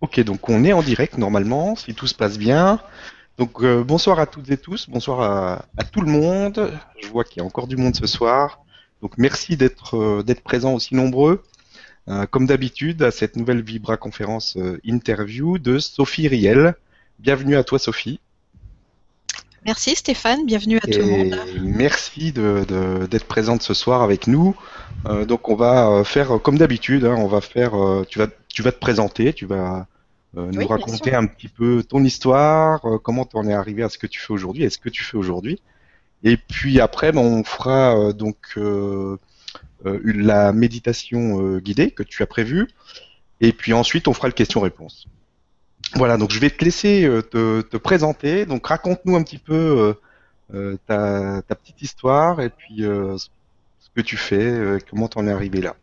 Ok, donc on est en direct normalement, si tout se passe bien. Donc euh, bonsoir à toutes et tous, bonsoir à, à tout le monde. Je vois qu'il y a encore du monde ce soir. Donc merci d'être euh, d'être présents aussi nombreux. Euh, comme d'habitude, à cette nouvelle Vibra conférence euh, interview de Sophie Riel. Bienvenue à toi Sophie. Merci Stéphane, bienvenue à tout le monde. Merci de- de- d'être présente ce soir avec nous. Euh, donc on va euh, faire comme d'habitude, hein, on va faire, euh, tu vas, tu vas te présenter, tu vas euh, nous raconter un petit peu ton histoire, euh, comment tu en es arrivé à ce que tu fais aujourd'hui, et ce que tu fais aujourd'hui. Et puis après, ben, on fera euh, donc la méditation guidée que tu as prévue. Et puis ensuite, on fera le question-réponse. Voilà, donc je vais te laisser te, te présenter. Donc raconte-nous un petit peu ta, ta petite histoire et puis ce que tu fais, comment t'en es arrivé là.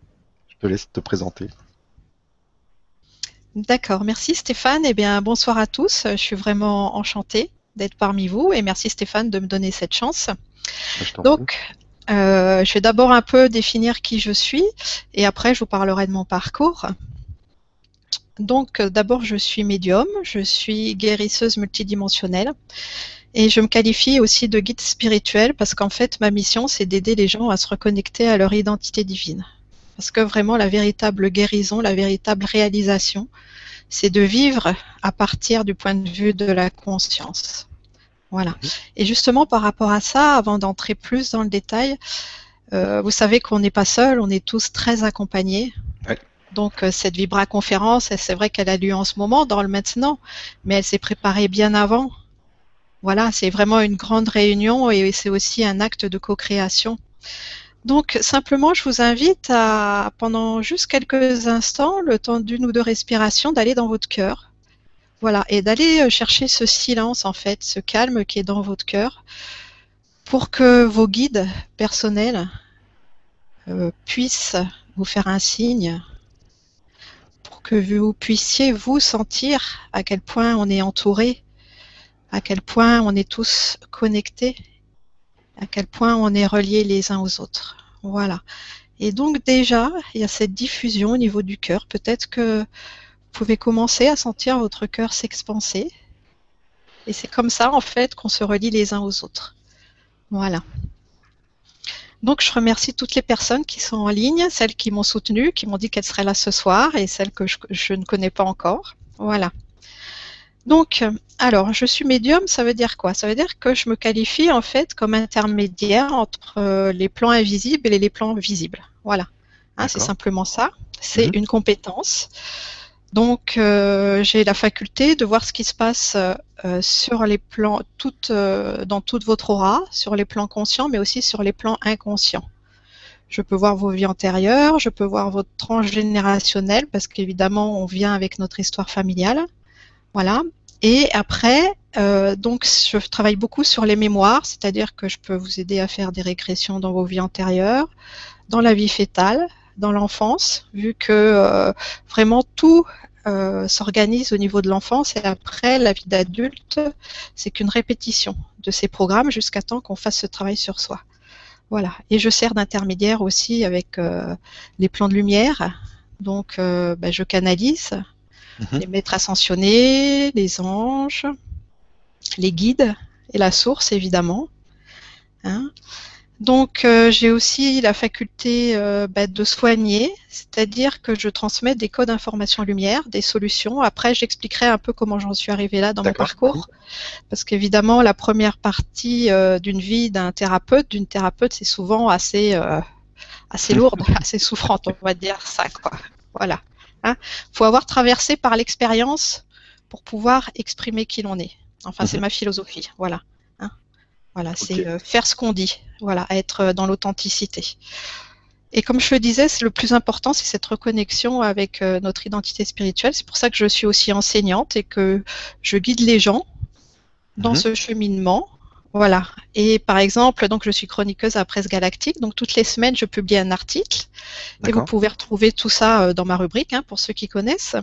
Je te laisse te présenter. D'accord, merci Stéphane. Eh bien, bonsoir à tous. Je suis vraiment enchantée d'être parmi vous et merci Stéphane de me donner cette chance. Je prie. Donc, euh, je vais d'abord un peu définir qui je suis et après je vous parlerai de mon parcours. Donc, euh, d'abord, je suis médium, je suis guérisseuse multidimensionnelle et je me qualifie aussi de guide spirituel parce qu'en fait, ma mission, c'est d'aider les gens à se reconnecter à leur identité divine. Parce que vraiment, la véritable guérison, la véritable réalisation, c'est de vivre à partir du point de vue de la conscience. Voilà. Et justement, par rapport à ça, avant d'entrer plus dans le détail, euh, vous savez qu'on n'est pas seul, on est tous très accompagnés. Ouais. Donc, euh, cette Vibra conférence, c'est vrai qu'elle a lieu en ce moment, dans le maintenant, mais elle s'est préparée bien avant. Voilà, c'est vraiment une grande réunion et c'est aussi un acte de co-création. Donc, simplement, je vous invite à, pendant juste quelques instants, le temps d'une ou deux respirations, d'aller dans votre cœur. Voilà, et d'aller euh, chercher ce silence, en fait, ce calme qui est dans votre cœur, pour que vos guides personnels euh, puissent vous faire un signe, pour que vous puissiez vous sentir à quel point on est entouré, à quel point on est tous connectés, à quel point on est reliés les uns aux autres. Voilà. Et donc déjà, il y a cette diffusion au niveau du cœur. Peut-être que vous pouvez commencer à sentir votre cœur s'expanser. Et c'est comme ça, en fait, qu'on se relie les uns aux autres. Voilà. Donc, je remercie toutes les personnes qui sont en ligne, celles qui m'ont soutenue, qui m'ont dit qu'elles seraient là ce soir et celles que je, je ne connais pas encore. Voilà. Donc, alors, je suis médium, ça veut dire quoi? Ça veut dire que je me qualifie en fait comme intermédiaire entre euh, les plans invisibles et les plans visibles. Voilà. Hein, c'est simplement ça. C'est Mhm. une compétence. Donc, euh, j'ai la faculté de voir ce qui se passe euh, sur les plans, euh, dans toute votre aura, sur les plans conscients, mais aussi sur les plans inconscients. Je peux voir vos vies antérieures, je peux voir votre transgénérationnel, parce qu'évidemment, on vient avec notre histoire familiale. Voilà. Et après, euh, donc, je travaille beaucoup sur les mémoires, c'est-à-dire que je peux vous aider à faire des régressions dans vos vies antérieures, dans la vie fétale, dans l'enfance, vu que euh, vraiment tout euh, s'organise au niveau de l'enfance et après la vie d'adulte, c'est qu'une répétition de ces programmes jusqu'à temps qu'on fasse ce travail sur soi. Voilà. Et je sers d'intermédiaire aussi avec euh, les plans de lumière. Donc, euh, ben, je canalise Mhm. les maîtres ascensionnés, les anges, les guides et la source, évidemment. Hein. Donc, euh, j'ai aussi la faculté euh, bah, de soigner, c'est-à-dire que je transmets des codes d'information lumière, des solutions. Après, j'expliquerai un peu comment j'en suis arrivée là dans mon parcours, parce qu'évidemment, la première partie euh, d'une vie d'un thérapeute, d'une thérapeute, c'est souvent assez, assez lourde, assez souffrante, on va dire ça, quoi. Voilà. Hein. faut avoir traversé par l'expérience pour pouvoir exprimer qui l'on est. Enfin, c'est Mhm. ma philosophie. Voilà. Hein. Voilà, c'est euh, faire ce qu'on dit. Voilà, être euh, dans l'authenticité. Et comme je le disais, c'est le plus important, c'est cette reconnexion avec euh, notre identité spirituelle. C'est pour ça que je suis aussi enseignante et que je guide les gens dans Mhm. ce cheminement. Voilà. Et par exemple, donc je suis chroniqueuse à Presse Galactique. Donc toutes les semaines, je publie un article. Et vous pouvez retrouver tout ça euh, dans ma rubrique, hein, pour ceux qui connaissent.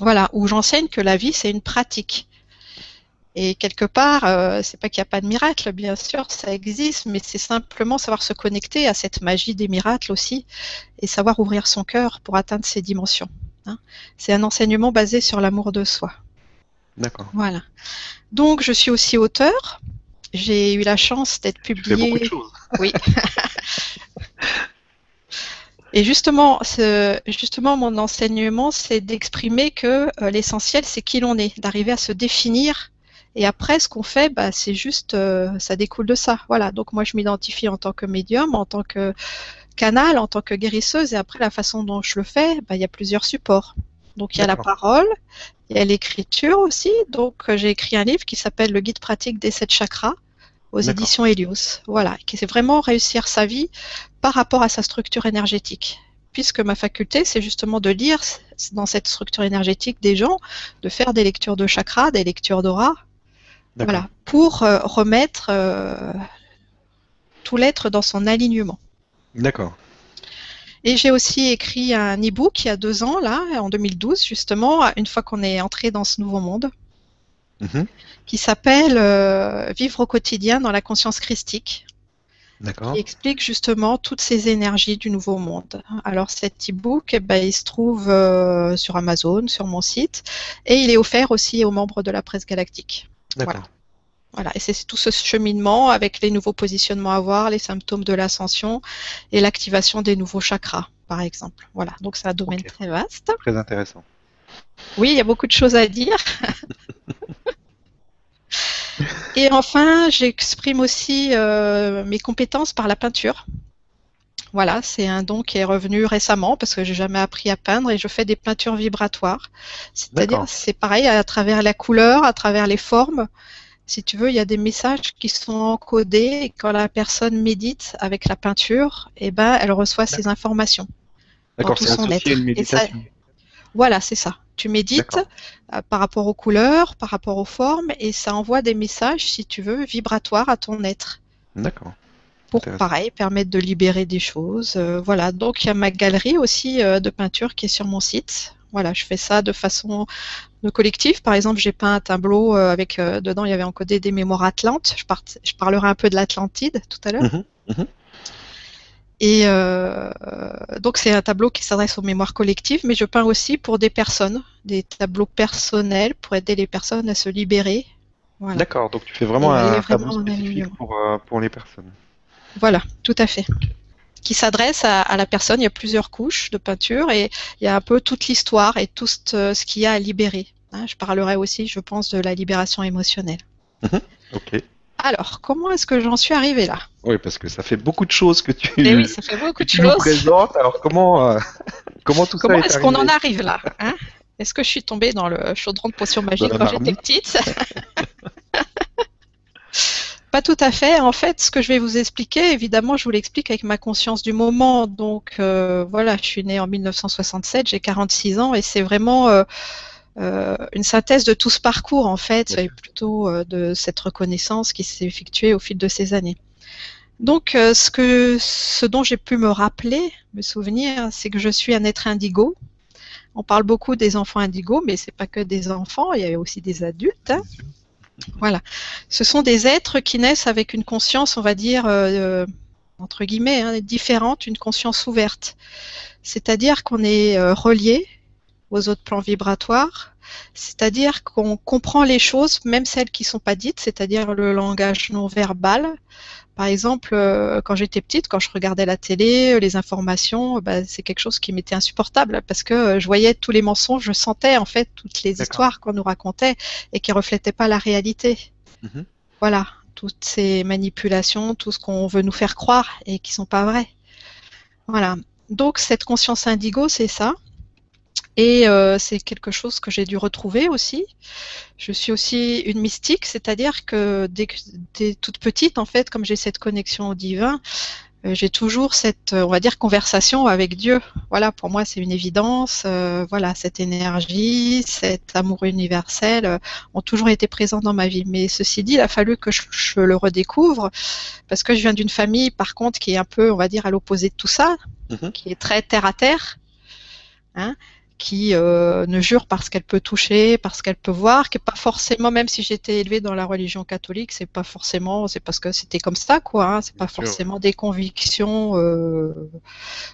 Voilà, où j'enseigne que la vie, c'est une pratique. Et quelque part, euh, c'est pas qu'il n'y a pas de miracle, bien sûr, ça existe, mais c'est simplement savoir se connecter à cette magie des miracles aussi, et savoir ouvrir son cœur pour atteindre ces dimensions. Hein. C'est un enseignement basé sur l'amour de soi. D'accord. Voilà. Donc, je suis aussi auteur. J'ai eu la chance d'être publié. beaucoup de choses. Oui. Et justement, ce, justement, mon enseignement, c'est d'exprimer que euh, l'essentiel, c'est qui l'on est, d'arriver à se définir. Et après, ce qu'on fait, bah, c'est juste, euh, ça découle de ça. Voilà. Donc moi, je m'identifie en tant que médium, en tant que canal, en tant que guérisseuse. Et après, la façon dont je le fais, bah, il y a plusieurs supports. Donc il y a la parole, il y a l'écriture aussi. Donc euh, j'ai écrit un livre qui s'appelle Le guide pratique des sept chakras aux éditions Helios. Voilà, qui c'est vraiment réussir sa vie par rapport à sa structure énergétique. Puisque ma faculté, c'est justement de lire dans cette structure énergétique des gens, de faire des lectures de chakras, des lectures d'aura, voilà, pour euh, remettre euh, tout l'être dans son alignement. D'accord. Et j'ai aussi écrit un e-book il y a deux ans, là, en 2012, justement, une fois qu'on est entré dans ce nouveau monde. Mhm. qui s'appelle euh, Vivre au quotidien dans la conscience christique. Qui explique justement toutes ces énergies du nouveau monde. Alors cet e-book, eh ben, il se trouve euh, sur Amazon, sur mon site, et il est offert aussi aux membres de la presse galactique. Voilà. Voilà, et c'est tout ce cheminement avec les nouveaux positionnements à voir, les symptômes de l'ascension et l'activation des nouveaux chakras, par exemple. Voilà, donc c'est un domaine très vaste. Très intéressant. Oui, il y a beaucoup de choses à dire. Et enfin, j'exprime aussi euh, mes compétences par la peinture. Voilà, c'est un don qui est revenu récemment parce que j'ai jamais appris à peindre et je fais des peintures vibratoires. C'est-à-dire, c'est pareil à travers la couleur, à travers les formes. Si tu veux, il y a des messages qui sont encodés et quand la personne médite avec la peinture, eh ben, elle reçoit ces informations. D'accord, c'est associé à une méditation. Voilà, c'est ça. Tu médites euh, par rapport aux couleurs, par rapport aux formes, et ça envoie des messages, si tu veux, vibratoires à ton être. D'accord. Pour, pareil, permettre de libérer des choses. Euh, voilà, donc il y a ma galerie aussi euh, de peinture qui est sur mon site. Voilà, je fais ça de façon de collective. Par exemple, j'ai peint un tableau avec dedans il y avait encodé des mémoires atlantes. Je, je parlerai un peu de l'Atlantide tout à l'heure. Mhm, mhm. Et euh, donc c'est un tableau qui s'adresse aux mémoires collectives, mais je peins aussi pour des personnes, des tableaux personnels pour aider les personnes à se libérer. D'accord, donc tu fais vraiment un tableau spécifique euh, pour, les personnes. Voilà, tout à fait. Qui s'adresse à, la personne, il y a plusieurs couches de peinture et il y a un peu toute l'histoire et tout ce, qu'il y a à libérer. Hein, je parlerai aussi, je pense, de la libération émotionnelle. Mhm, ok. Alors, comment est-ce que j'en suis arrivée là? Oui, parce que ça fait beaucoup de choses que tu, Mais oui, ça fait beaucoup de choses. présentes. Alors, comment, euh, comment tout comment ça est Comment est-ce qu'on en arrive là hein? Est-ce que je suis tombée dans le chaudron de potions magiques quand j'étais petite? Pas tout à fait. En fait, ce que je vais vous expliquer, évidemment, je vous l'explique avec ma conscience du moment. Donc, euh, voilà, je suis née en 1967, j'ai 46 ans et c'est vraiment... Euh, euh, une synthèse de tout ce parcours en fait, et plutôt euh, de cette reconnaissance qui s'est effectuée au fil de ces années. Donc, euh, ce, que, ce dont j'ai pu me rappeler, me souvenir, c'est que je suis un être indigo. On parle beaucoup des enfants indigos, mais c'est pas que des enfants, il y a aussi des adultes. Hein. Voilà. Ce sont des êtres qui naissent avec une conscience, on va dire, entre guillemets, hein, différente, une conscience ouverte. C'est-à-dire qu'on est relié aux autres plans vibratoires. C'est-à-dire qu'on comprend les choses, même celles qui ne sont pas dites, c'est-à-dire le langage non verbal. Par exemple, euh, quand j'étais petite, quand je regardais la télé, les informations, bah, c'est quelque chose qui m'était insupportable parce que euh, je voyais tous les mensonges, je sentais en fait toutes les histoires qu'on nous racontait et qui reflétaient pas la réalité. Mhm. Voilà, toutes ces manipulations, tout ce qu'on veut nous faire croire et qui sont pas vraies. Voilà. Donc cette conscience indigo, c'est ça. Et euh, c'est quelque chose que j'ai dû retrouver aussi. Je suis aussi une mystique, c'est-à-dire que dès, dès, toute petite, en fait, comme j'ai cette connexion au divin, euh, j'ai toujours cette, on va dire, conversation avec Dieu. Voilà, pour moi, c'est une évidence. Euh, voilà, cette énergie, cet amour universel ont toujours été présents dans ma vie. Mais ceci dit, il a fallu que je, le redécouvre parce que je viens d'une famille, par contre, qui est un peu, on va dire, à l'opposé de tout ça, mhm. qui est très terre à terre. Hein, qui euh, ne jure parce qu'elle peut toucher, parce qu'elle peut voir, qui est pas forcément, même si j'étais élevée dans la religion catholique, c'est pas forcément, c'est parce que c'était comme ça, quoi. Hein, c'est pas forcément des convictions. Euh,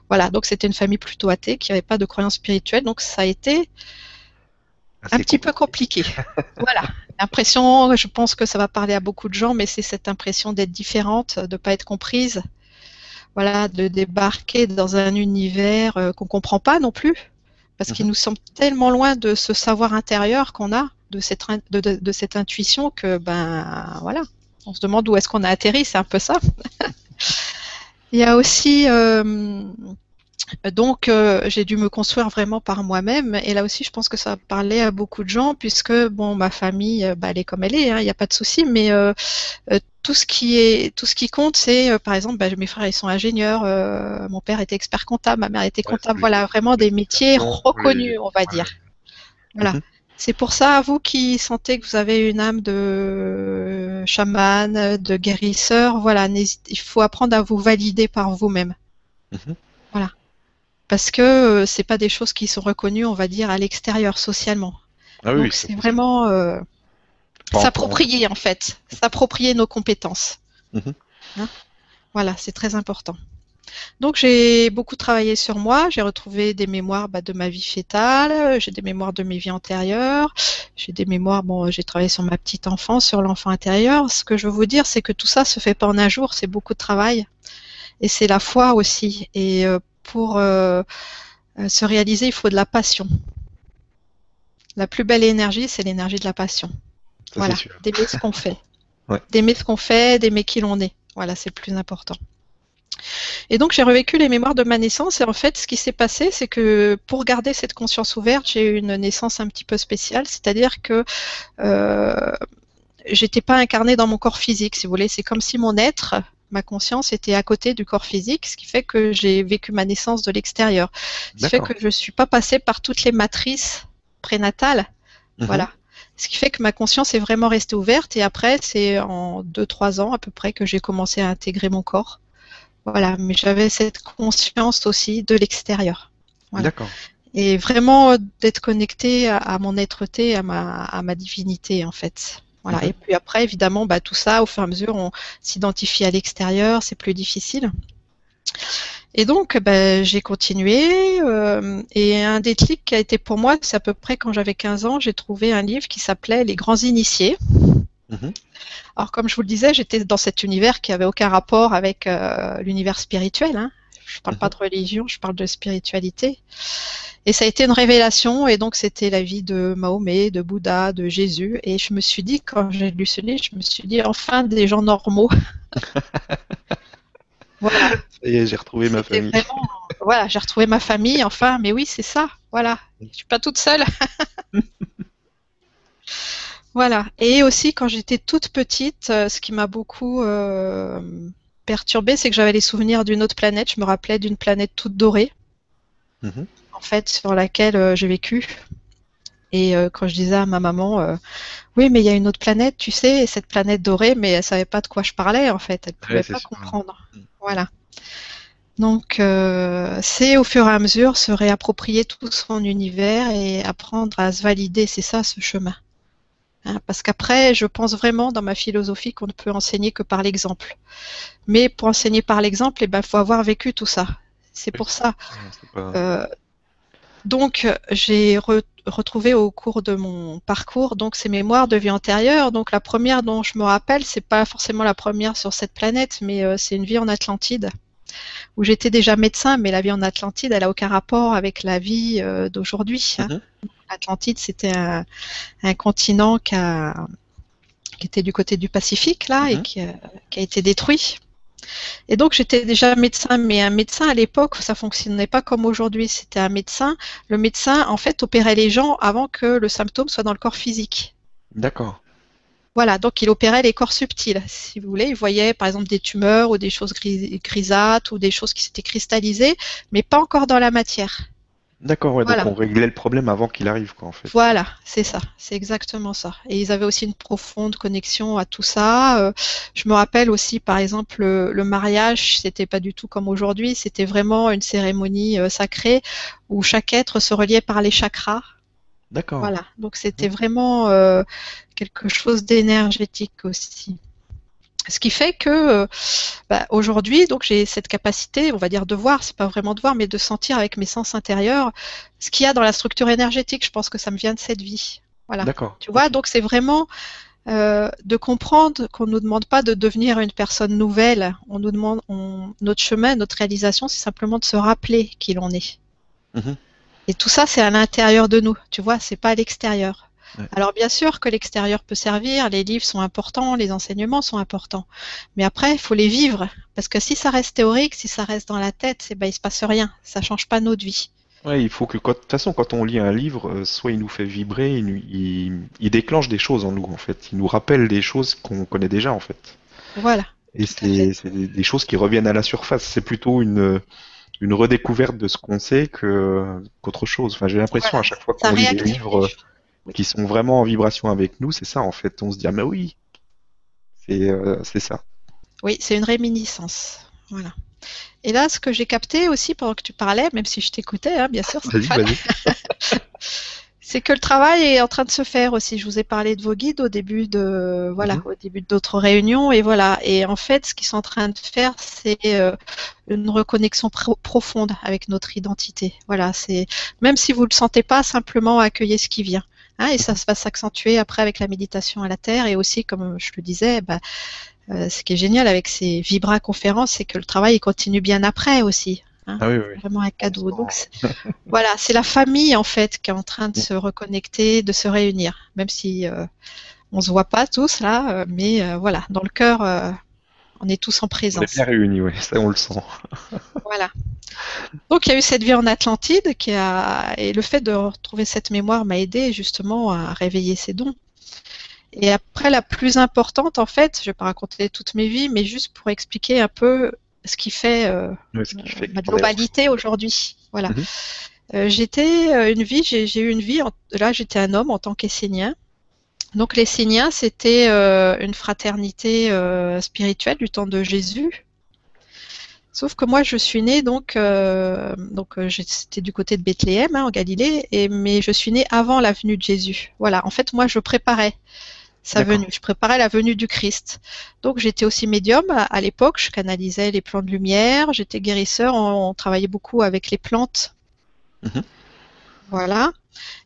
voilà, donc c'était une famille plutôt athée qui n'avait pas de croyance spirituelle, donc ça a été un petit peu compliqué. voilà, l'impression, je pense que ça va parler à beaucoup de gens, mais c'est cette impression d'être différente, de pas être comprise voilà, de débarquer dans un univers euh, qu'on comprend pas non plus, parce qu'il mhm. nous semble tellement loin de ce savoir intérieur qu'on a, de cette, de, cette intuition que ben voilà, on se demande où est-ce qu'on a atterri, c'est un peu ça. Il y a aussi euh, donc euh, j'ai dû me construire vraiment par moi-même et là aussi je pense que ça parlait à beaucoup de gens puisque bon ma famille bah, elle est comme elle est, hein, il n'y a pas de souci, mais tout ce qui est tout ce qui compte, c'est euh, par exemple, bah, mes frères ils sont ingénieurs, euh, mon père était expert comptable, ma mère était comptable, voilà vraiment des métiers reconnus, on va dire. Voilà. Mhm. C'est pour ça, vous qui sentez que vous avez une âme de chaman, de guérisseur, voilà, il faut apprendre à vous valider par vous-même. Mhm. Parce que euh, c'est pas des choses qui sont reconnues, on va dire, à l'extérieur socialement. Ah oui, Donc c'est vraiment S'approprier en fait, s'approprier nos compétences. Mhm. Hein? Voilà, c'est très important. Donc j'ai beaucoup travaillé sur moi, j'ai retrouvé des mémoires bah, de ma vie fétale, j'ai des mémoires de mes vies antérieures, j'ai des mémoires, bon, j'ai travaillé sur ma petite enfance, sur l'enfant intérieur. Ce que je veux vous dire, c'est que tout ça se fait pas en un jour, c'est beaucoup de travail. Et c'est la foi aussi. Et euh, pour euh, euh, se réaliser, il faut de la passion. La plus belle énergie, c'est l'énergie de la passion voilà, d'aimer ce qu'on fait. D'aimer ce qu'on fait, d'aimer qui l'on est. Voilà, c'est le plus important. Et donc j'ai revécu les mémoires de ma naissance et en fait ce qui s'est passé c'est que pour garder cette conscience ouverte j'ai eu une naissance un petit peu spéciale, c'est-à-dire que euh, j'étais pas incarnée dans mon corps physique si vous voulez, c'est comme si mon être, ma conscience était à côté du corps physique, ce qui fait que j'ai vécu ma naissance de l'extérieur, ce qui fait que je suis pas passée par toutes les matrices prénatales, mhm. voilà. Ce qui fait que ma conscience est vraiment restée ouverte et après, c'est en 2-3 ans à peu près que j'ai commencé à intégrer mon corps. Voilà, mais j'avais cette conscience aussi de l'extérieur. D'accord. Et vraiment euh, d'être connecté à, mon être-té, à ma, à ma divinité en fait. Voilà. Mhm. Et puis après, évidemment, bah, tout ça, au fur et à mesure, on s'identifie à l'extérieur, c'est plus difficile. Et donc, ben, j'ai continué. Euh, et un déclic qui a été pour moi, c'est à peu près quand j'avais 15 ans, j'ai trouvé un livre qui s'appelait Les grands initiés. Mhm. Alors, comme je vous le disais, j'étais dans cet univers qui avait aucun rapport avec euh, l'univers spirituel. Hein. Je ne parle pas de religion, je parle de spiritualité. Et ça a été une révélation. Et donc, c'était la vie de Mahomet, de Bouddha, de Jésus. Et je me suis dit, quand j'ai lu ce livre, je me suis dit, enfin, des gens normaux. Voilà. Ça y est, j'ai retrouvé ma famille. voilà, j'ai retrouvé ma famille, enfin, mais oui, c'est ça, voilà. Je suis pas toute seule. voilà. Et aussi, quand j'étais toute petite, euh, ce qui m'a beaucoup euh, perturbée, c'est que j'avais les souvenirs d'une autre planète. Je me rappelais d'une planète toute dorée, mhm. en fait, sur laquelle euh, j'ai vécu. Et quand je disais à ma maman, oui, mais il y a une autre planète, tu sais, cette planète dorée, mais elle savait pas de quoi je parlais, en fait. Elle pouvait pas comprendre. Mm. Voilà. Donc, euh, c'est au fur et à mesure se réapproprier tout son univers et apprendre à se valider. C'est ça ce chemin. Hein, parce qu'après, je pense vraiment dans ma philosophie qu'on ne peut enseigner que par l'exemple. Mais pour enseigner par l'exemple, il eh ben, faut avoir vécu tout ça. C'est pour ça. Euh, donc, j'ai retrouvé au cours de mon parcours donc ces mémoires de vie antérieure. Donc, la première dont je me rappelle, c'est pas forcément la première sur cette planète, mais euh, c'est une vie en Atlantide où j'étais déjà médecin, mais la vie en Atlantide, elle a aucun rapport avec la vie euh, d'aujourd'hui. Hein. Mm-hmm. Atlantide, c'était un, continent qui, était du côté du Pacifique là et mm-hmm. qui a été détruit. Et donc j'étais déjà médecin, mais un médecin à l'époque, ça fonctionnait pas comme aujourd'hui. C'était un médecin. Le médecin, en fait, opérait les gens avant que le symptôme soit dans le corps physique. D'accord. Voilà, donc il opérait les corps subtils, si vous voulez. Il voyait par exemple des tumeurs ou des choses grisâtres ou des choses qui s'étaient cristallisées, mais pas encore dans la matière. D'accord, ouais, Voilà. donc on réglait le problème avant qu'il arrive, quoi, en fait. Voilà, c'est ça, c'est exactement ça. Et ils avaient aussi une profonde connexion à tout ça. Euh, je me rappelle aussi, par exemple, le, le mariage, c'était pas du tout comme aujourd'hui, c'était vraiment une cérémonie euh, sacrée où chaque être se reliait par les chakras. D'accord. Voilà, donc c'était vraiment euh, quelque chose d'énergétique aussi. Ce qui fait que euh, bah, aujourd'hui, donc j'ai cette capacité, on va dire de voir, c'est pas vraiment de voir, mais de sentir avec mes sens intérieurs ce qu'il y a dans la structure énergétique. Je pense que ça me vient de cette vie. Voilà. D'accord. Tu vois, donc c'est vraiment euh, de comprendre qu'on ne nous demande pas de devenir une personne nouvelle. On nous demande, on- notre chemin, notre réalisation, c'est simplement de se rappeler qui l'on est. Mhm. Et tout ça, c'est à l'intérieur de nous. Tu vois, c'est pas à l'extérieur. Ouais. Alors bien sûr que l'extérieur peut servir, les livres sont importants, les enseignements sont importants, mais après il faut les vivre parce que si ça reste théorique, si ça reste dans la tête, c'est ben il se passe rien, ça change pas notre vie. Ouais, il faut que, de toute façon, quand on lit un livre, euh, soit il nous fait vibrer, il, il, il déclenche des choses en nous, en fait. Il nous rappelle des choses qu'on connaît déjà, en fait. Voilà. Et c'est c'est des des choses qui reviennent à la surface. C'est plutôt une, une redécouverte de ce qu'on sait que qu'autre chose. Enfin, j'ai l'impression Voilà. à chaque fois qu'on lit des livres choses. qui sont vraiment en vibration avec nous, c'est ça, en fait. On se dit, ah, mais oui, c'est euh, c'est ça. Oui, c'est une réminiscence. Voilà. Et là, ce que j'ai capté aussi pendant que tu parlais, même si je t'écoutais, hein, bien sûr, Vas-y, Stéphane, vas-y. c'est que le travail est en train de se faire aussi. Je vous ai parlé de vos guides au début de voilà, Mhm. au début d'autres réunions et voilà. Et en fait, ce qu'ils sont en train de faire, c'est euh, une reconnexion pro- profonde avec notre identité. Voilà, c'est même si vous le sentez pas, simplement accueillez ce qui vient. Hein, et ça va s'accentuer après avec la méditation à la terre et aussi, comme je le disais, bah, euh, ce qui est génial avec ces Vibra conférences, c'est que le travail il continue bien après aussi. Hein. Ah oui, oui, oui. Vraiment un cadeau. Donc c'est- voilà, c'est la famille en fait qui est en train de se reconnecter, de se réunir, même si euh, on se voit pas tous là, euh, mais euh, voilà, dans le cœur, euh, on est tous en On présence. est bien réunis, oui, ça on le sent. Voilà. Donc il y a eu cette vie en Atlantide qui a et le fait de retrouver cette mémoire m'a aidé justement à réveiller ces dons. Et après la plus importante en fait, je vais pas raconter toutes mes vies, mais juste pour expliquer un peu ce qui fait euh, Ouais, ce qui fait ma globalité aujourd'hui. Voilà. Mhm. Euh, j'étais euh, une vie, j'ai eu une vie. en- là, j'étais un homme en tant qu'Essénien. Donc les Esséniens, c'était euh, une fraternité euh, spirituelle du temps de Jésus. Sauf que moi, je suis née donc, euh, donc euh, j'étais du côté de Bethléem, hein, en Galilée, et mais je suis née avant la venue de Jésus. Voilà. En fait, moi, je préparais sa D'accord. venue. Je préparais la venue du Christ. Donc j'étais aussi médium à, à l'époque. Je canalisais les plans de lumière. J'étais guérisseur. On, on travaillait beaucoup avec les plantes. Mhm. Voilà.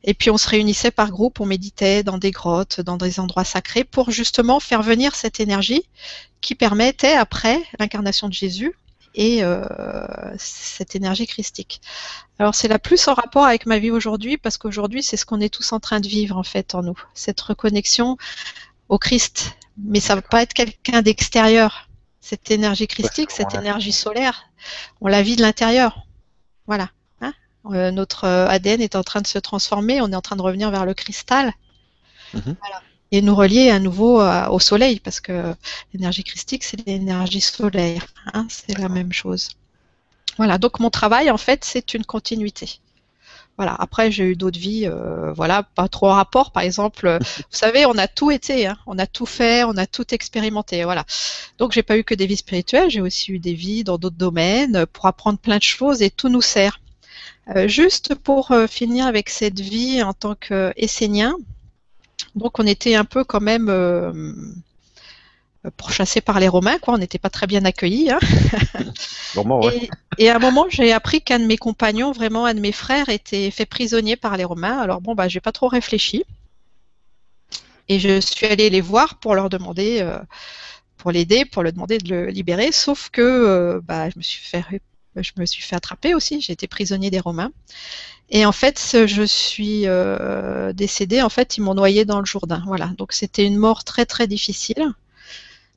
Et puis on se réunissait par groupe, on méditait dans des grottes, dans des endroits sacrés, pour justement faire venir cette énergie qui permettait après l'incarnation de Jésus et euh, cette énergie christique. Alors c'est la plus en rapport avec ma vie aujourd'hui parce qu'aujourd'hui c'est ce qu'on est tous en train de vivre en fait en nous, cette reconnexion au Christ. Mais ça ne va pas être quelqu'un d'extérieur. Cette énergie christique, cette énergie solaire, on la vit de l'intérieur. Voilà. Hein Euh, notre euh, ADN est en train de se transformer, on est en train de revenir vers le cristal. Mhm. Voilà. Et nous relier à nouveau euh, au soleil, parce que l'énergie christique, c'est l'énergie solaire. hein, c'est la même chose. Voilà, donc mon travail, en fait, c'est une continuité. Voilà. Après, j'ai eu d'autres vies, euh, voilà, pas trop en rapport. Par exemple, euh, vous savez, on a tout été, hein, on a tout fait, on a tout expérimenté, voilà. Donc, j'ai pas eu que des vies spirituelles, j'ai aussi eu des vies dans d'autres domaines pour apprendre plein de choses et tout nous sert. Euh, juste pour euh, finir avec cette vie en tant qu'Essénien, donc on était un peu quand même euh, pourchassés par les Romains, quoi. On n'était pas très bien accueillis. hein. Ouais. Et, et à un moment, j'ai appris qu'un de mes compagnons, vraiment un de mes frères, était fait prisonnier par les Romains. Alors bon, bah, j'ai pas trop réfléchi. Et je suis allée les voir pour leur demander, euh, pour l'aider, pour le demander de le libérer. Sauf que euh, bah, je me suis fait, je me suis fait attraper aussi. J'ai été prisonnier des Romains. Et en fait, je suis euh, décédée. En fait, ils m'ont noyée dans le Jourdain. Voilà. Donc c'était une mort très très difficile.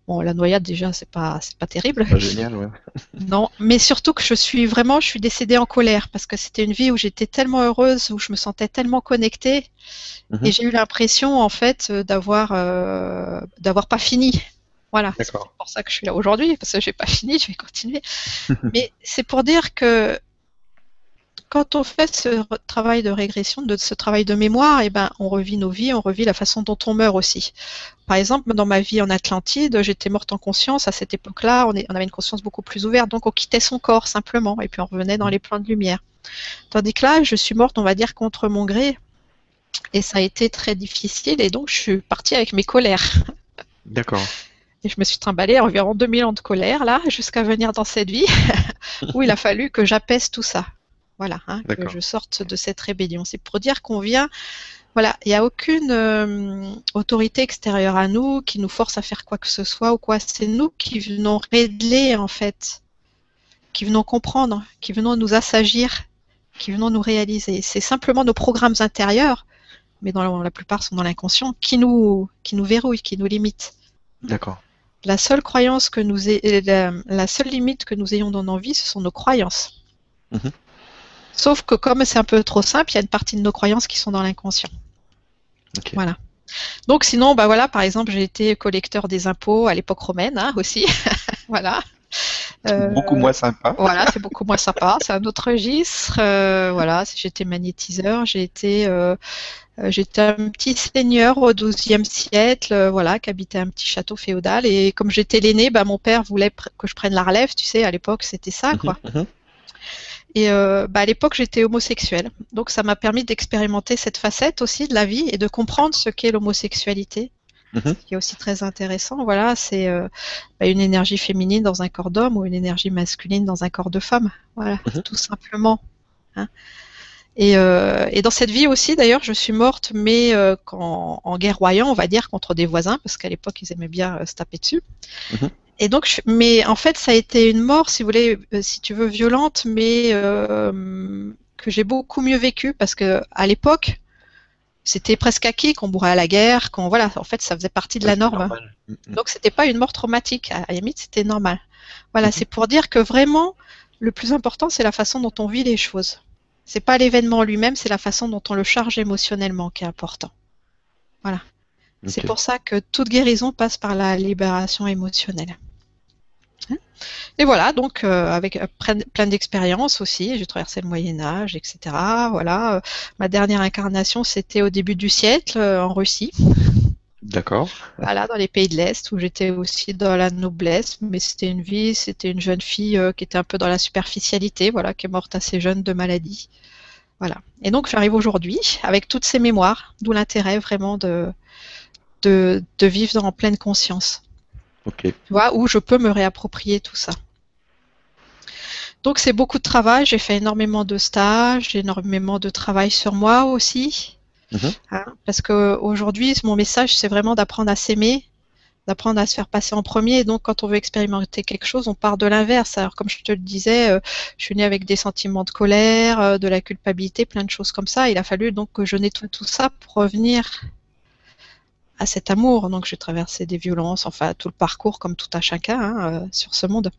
Bon, la noyade déjà, c'est pas, c'est pas terrible. Pas génial, ouais. Non, mais surtout que je suis vraiment, je suis décédée en colère parce que c'était une vie où j'étais tellement heureuse, où je me sentais tellement connectée, Mhm. et j'ai eu l'impression en fait euh, d'avoir euh, d'avoir pas fini. Voilà, c'est pour ça que je suis là aujourd'hui parce que j'ai pas fini, je vais continuer. mais c'est pour dire que quand on fait ce travail de régression, de ce travail de mémoire, eh ben, on revit nos vies, on revit la façon dont on meurt aussi. Par exemple, dans ma vie en Atlantide, j'étais morte en conscience. À cette époque-là, on, on, avait une conscience beaucoup plus ouverte, donc on quittait son corps simplement, et puis on revenait dans les plans de lumière. Tandis que là, je suis morte, on va dire, contre mon gré, et ça a été très difficile, et donc je suis partie avec mes colères. D'accord. Et je me suis trimballée environ 2000 ans de colère, là, jusqu'à venir dans cette vie, où il a fallu que j'apaise tout ça. Voilà, hein, que je sorte de cette rébellion. C'est pour dire qu'on vient. Voilà, il n'y a aucune euh, autorité extérieure à nous qui nous force à faire quoi que ce soit ou quoi. C'est nous qui venons régler en fait, qui venons comprendre, qui venons nous assagir, qui venons nous réaliser. C'est simplement nos programmes intérieurs, mais dans la, plupart sont dans l'inconscient, qui nous, qui nous verrouillent, qui nous limitent. D'accord. La seule croyance que nous la, la, seule limite que nous ayons dans nos vies, ce sont nos croyances. Mhm. Sauf que comme c'est un peu trop simple, il y a une partie de nos croyances qui sont dans l'inconscient. Voilà. Donc sinon, bah voilà, par exemple, j'ai été collecteur des impôts à l'époque romaine hein, aussi. voilà. Euh, beaucoup moins sympa. Voilà, c'est beaucoup moins sympa. C'est un autre registre. Euh, voilà, j'étais magnétiseur. J'ai été, euh, j'étais un petit seigneur au XIIe siècle, voilà, qui habitait un petit château féodal. Et comme j'étais l'aîné, bah, mon père voulait que je prenne la relève. Tu sais, à l'époque, c'était ça, mhm, quoi. Mhm. Et euh, bah, à l'époque, j'étais homosexuelle. Donc, ça m'a permis d'expérimenter cette facette aussi de la vie et de comprendre ce qu'est l'homosexualité. Mhm. Ce qui est aussi très intéressant, voilà, c'est euh, bah, une énergie féminine dans un corps d'homme ou une énergie masculine dans un corps de femme. Voilà, mhm. tout simplement. Hein. Et, euh, et, dans cette vie aussi, d'ailleurs, je suis morte, mais en, en guerroyant, on va dire, contre des voisins, parce qu'à l'époque, ils aimaient bien se taper dessus. Mhm. Et donc, mais en fait, ça a été une mort, si vous voulez, euh, si tu veux, violente, mais euh, que j'ai beaucoup mieux vécu parce que à l'époque, c'était presque acquis qu'on bourrait à la guerre, qu'on voilà, en fait, ça faisait partie de la norme. Donc, c'était pas une mort traumatique. À la limite, c'était normal. Voilà, c'est pour dire que vraiment, le plus important, c'est la façon dont on vit les choses. C'est pas l'événement lui-même, c'est la façon dont on le charge émotionnellement qui est important. Voilà. C'est pour ça que toute guérison passe par la libération émotionnelle. Et voilà, donc euh, avec euh, plein d'expériences aussi, j'ai traversé le Moyen Âge, etc. Voilà, euh, ma dernière incarnation, c'était au début du siècle en Russie. D'accord. Voilà, dans les pays de l'Est, où j'étais aussi dans la noblesse, mais c'était une vie, c'était une jeune fille qui était un peu dans la superficialité, voilà, qui est morte assez jeune de maladie. Voilà. Et donc j'arrive aujourd'hui avec toutes ces mémoires, d'où l'intérêt vraiment de, de, de vivre en pleine conscience. Tu vois, où je peux me réapproprier tout ça. Donc c'est beaucoup de travail, j'ai fait énormément de stages, énormément de travail sur moi aussi. Mhm. Hein, parce qu'aujourd'hui, mon message, c'est vraiment d'apprendre à s'aimer, d'apprendre à se faire passer en premier. Et donc, quand on veut expérimenter quelque chose, on part de l'inverse. Alors, comme je te le disais, euh, je suis née avec des sentiments de colère, euh, de la culpabilité, plein de choses comme ça. Il a fallu donc que je nettoie tout ça pour revenir à cet amour. Donc, j'ai traversé des violences, enfin tout le parcours comme tout à chacun hein, euh, sur ce monde.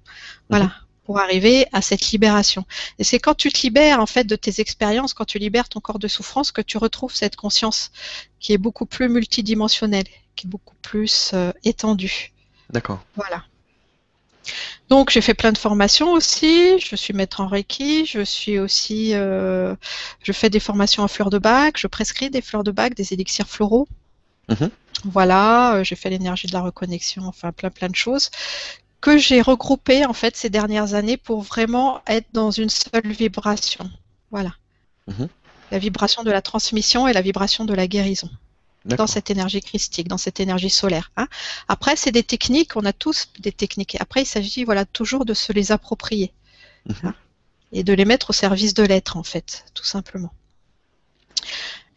Voilà, mhm. pour arriver à cette libération. Et c'est quand tu te libères en fait de tes expériences, quand tu libères ton corps de souffrance, que tu retrouves cette conscience qui est beaucoup plus multidimensionnelle, qui est beaucoup plus euh, étendue. D'accord. Voilà. Donc j'ai fait plein de formations aussi. Je suis maître en Reiki. Je suis aussi, euh, je fais des formations en fleurs de bac. Je prescris des fleurs de bac, des élixirs floraux. Mhm. Voilà, euh, j'ai fait l'énergie de la reconnexion, enfin plein plein de choses que j'ai regroupées en fait ces dernières années pour vraiment être dans une seule vibration. Voilà. Mhm. La vibration de la transmission et la vibration de la guérison dans cette énergie christique, dans cette énergie solaire. Hein. Après, c'est des techniques, on a tous des techniques. Après, il s'agit voilà toujours de se les approprier mhm. hein, et de les mettre au service de l'être en fait, tout simplement.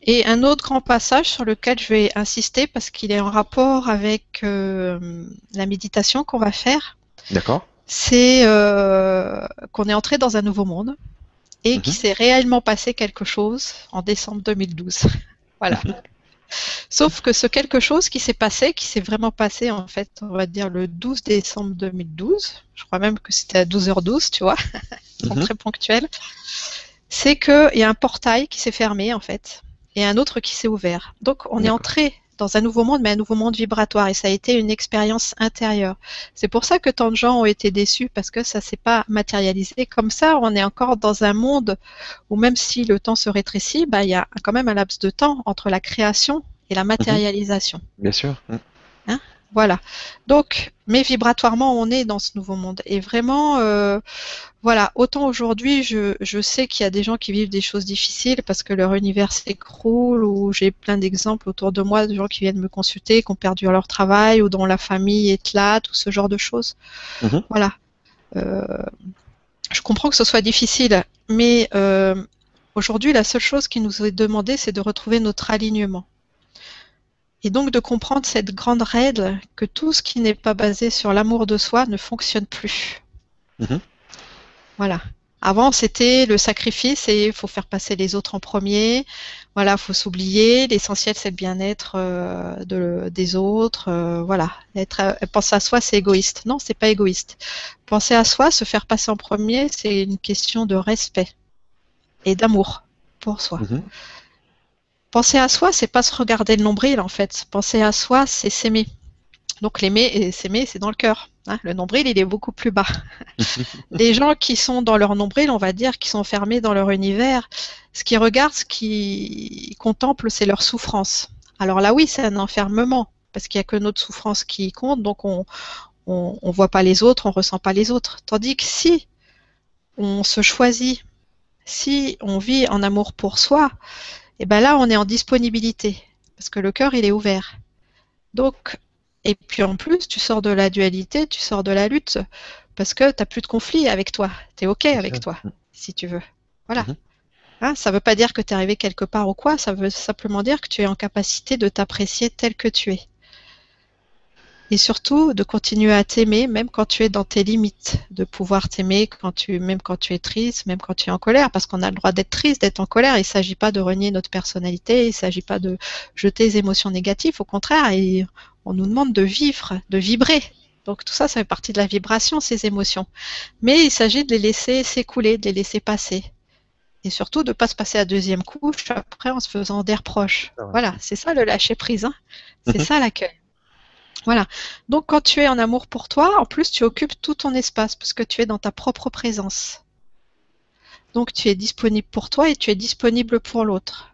Et un autre grand passage sur lequel je vais insister parce qu'il est en rapport avec euh, la méditation qu'on va faire. D'accord. C'est euh, qu'on est entré dans un nouveau monde et qu'il mhm. s'est réellement passé quelque chose en décembre 2012. voilà. Sauf que ce quelque chose qui s'est passé, qui s'est vraiment passé en fait, on va dire le 12 décembre 2012, je crois même que c'était à 12h12, tu vois, mhm. très ponctuel, c'est qu'il y a un portail qui s'est fermé en fait et un autre qui s'est ouvert. Donc on est entré dans un nouveau monde, mais un nouveau monde vibratoire. Et ça a été une expérience intérieure. C'est pour ça que tant de gens ont été déçus parce que ça s'est pas matérialisé. Comme ça, on est encore dans un monde où même si le temps se rétrécit, bah, il y a quand même un laps de temps entre la création et la matérialisation. Bien sûr. Mm. Hein? Voilà. Donc, mais vibratoirement, on est dans ce nouveau monde. Et vraiment, euh, voilà, autant aujourd'hui, je, je sais qu'il y a des gens qui vivent des choses difficiles parce que leur univers s'écroule, ou j'ai plein d'exemples autour de moi de gens qui viennent me consulter, qui ont perdu leur travail, ou dont la famille est là, tout ce genre de choses. Mhm. Voilà. Euh, je comprends que ce soit difficile, mais euh, aujourd'hui, la seule chose qui nous est demandée, c'est de retrouver notre alignement. Et donc de comprendre cette grande règle que tout ce qui n'est pas basé sur l'amour de soi ne fonctionne plus. Mhm. Voilà. Avant, c'était le sacrifice et il faut faire passer les autres en premier. Voilà, faut s'oublier. L'essentiel, c'est le bien-être euh, de, des autres. euh, voilà, être, euh, penser à soi, c'est égoïste. Non, c'est pas égoïste. Penser à soi, se faire passer en premier, c'est une question de respect et d'amour pour soi. Mhm. Penser à soi, c'est pas se regarder le nombril en fait. Penser à soi, c'est s'aimer. Donc l'aimer et s'aimer, c'est dans le cœur. hein. Le nombril, il est beaucoup plus bas. Les gens qui sont dans leur nombril, on va dire, qui sont fermés dans leur univers, ce qu'ils regardent, ce qu'ils contemplent, c'est leur souffrance. Alors là, oui, c'est un enfermement, parce qu'il n'y a que notre souffrance qui compte, donc on on voit pas les autres, on ressent pas les autres. Tandis que si on se choisit, si on vit en amour pour soi, et ben là, on est en disponibilité, parce que le cœur, il est ouvert. Donc, et puis en plus, tu sors de la dualité, tu sors de la lutte, parce que tu n'as plus de conflit avec toi. Tu es OK avec toi, si tu veux. Voilà. Mhm. Hein, ça ne veut pas dire que tu es arrivé quelque part ou quoi, ça veut simplement dire que tu es en capacité de t'apprécier tel que tu es. Et surtout, de continuer à t'aimer, même quand tu es dans tes limites, de pouvoir t'aimer quand tu, même quand tu es triste, même quand tu es en colère, parce qu'on a le droit d'être triste, d'être en colère. Il ne s'agit pas de renier notre personnalité, il ne s'agit pas de jeter les émotions négatives. Au contraire, et on nous demande de vivre, de vibrer. Donc tout ça, ça fait partie de la vibration, ces émotions. Mais il s'agit de les laisser s'écouler, de les laisser passer. Et surtout de ne pas se passer à deuxième couche après en se faisant des reproches. Ah ouais. Voilà, c'est ça le lâcher prise. Hein. C'est ça l'accueil. Voilà. Donc quand tu es en amour pour toi, en plus tu occupes tout ton espace parce que tu es dans ta propre présence. Donc tu es disponible pour toi et tu es disponible pour l'autre.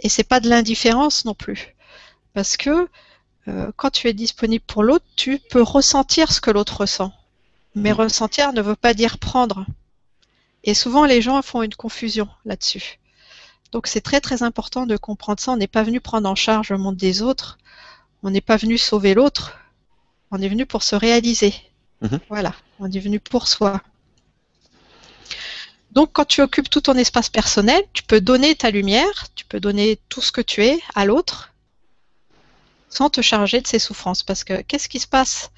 Et c'est pas de l'indifférence non plus. Parce que euh, quand tu es disponible pour l'autre, tu peux ressentir ce que l'autre ressent. Mais Mhm. ressentir ne veut pas dire prendre. Et souvent les gens font une confusion là-dessus. Donc c'est très très important de comprendre ça. On n'est pas venu prendre en charge le monde des autres. On n'est pas venu sauver l'autre. On est venu pour se réaliser. Mhm. Voilà. On est venu pour soi. Donc quand tu occupes tout ton espace personnel, tu peux donner ta lumière, tu peux donner tout ce que tu es à l'autre sans te charger de ses souffrances. Parce que qu'est-ce qui se passe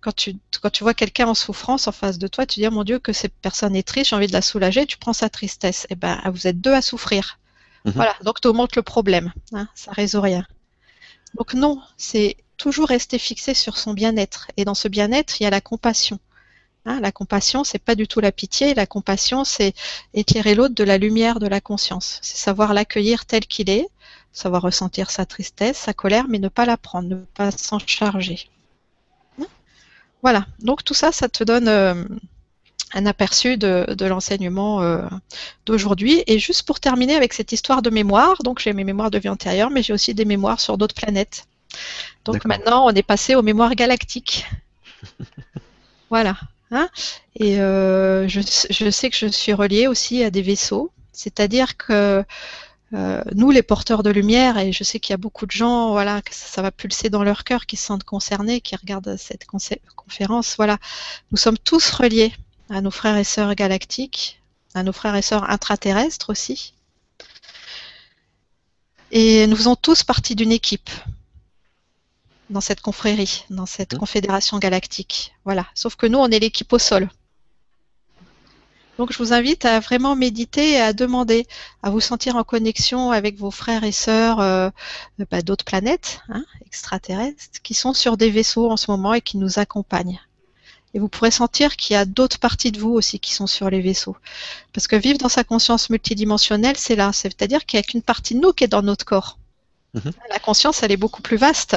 quand tu, quand tu vois quelqu'un en souffrance en face de toi, tu dis, oh mon Dieu, que cette personne est triste, j'ai envie de la soulager, tu prends sa tristesse. Eh ben, vous êtes deux à souffrir. Mhm. Voilà, donc tu augmentes le problème. Hein, ça résout rien. Donc non, c'est toujours rester fixé sur son bien-être. Et dans ce bien-être, il y a la compassion. Hein, la compassion, c'est pas du tout la pitié. La compassion, c'est éclairer l'autre de la lumière de la conscience. C'est savoir l'accueillir tel qu'il est, savoir ressentir sa tristesse, sa colère, mais ne pas la prendre, ne pas s'en charger. Hein? Voilà. Donc tout ça, ça te donne euh, un aperçu de, de l'enseignement euh, d'aujourd'hui. Et juste pour terminer avec cette histoire de mémoire, donc j'ai mes mémoires de vie antérieure, mais j'ai aussi des mémoires sur d'autres planètes. Donc maintenant, on est passé aux mémoires galactiques. voilà. Hein Et euh, je, je sais que je suis reliée aussi à des vaisseaux, c'est-à-dire que euh, nous, les porteurs de lumière, et je sais qu'il y a beaucoup de gens, voilà, que ça, ça va pulser dans leur cœur, qui se sentent concernés, qui regardent cette conférence, voilà, nous sommes tous reliés à nos frères et sœurs galactiques, à nos frères et sœurs intraterrestres aussi. Et nous faisons tous partie d'une équipe dans cette confrérie, dans cette confédération galactique. Voilà. Sauf que nous, on est l'équipe au sol. Donc, je vous invite à vraiment méditer et à demander, à vous sentir en connexion avec vos frères et sœurs euh, bah, d'autres planètes hein, extraterrestres qui sont sur des vaisseaux en ce moment et qui nous accompagnent. Et vous pourrez sentir qu'il y a d'autres parties de vous aussi qui sont sur les vaisseaux. Parce que vivre dans sa conscience multidimensionnelle, c'est là. C'est-à-dire qu'il n'y a qu'une partie de nous qui est dans notre corps. Mhm. La conscience, elle est beaucoup plus vaste.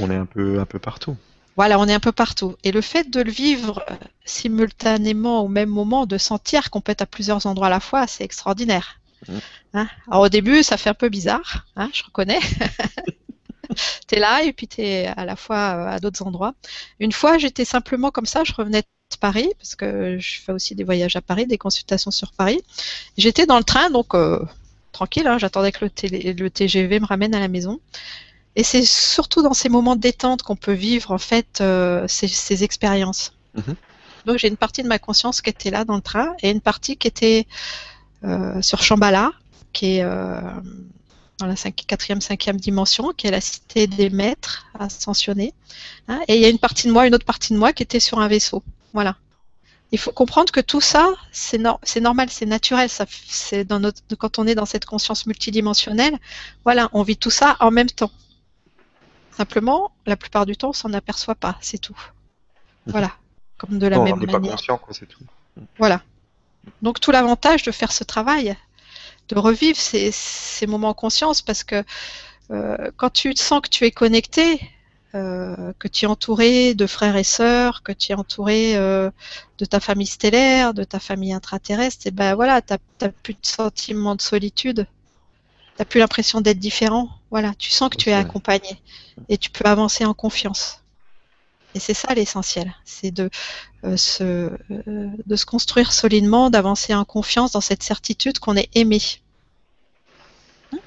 On est un peu, un peu partout. Voilà, on est un peu partout. Et le fait de le vivre euh, simultanément au même moment, de sentir qu'on peut être à plusieurs endroits à la fois, c'est extraordinaire. Mhm. Hein? Alors au début, ça fait un peu bizarre, hein, je reconnais. t'es là et puis t'es à la fois euh, à d'autres endroits. Une fois, j'étais simplement comme ça, je revenais de Paris, parce que je fais aussi des voyages à Paris, des consultations sur Paris. J'étais dans le train, donc euh, tranquille, hein, j'attendais que le, télé- le TGV me ramène à la maison. Et c'est surtout dans ces moments de détente qu'on peut vivre en fait euh, ces, ces expériences. Mhm. Donc j'ai une partie de ma conscience qui était là dans le train et une partie qui était euh, sur Shambhala, qui est euh, dans la cinqui- quatrième, cinquième dimension, qui est la cité des maîtres ascensionnés. hein. et il y a une partie de moi, une autre partie de moi qui était sur un vaisseau. Voilà. Il faut comprendre que tout ça, c'est nor- c'est normal, c'est naturel. Ça, dans notre, quand on est dans cette conscience multidimensionnelle, voilà, on vit tout ça en même temps. Simplement, la plupart du temps, on s'en aperçoit pas, c'est tout. Mhm. Voilà. Comme de la Non, on même n'est pas manière. conscient, quoi, c'est tout. Voilà. Donc tout l'avantage de faire ce travail, de revivre ces, ces moments en conscience, parce que euh, quand tu sens que tu es connecté, euh, que tu es entouré de frères et sœurs, que tu es entouré euh, de ta famille stellaire, de ta famille intraterrestre, et ben voilà, t'as t'as plus de sentiment de solitude, t'as plus l'impression d'être différent. Voilà, tu sens que tu es accompagné et tu peux avancer en confiance. Et c'est ça l'essentiel, c'est de euh, se, euh, de se construire solidement, d'avancer en confiance dans cette certitude qu'on est aimé. Hein?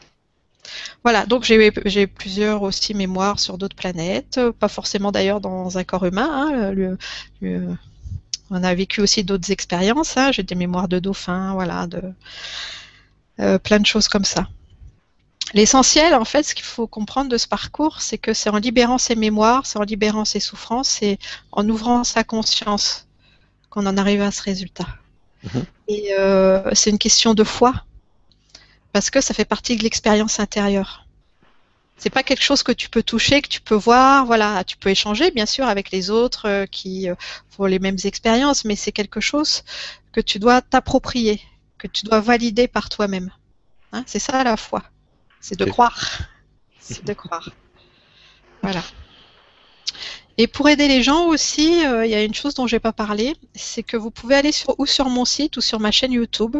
Voilà, donc j'ai plusieurs aussi mémoires sur d'autres planètes, pas forcément d'ailleurs dans un corps humain. hein, on a vécu aussi d'autres expériences. hein, j'ai des mémoires de dauphins, voilà, de euh, plein de choses comme ça. L'essentiel, en fait, ce qu'il faut comprendre de ce parcours, c'est que c'est en libérant ses mémoires, c'est en libérant ses souffrances, c'est en ouvrant sa conscience qu'on en arrive à ce résultat. Mhm. Et euh, c'est une question de foi, parce que ça fait partie de l'expérience intérieure. C'est pas quelque chose que tu peux toucher, que tu peux voir. Voilà, tu peux échanger bien sûr avec les autres euh, qui euh, font les mêmes expériences, mais c'est quelque chose que tu dois t'approprier, que tu dois valider par toi-même. Hein, c'est ça la foi. C'est de croire. C'est de croire. Voilà. Et pour aider les gens aussi, euh, il y a une chose dont j'ai pas parlé, c'est que vous pouvez aller sur ou sur mon site ou sur ma chaîne YouTube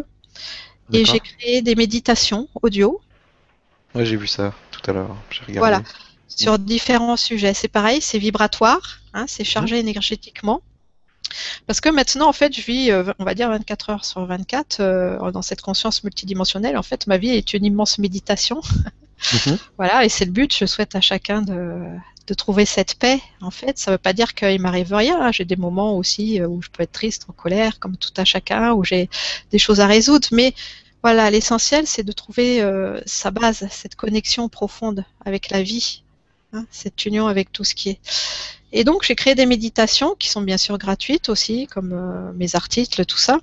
et j'ai créé des méditations audio Ouais, j'ai vu ça tout à l'heure. J'ai regardé. Voilà. sur différents sujets. C'est pareil, c'est vibratoire, hein, c'est chargé énergétiquement. Parce que maintenant, en fait, je vis, euh, on va dire 24 heures sur 24, euh, dans cette conscience multidimensionnelle. En fait, ma vie est une immense méditation. Mhm. Voilà, et c'est le but. Je souhaite à chacun de, de trouver cette paix. En fait, ça ne veut pas dire qu'il m'arrive rien. hein. J'ai des moments aussi euh, où je peux être triste, en colère, comme tout à chacun, où j'ai des choses à résoudre. Mais voilà, l'essentiel, c'est de trouver euh, sa base, cette connexion profonde avec la vie, hein, cette union avec tout ce qui est. Et donc, j'ai créé des méditations qui sont bien sûr gratuites aussi, comme euh, mes articles, tout ça,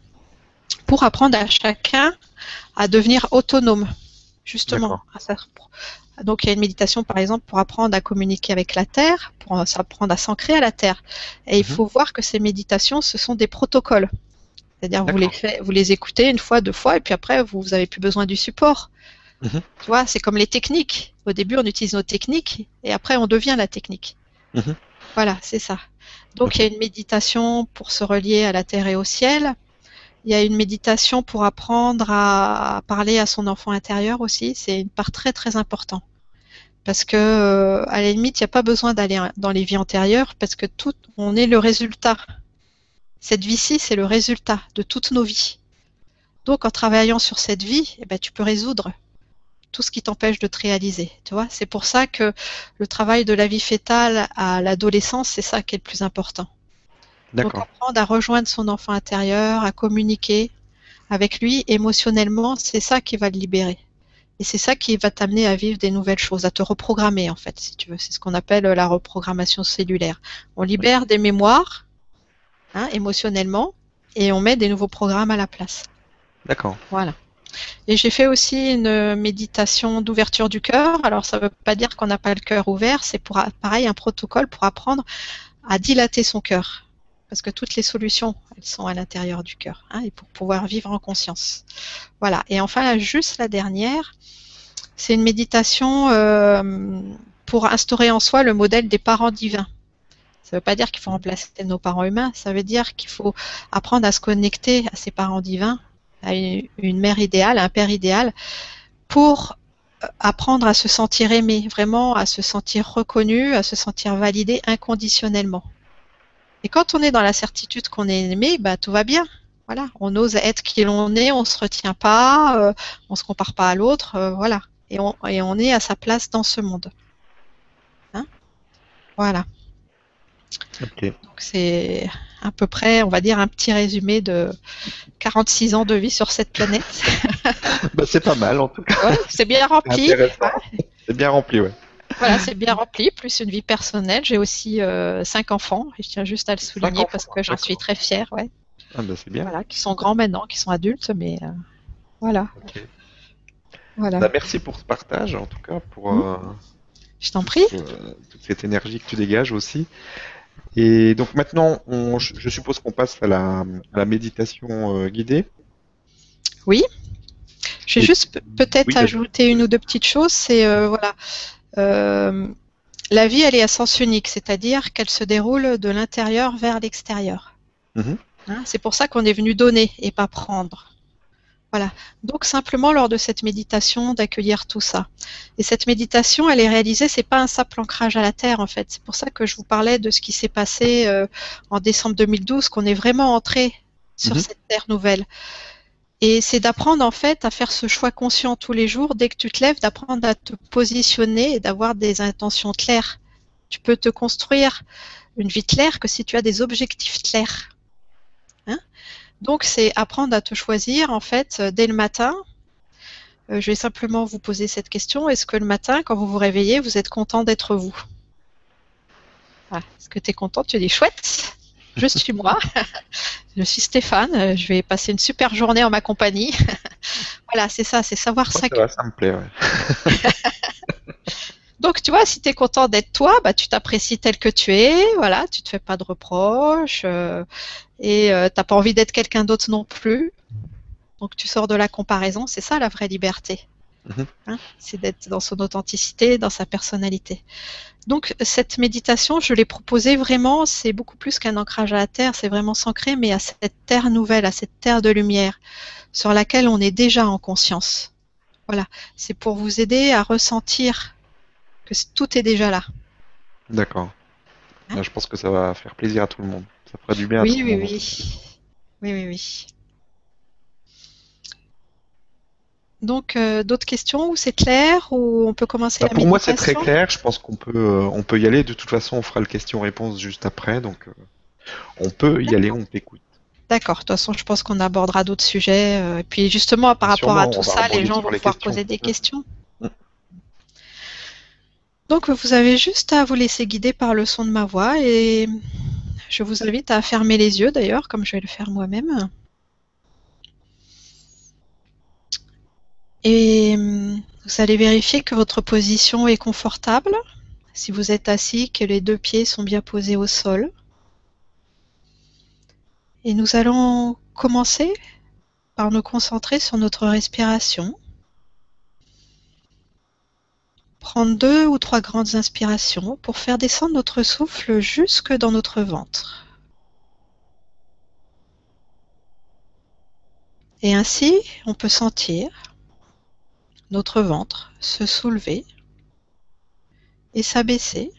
pour apprendre à chacun à devenir autonome, justement. Donc, il y a une méditation, par exemple, pour apprendre à communiquer avec la Terre, pour apprendre à s'ancrer à la Terre. Et il Mhm. faut voir que ces méditations, ce sont des protocoles. C'est-à-dire, vous les, fait- vous les écoutez une fois, deux fois, et puis après, vous n'avez plus besoin du support. Mhm. Tu vois, c'est comme les techniques. Au début, on utilise nos techniques, et après, on devient la technique. Mhm. Voilà, c'est ça. Donc, il y a une méditation pour se relier à la terre et au ciel. Il y a une méditation pour apprendre à parler à son enfant intérieur aussi. C'est une part très très importante. Parce que, euh, à la limite, il n'y a pas besoin d'aller dans les vies antérieures parce que tout, on est le résultat. Cette vie-ci, c'est le résultat de toutes nos vies. Donc, en travaillant sur cette vie, eh ben, tu peux résoudre tout ce qui t'empêche de te réaliser. Tu vois, c'est pour ça que le travail de la vie fétale à l'adolescence, c'est ça qui est le plus important. Donc apprendre à rejoindre son enfant intérieur, à communiquer avec lui émotionnellement, c'est ça qui va le libérer. Et c'est ça qui va t'amener à vivre des nouvelles choses, à te reprogrammer en fait, si tu veux. C'est ce qu'on appelle la reprogrammation cellulaire. On libère des mémoires hein, émotionnellement et on met des nouveaux programmes à la place. D'accord. Voilà. Et j'ai fait aussi une méditation d'ouverture du cœur. Alors ça ne veut pas dire qu'on n'a pas le cœur ouvert, c'est pour pareil un protocole pour apprendre à dilater son cœur. Parce que toutes les solutions, elles sont à l'intérieur du cœur, hein, et pour pouvoir vivre en conscience. Voilà. Et enfin, juste la dernière, C'est une méditation euh, pour instaurer en soi le modèle des parents divins. Ça ne veut pas dire qu'il faut remplacer nos parents humains, ça veut dire qu'il faut apprendre à se connecter à ses parents divins, à une mère idéale, un père idéal, pour apprendre à se sentir aimé, vraiment à se sentir reconnu, à se sentir validé inconditionnellement. Et quand on est dans la certitude qu'on est aimé, bah, tout va bien. Voilà, on ose être qui l'on est, on se retient pas, euh, on se compare pas à l'autre, euh, voilà. Et on, et on est à sa place dans ce monde. Hein? Voilà. Donc c'est à peu près, on va dire, un petit résumé de 46 ans de vie sur cette planète. bah, c'est pas mal en tout cas. c'est bien rempli. C'est bien rempli, ouais. Voilà, c'est bien rempli, plus une vie personnelle. J'ai aussi euh, cinq enfants, et je tiens juste à le souligner parce que j'en suis très fière, ouais. Ah bah c'est bien. Voilà, qui sont grands maintenant, qui sont adultes, mais euh, voilà. Voilà. Bah, merci pour ce partage, en tout cas, pour. Euh, je t'en prie. toute cette énergie que tu dégages aussi. Et donc maintenant, je suppose qu'on passe à la, méditation euh, guidée. Oui. Je vais juste peut-être ajouter une ou deux petites choses. C'est euh, voilà, euh, la vie, elle est à sens unique, c'est-à-dire qu'elle se déroule de l'intérieur vers l'extérieur. Mhm. Hein, c'est pour ça qu'on est venu donner et pas prendre. Voilà. Donc simplement lors de cette méditation d'accueillir tout ça. Et cette méditation, elle est réalisée, c'est pas un simple ancrage à la terre en fait. C'est pour ça que je vous parlais de ce qui s'est passé euh, en décembre 2012, qu'on est vraiment entré sur mhm. cette terre nouvelle. Et c'est d'apprendre en fait à faire ce choix conscient tous les jours, dès que tu te lèves, d'apprendre à te positionner et d'avoir des intentions claires. Tu peux te construire une vie claire que si tu as des objectifs clairs. Donc, c'est apprendre à te choisir, en fait, euh, dès le matin. Euh, je vais simplement vous poser cette question. Est-ce que le matin, quand vous vous réveillez, vous êtes content d'être vous? Ah, Est-ce que tu es content? Tu dis chouette je suis moi, je suis Stéphane, je vais passer une super journée en ma compagnie. voilà, c'est ça, c'est savoir ça. Ça, ça me plaît, ouais. Donc, tu vois, si tu es content d'être toi, bah, tu t'apprécies tel que tu es, voilà, tu te fais pas de reproches euh, et euh, t'as pas envie d'être quelqu'un d'autre non plus. Donc, tu sors de la comparaison, c'est ça la vraie liberté. Mhm. Hein, c'est d'être dans son authenticité, dans sa personnalité. Donc, cette méditation, je l'ai proposée vraiment, c'est beaucoup plus qu'un ancrage à la terre, c'est vraiment s'ancrer, mais à cette terre nouvelle, à cette terre de lumière, sur laquelle on est déjà en conscience. Voilà, c'est pour vous aider à ressentir tout est déjà là. D'accord. Hein je pense que ça va faire plaisir à tout le monde. Ça fera du bien oui, à tout oui, le monde. Oui, oui, oui, oui. Donc, euh, d'autres questions ou c'est clair ou on peut commencer bah, Pour moi, c'est très clair. Je pense qu'on peut, euh, on peut y aller. De toute façon, on fera le question-réponse juste après. Donc, euh, on peut y aller. On t'écoute. D'accord. De toute façon, je pense qu'on abordera d'autres sujets. et puis, justement, par rapport à tout ça, les gens vont pouvoir poser des questions. Donc vous avez juste à vous laisser guider par le son de ma voix et je vous invite à fermer les yeux d'ailleurs, comme je vais le faire moi-même. Et vous allez vérifier que votre position est confortable. Si vous êtes assis, que les deux pieds sont bien posés au sol. Et nous allons commencer par nous concentrer sur notre respiration. Prendre deux ou trois grandes inspirations pour faire descendre notre souffle jusque dans notre ventre. Et ainsi, on peut sentir notre ventre se soulever et s'abaisser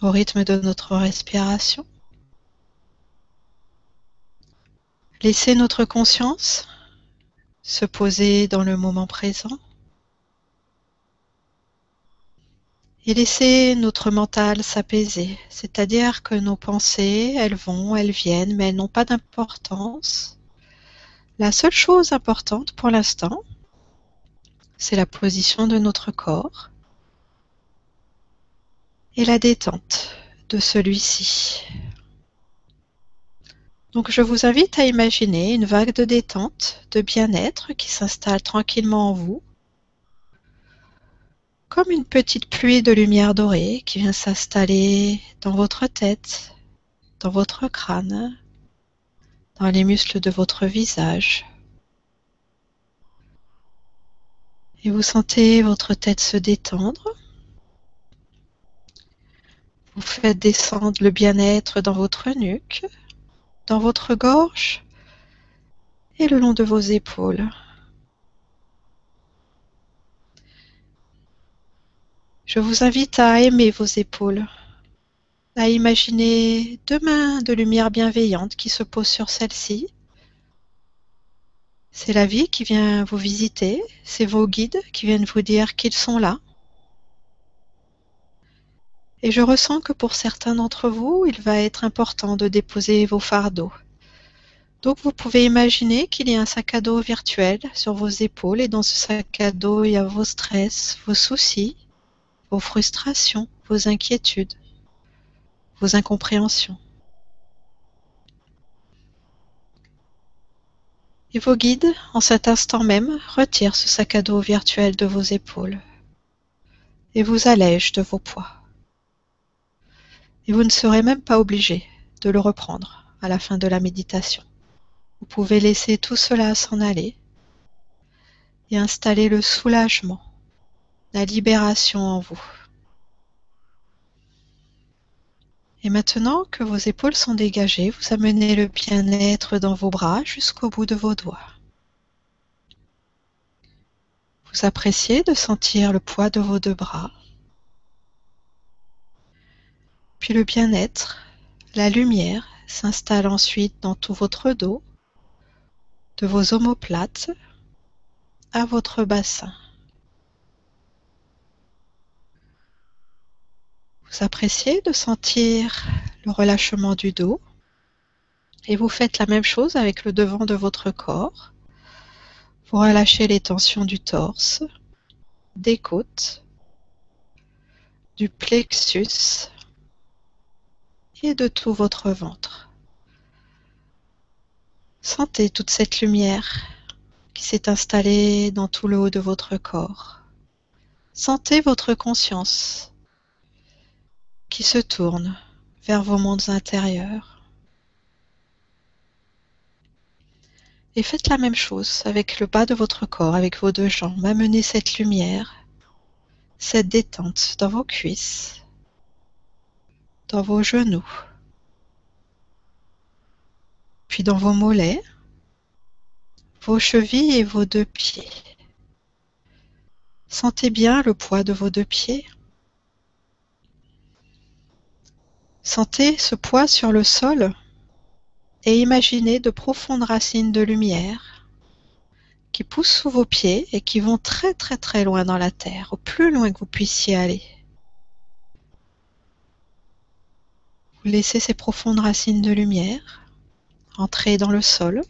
au rythme de notre respiration. Laisser notre conscience se poser dans le moment présent. Et laisser notre mental s'apaiser, c'est-à-dire que nos pensées, elles vont, elles viennent, mais elles n'ont pas d'importance. La seule chose importante pour l'instant, c'est la position de notre corps et la détente de celui-ci. Donc je vous invite à imaginer une vague de détente, de bien-être qui s'installe tranquillement en vous comme une petite pluie de lumière dorée qui vient s'installer dans votre tête, dans votre crâne, dans les muscles de votre visage. Et vous sentez votre tête se détendre. Vous faites descendre le bien-être dans votre nuque, dans votre gorge et le long de vos épaules. Je vous invite à aimer vos épaules, à imaginer deux mains de lumière bienveillante qui se posent sur celle-ci. C'est la vie qui vient vous visiter, c'est vos guides qui viennent vous dire qu'ils sont là. Et je ressens que pour certains d'entre vous, il va être important de déposer vos fardeaux. Donc vous pouvez imaginer qu'il y a un sac à dos virtuel sur vos épaules et dans ce sac à dos, il y a vos stress, vos soucis, vos frustrations, vos inquiétudes, vos incompréhensions. Et vos guides, en cet instant même, retirent ce sac à dos virtuel de vos épaules et vous allègent de vos poids. Et vous ne serez même pas obligé de le reprendre à la fin de la méditation. Vous pouvez laisser tout cela s'en aller et installer le soulagement, la libération en vous. Et maintenant que vos épaules sont dégagées, vous amenez le bien-être dans vos bras jusqu'au bout de vos doigts. Vous appréciez de sentir le poids de vos deux bras. Puis le bien-être, la lumière s'installe ensuite dans tout votre dos, de vos omoplates à votre bassin. Appréciez de sentir le relâchement du dos et vous faites la même chose avec le devant de votre corps. Vous relâchez les tensions du torse, des côtes, du plexus et de tout votre ventre. Sentez toute cette lumière qui s'est installée dans tout le haut de votre corps. Sentez votre conscience qui se tourne vers vos mondes intérieurs. Et faites la même chose avec le bas de votre corps, avec vos deux jambes. Amenez cette lumière, cette détente dans vos cuisses, dans vos genoux, puis dans vos mollets, vos chevilles et vos deux pieds. Sentez bien le poids de vos deux pieds. Sentez ce poids sur le sol et imaginez de profondes racines de lumière qui poussent sous vos pieds et qui vont très très très loin dans la terre, au plus loin que vous puissiez aller. Vous laissez ces profondes racines de lumière entrer dans le sol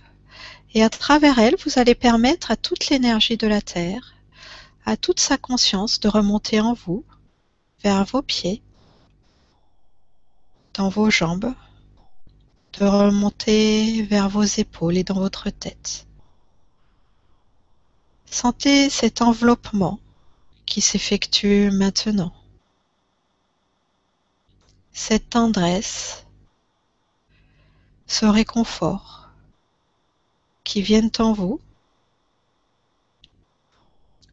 et à travers elles, vous allez permettre à toute l'énergie de la terre, à toute sa conscience de remonter en vous, vers vos pieds, dans vos jambes, de remonter vers vos épaules et dans votre tête. Sentez cet enveloppement qui s'effectue maintenant. Cette tendresse, ce réconfort qui viennent en vous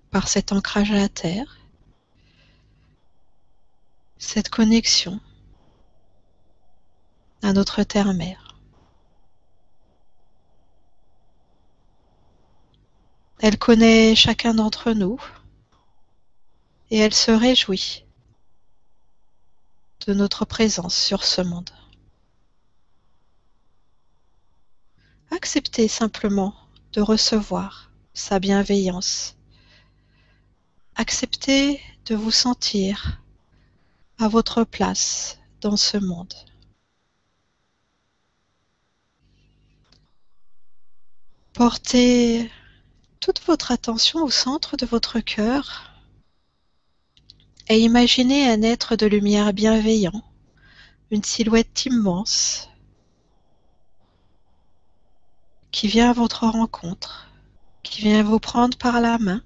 par cet ancrage à la terre, cette connexion à notre terre-mère. Elle connaît chacun d'entre nous et elle se réjouit de notre présence sur ce monde. Acceptez simplement de recevoir sa bienveillance. Acceptez de vous sentir à votre place dans ce monde. Portez toute votre attention au centre de votre cœur et imaginez un être de lumière bienveillant, une silhouette immense qui vient à votre rencontre, qui vient vous prendre par la main.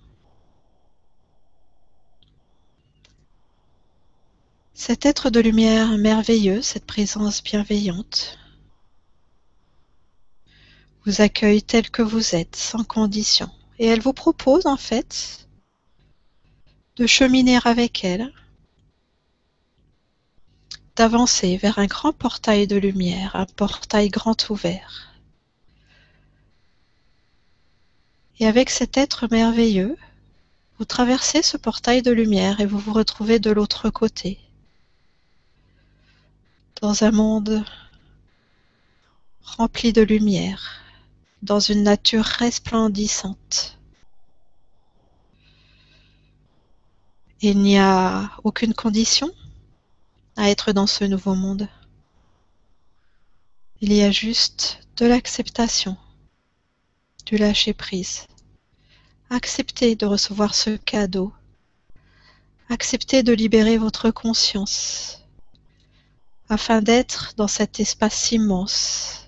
Cet être de lumière merveilleux, cette présence bienveillante, vous accueille tel que vous êtes, sans condition. Et elle vous propose en fait de cheminer avec elle, d'avancer vers un grand portail de lumière, un portail grand ouvert. Et avec cet être merveilleux, vous traversez ce portail de lumière et vous vous retrouvez de l'autre côté, dans un monde rempli de lumière, dans une nature resplendissante. Il n'y a aucune condition à être dans ce nouveau monde. Il y a juste de l'acceptation, du lâcher-prise. Acceptez de recevoir ce cadeau. Acceptez de libérer votre conscience afin d'être dans cet espace immense,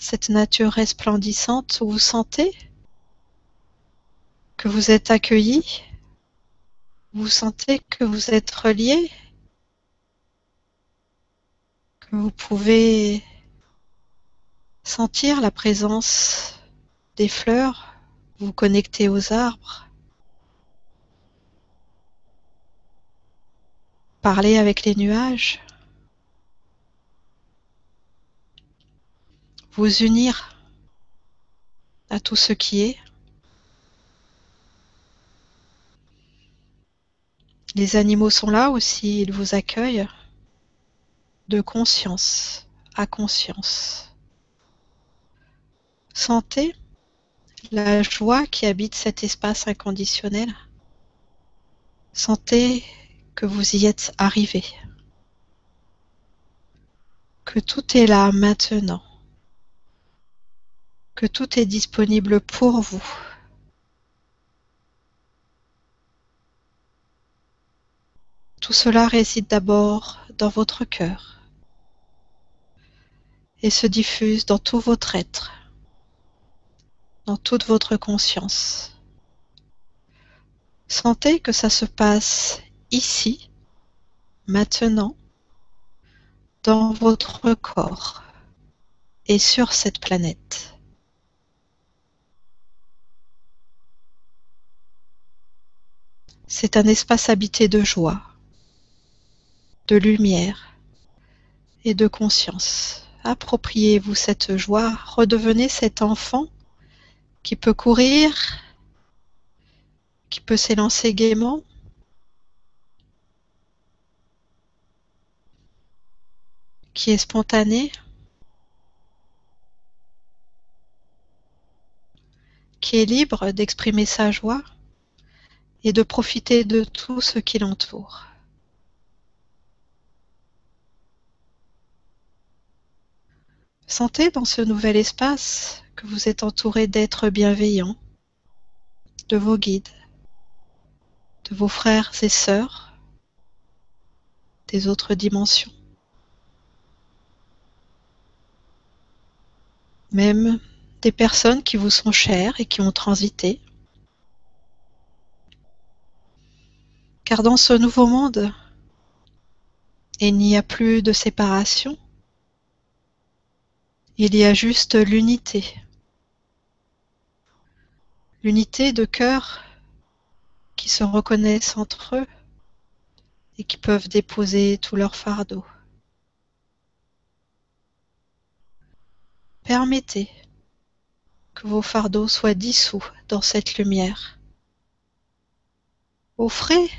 cette nature resplendissante vous sentez que vous êtes accueilli, vous sentez que vous êtes relié? Vous pouvez sentir la présence des fleurs, vous connecter aux arbres, parler avec les nuages, vous unir à tout ce qui est. Les animaux sont là aussi, ils vous accueillent de conscience à conscience. Sentez la joie qui habite cet espace inconditionnel. Sentez que vous y êtes arrivé, que tout est là maintenant, que tout est disponible pour vous. Tout cela réside d'abord dans votre cœur et se diffuse dans tout votre être, dans toute votre conscience. Sentez que ça se passe ici, maintenant, dans votre corps et sur cette planète. C'est un espace habité de joie, de lumière et de conscience. Appropriez-vous cette joie, redevenez cet enfant qui peut courir, qui peut s'élancer gaiement. qui est spontané, qui est libre d'exprimer sa joie et de profiter de tout ce qui l'entoure. Sentez dans ce nouvel espace que vous êtes entouré d'êtres bienveillants, de vos guides, de vos frères et sœurs des autres dimensions. Même des personnes qui vous sont chères et qui ont transité. Car dans ce nouveau monde, il n'y a plus de séparation, il y a juste l'unité. L'unité de cœur qui se reconnaissent entre eux et qui peuvent déposer tout leur fardeau. Permettez que vos fardeaux soient dissous dans cette lumière. Offrez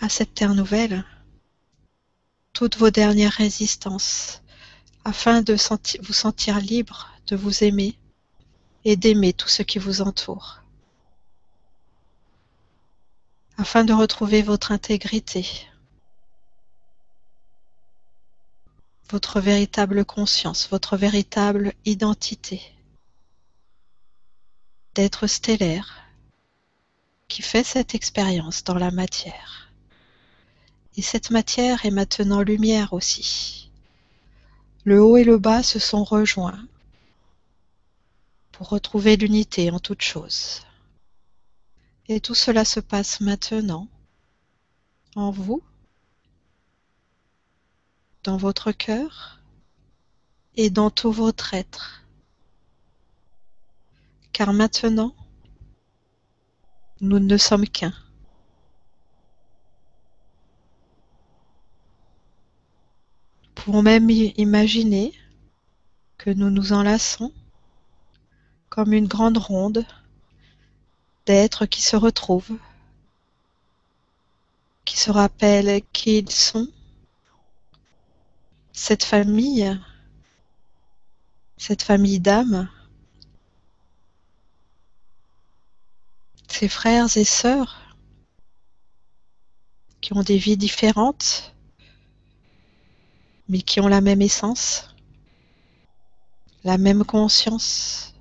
à cette terre nouvelle toutes vos dernières résistances, afin de vous sentir libre de vous aimer et d'aimer tout ce qui vous entoure, afin de retrouver votre intégrité, votre véritable conscience, votre véritable identité, d'être stellaire qui fait cette expérience dans la matière. Et cette matière est maintenant lumière aussi. Le haut et le bas se sont rejoints pour retrouver l'unité en toute chose. Et tout cela se passe maintenant en vous, dans votre cœur et dans tout votre être. Car maintenant, Nous ne sommes qu'un. Pouvons même imaginer que nous nous enlaçons comme une grande ronde d'êtres qui se retrouvent, qui se rappellent qui ils sont, cette famille, cette famille d'âmes, ces frères et sœurs qui ont des vies différentes, mais qui ont la même essence, la même conscience.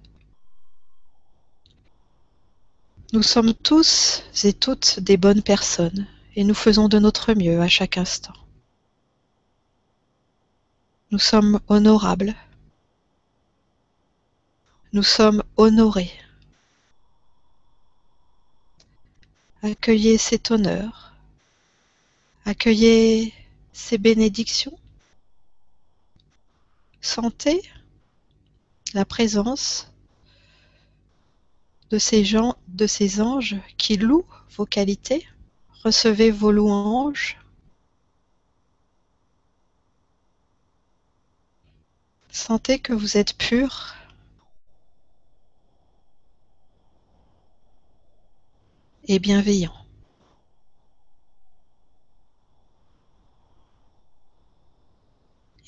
Nous sommes tous et toutes des bonnes personnes et nous faisons de notre mieux à chaque instant. Nous sommes honorables. Nous sommes honorés. Accueillez cet honneur. Accueillez ces bénédictions. Sentez la présence de ces gens, de ces anges qui louent vos qualités. Recevez vos louanges. Sentez que vous êtes pur. Et bienveillant.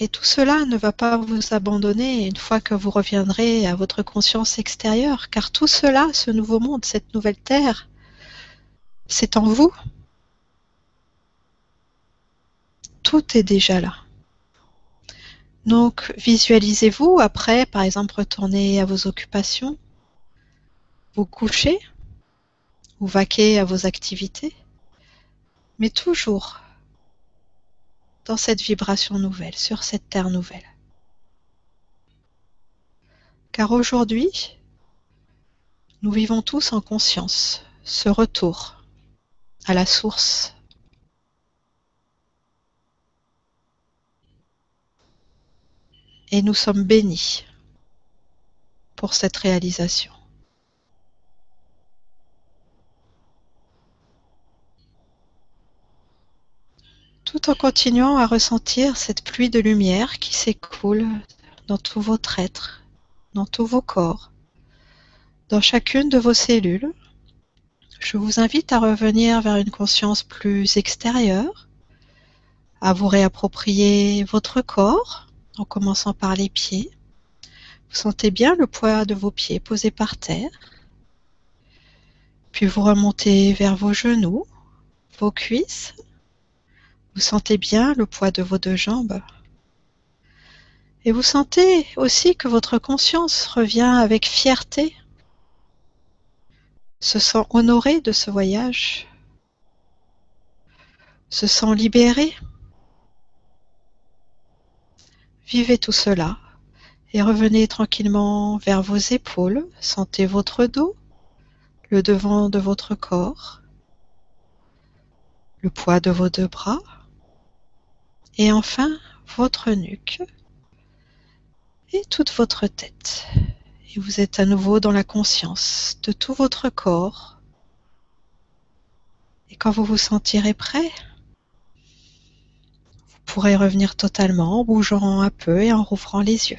Et tout cela ne va pas vous abandonner une fois que vous reviendrez à votre conscience extérieure, car tout cela, ce nouveau monde, cette nouvelle terre, c'est en vous. Tout est déjà là. Donc visualisez-vous après, par exemple, retourner à vos occupations, vous coucher, ou vaquer à vos activités, mais toujours dans cette vibration nouvelle, sur cette terre nouvelle. Car aujourd'hui, nous vivons tous en conscience ce retour à la source. Et nous sommes bénis pour cette réalisation. Tout en continuant à ressentir cette pluie de lumière qui s'écoule dans tout votre être, dans tous vos corps, dans chacune de vos cellules. Je vous invite à revenir vers une conscience plus extérieure, à vous réapproprier votre corps en commençant par les pieds. Vous sentez bien le poids de vos pieds posés par terre. Puis vous remontez vers vos genoux, vos cuisses, vous sentez bien le poids de vos deux jambes. Et vous sentez aussi que votre conscience revient avec fierté, se sent honoré de ce voyage, se sent libéré. Vivez tout cela et revenez tranquillement vers vos épaules, sentez votre dos, le devant de votre corps, le poids de vos deux bras, et enfin votre nuque et toute votre tête. Et vous êtes à nouveau dans la conscience de tout votre corps. Et quand vous vous sentirez prêt, vous pourrez revenir totalement en bougeant un peu et en rouvrant les yeux.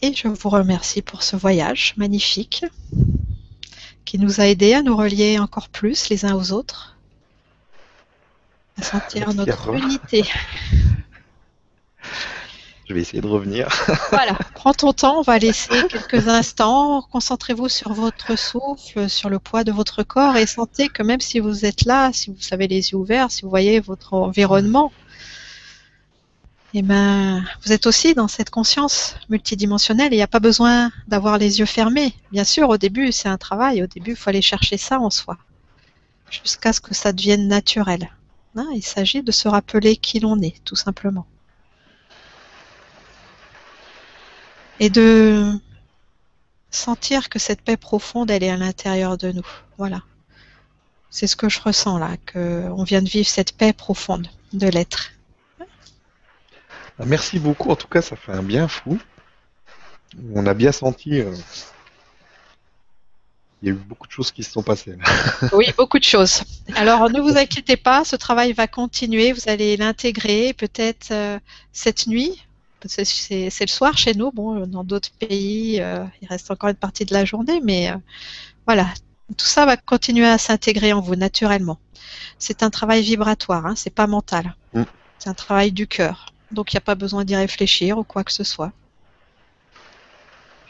Et je vous remercie pour ce voyage magnifique qui nous a aidés à nous relier encore plus les uns aux autres, à sentir notre unité. Je vais essayer de revenir. voilà, prends ton temps, on va laisser quelques instants. Concentrez-vous sur votre souffle, sur le poids de votre corps et sentez que même si vous êtes là, si vous avez les yeux ouverts, si vous voyez votre environnement, eh ben, vous êtes aussi dans cette conscience multidimensionnelle il n'y a pas besoin d'avoir les yeux fermés. Bien sûr, au début, c'est un travail. Au début, il faut aller chercher ça en soi, jusqu'à ce que ça devienne naturel. Hein, il s'agit de se rappeler qui l'on est, tout simplement. Et de sentir que cette paix profonde, elle est à l'intérieur de nous. Voilà. C'est ce que je ressens là, qu'on vient de vivre cette paix profonde de l'être. Merci beaucoup. En tout cas, ça fait un bien fou. On a bien senti. euh, Il y a eu beaucoup de choses qui se sont passées. Oui, beaucoup de choses. Alors, ne vous inquiétez pas, ce travail va continuer. Vous allez l'intégrer peut-être euh, cette nuit. c'est le soir chez nous. Bon, dans d'autres pays, euh, il reste encore une partie de la journée, mais euh, voilà. Tout ça va continuer à s'intégrer en vous naturellement. C'est un travail vibratoire, hein, c'est pas mental. Mm. C'est un travail du cœur. Donc, il n'y a pas besoin d'y réfléchir ou quoi que ce soit.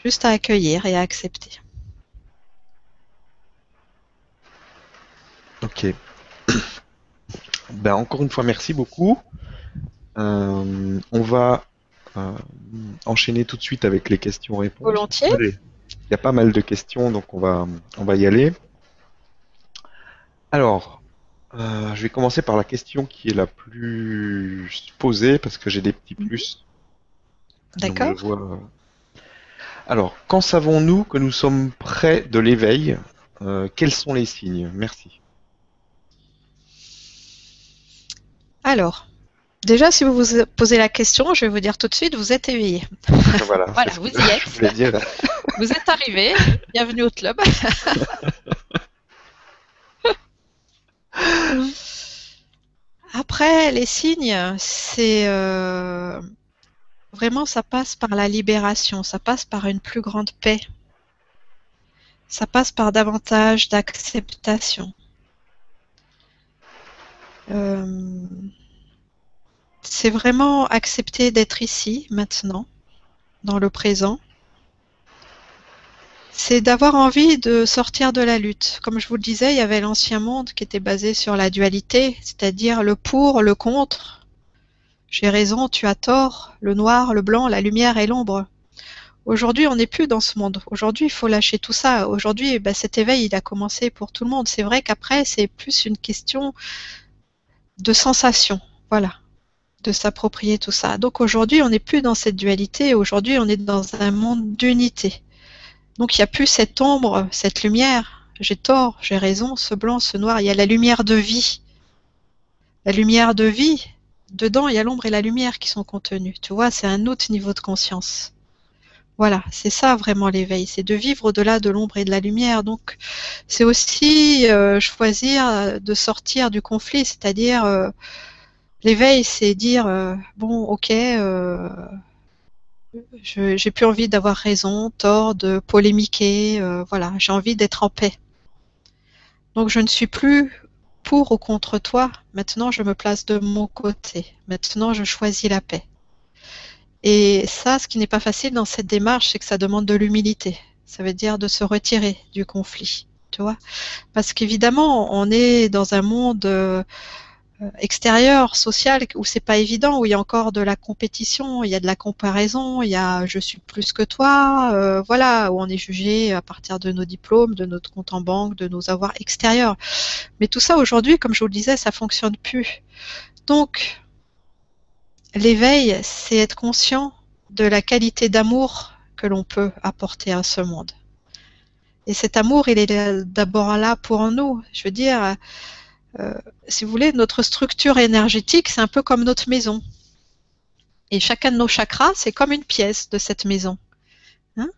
Juste à accueillir et à accepter. Ok. Ben, encore une fois, merci beaucoup. Euh, on va euh, enchaîner tout de suite avec les questions-réponses. Volontiers. Il y a pas mal de questions, donc on va, on va y aller. Alors, euh, je vais commencer par la question qui est la plus posée, parce que j'ai des petits plus. Donc, D'accord. vois, Alors, quand savons-nous que nous sommes près de l'éveil? Euh, Quels sont les signes? Merci. Alors, déjà, si vous vous posez la question, je vais vous dire tout de suite, vous êtes éveillé. Voilà, Voilà, vous y êtes. Je dire. Vous êtes arrivé. Bienvenue au club. Après, les signes, c'est euh, vraiment, ça passe par la libération, ça passe par une plus grande paix, ça passe par davantage d'acceptation. Euh, c'est vraiment accepter d'être ici, maintenant, dans le présent. C'est d'avoir envie de sortir de la lutte. Comme je vous le disais, il y avait l'ancien monde qui était basé sur la dualité, c'est-à-dire le pour, le contre. J'ai raison, tu as tort, le noir, le blanc, la lumière et l'ombre. Aujourd'hui, on n'est plus dans ce monde. Aujourd'hui, il faut lâcher tout ça. Aujourd'hui, ben, cet éveil, il a commencé pour tout le monde. C'est vrai qu'après, c'est plus une question de sensation. Voilà. De s'approprier tout ça. Donc aujourd'hui, on n'est plus dans cette dualité. Aujourd'hui, on est dans un monde d'unité. Donc il n'y a plus cette ombre, cette lumière. J'ai tort, j'ai raison, ce blanc, ce noir. Il y a la lumière de vie. La lumière de vie, dedans, il y a l'ombre et la lumière qui sont contenues. Tu vois, c'est un autre niveau de conscience. Voilà, c'est ça vraiment l'éveil, c'est de vivre au-delà de l'ombre et de la lumière. Donc, c'est aussi euh, choisir de sortir du conflit, c'est-à-dire euh, l'éveil, c'est dire euh, bon, ok, euh, j'ai plus envie d'avoir raison, tort, de polémiquer. euh, voilà, j'ai envie d'être en paix. Donc, je ne suis plus pour ou contre toi. Maintenant, je me place de mon côté. Maintenant, je choisis la paix. Et ça, ce qui n'est pas facile dans cette démarche, c'est que ça demande de l'humilité. Ça veut dire de se retirer du conflit, tu vois. Parce qu'évidemment, on est dans un monde euh, euh, extérieur, social, où c'est pas évident, où il y a encore de la compétition, il y a de la comparaison, il y a je suis plus que toi, euh, voilà, où on est jugé à partir de nos diplômes, de notre compte en banque, de nos avoirs extérieurs. Mais tout ça aujourd'hui, comme je vous le disais, ça fonctionne plus. Donc, l'éveil, c'est être conscient de la qualité d'amour que l'on peut apporter à ce monde. Et cet amour, il est d'abord là pour nous. Je veux dire, euh, si vous voulez, notre structure énergétique, c'est un peu comme notre maison. Et chacun de nos chakras, c'est comme une pièce de cette maison. Hein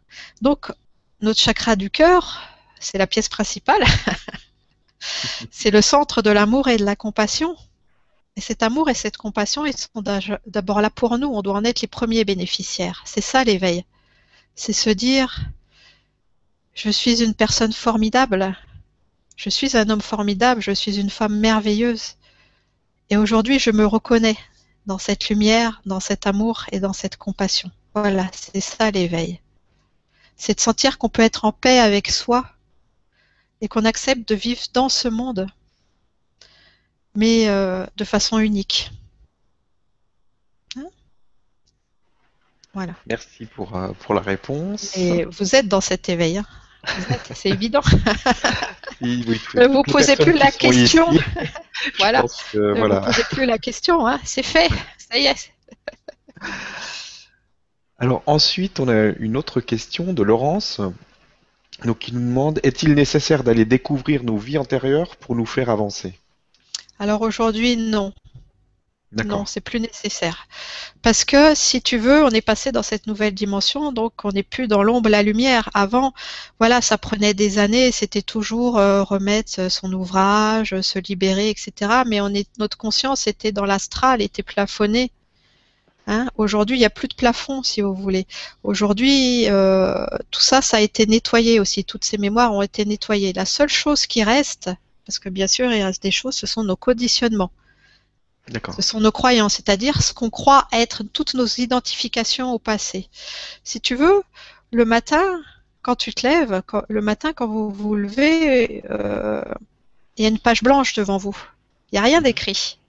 Donc, notre chakra du cœur, c'est la pièce principale. c'est le centre de l'amour et de la compassion. Et cet amour et cette compassion, ils sont d'abord là pour nous. On doit en être les premiers bénéficiaires. C'est ça l'éveil. C'est se dire, je suis une personne formidable. Je suis un homme formidable. Je suis une femme merveilleuse. Et aujourd'hui, je me reconnais dans cette lumière, dans cet amour et dans cette compassion. Voilà, c'est ça l'éveil. C'est de sentir qu'on peut être en paix avec soi et qu'on accepte de vivre dans ce monde mais euh, de façon unique. Hein? Voilà. Merci pour, euh, pour la réponse. Et vous êtes dans cet éveil. Hein c'est évident. Oui, oui, ne vous posez plus la question. voilà. Que, ne voilà. vous posez plus la question. Hein c'est fait. Ça y est. Alors ensuite, on a une autre question de Laurence. Donc, qui nous demande est-il nécessaire d'aller découvrir nos vies antérieures pour nous faire avancer? Alors aujourd'hui, non. Non, c'est plus nécessaire. Parce que si tu veux, on est passé dans cette nouvelle dimension, donc on n'est plus dans l'ombre, la lumière. Avant, voilà, ça prenait des années, c'était toujours euh, remettre son ouvrage, se libérer, etc. Mais on est, notre conscience était dans l'astral, était plafonnée. Hein Aujourd'hui, il n'y a plus de plafond, si vous voulez. Aujourd'hui, euh, tout ça, ça a été nettoyé aussi. Toutes ces mémoires ont été nettoyées. La seule chose qui reste, parce que bien sûr, il reste des choses, ce sont nos conditionnements. Ce sont nos croyances, c'est-à-dire ce qu'on croit être toutes nos identifications au passé. Si tu veux, le matin, quand tu te lèves, le matin quand vous vous levez, euh, il y a une page blanche devant vous. Il n'y a rien d'écrit.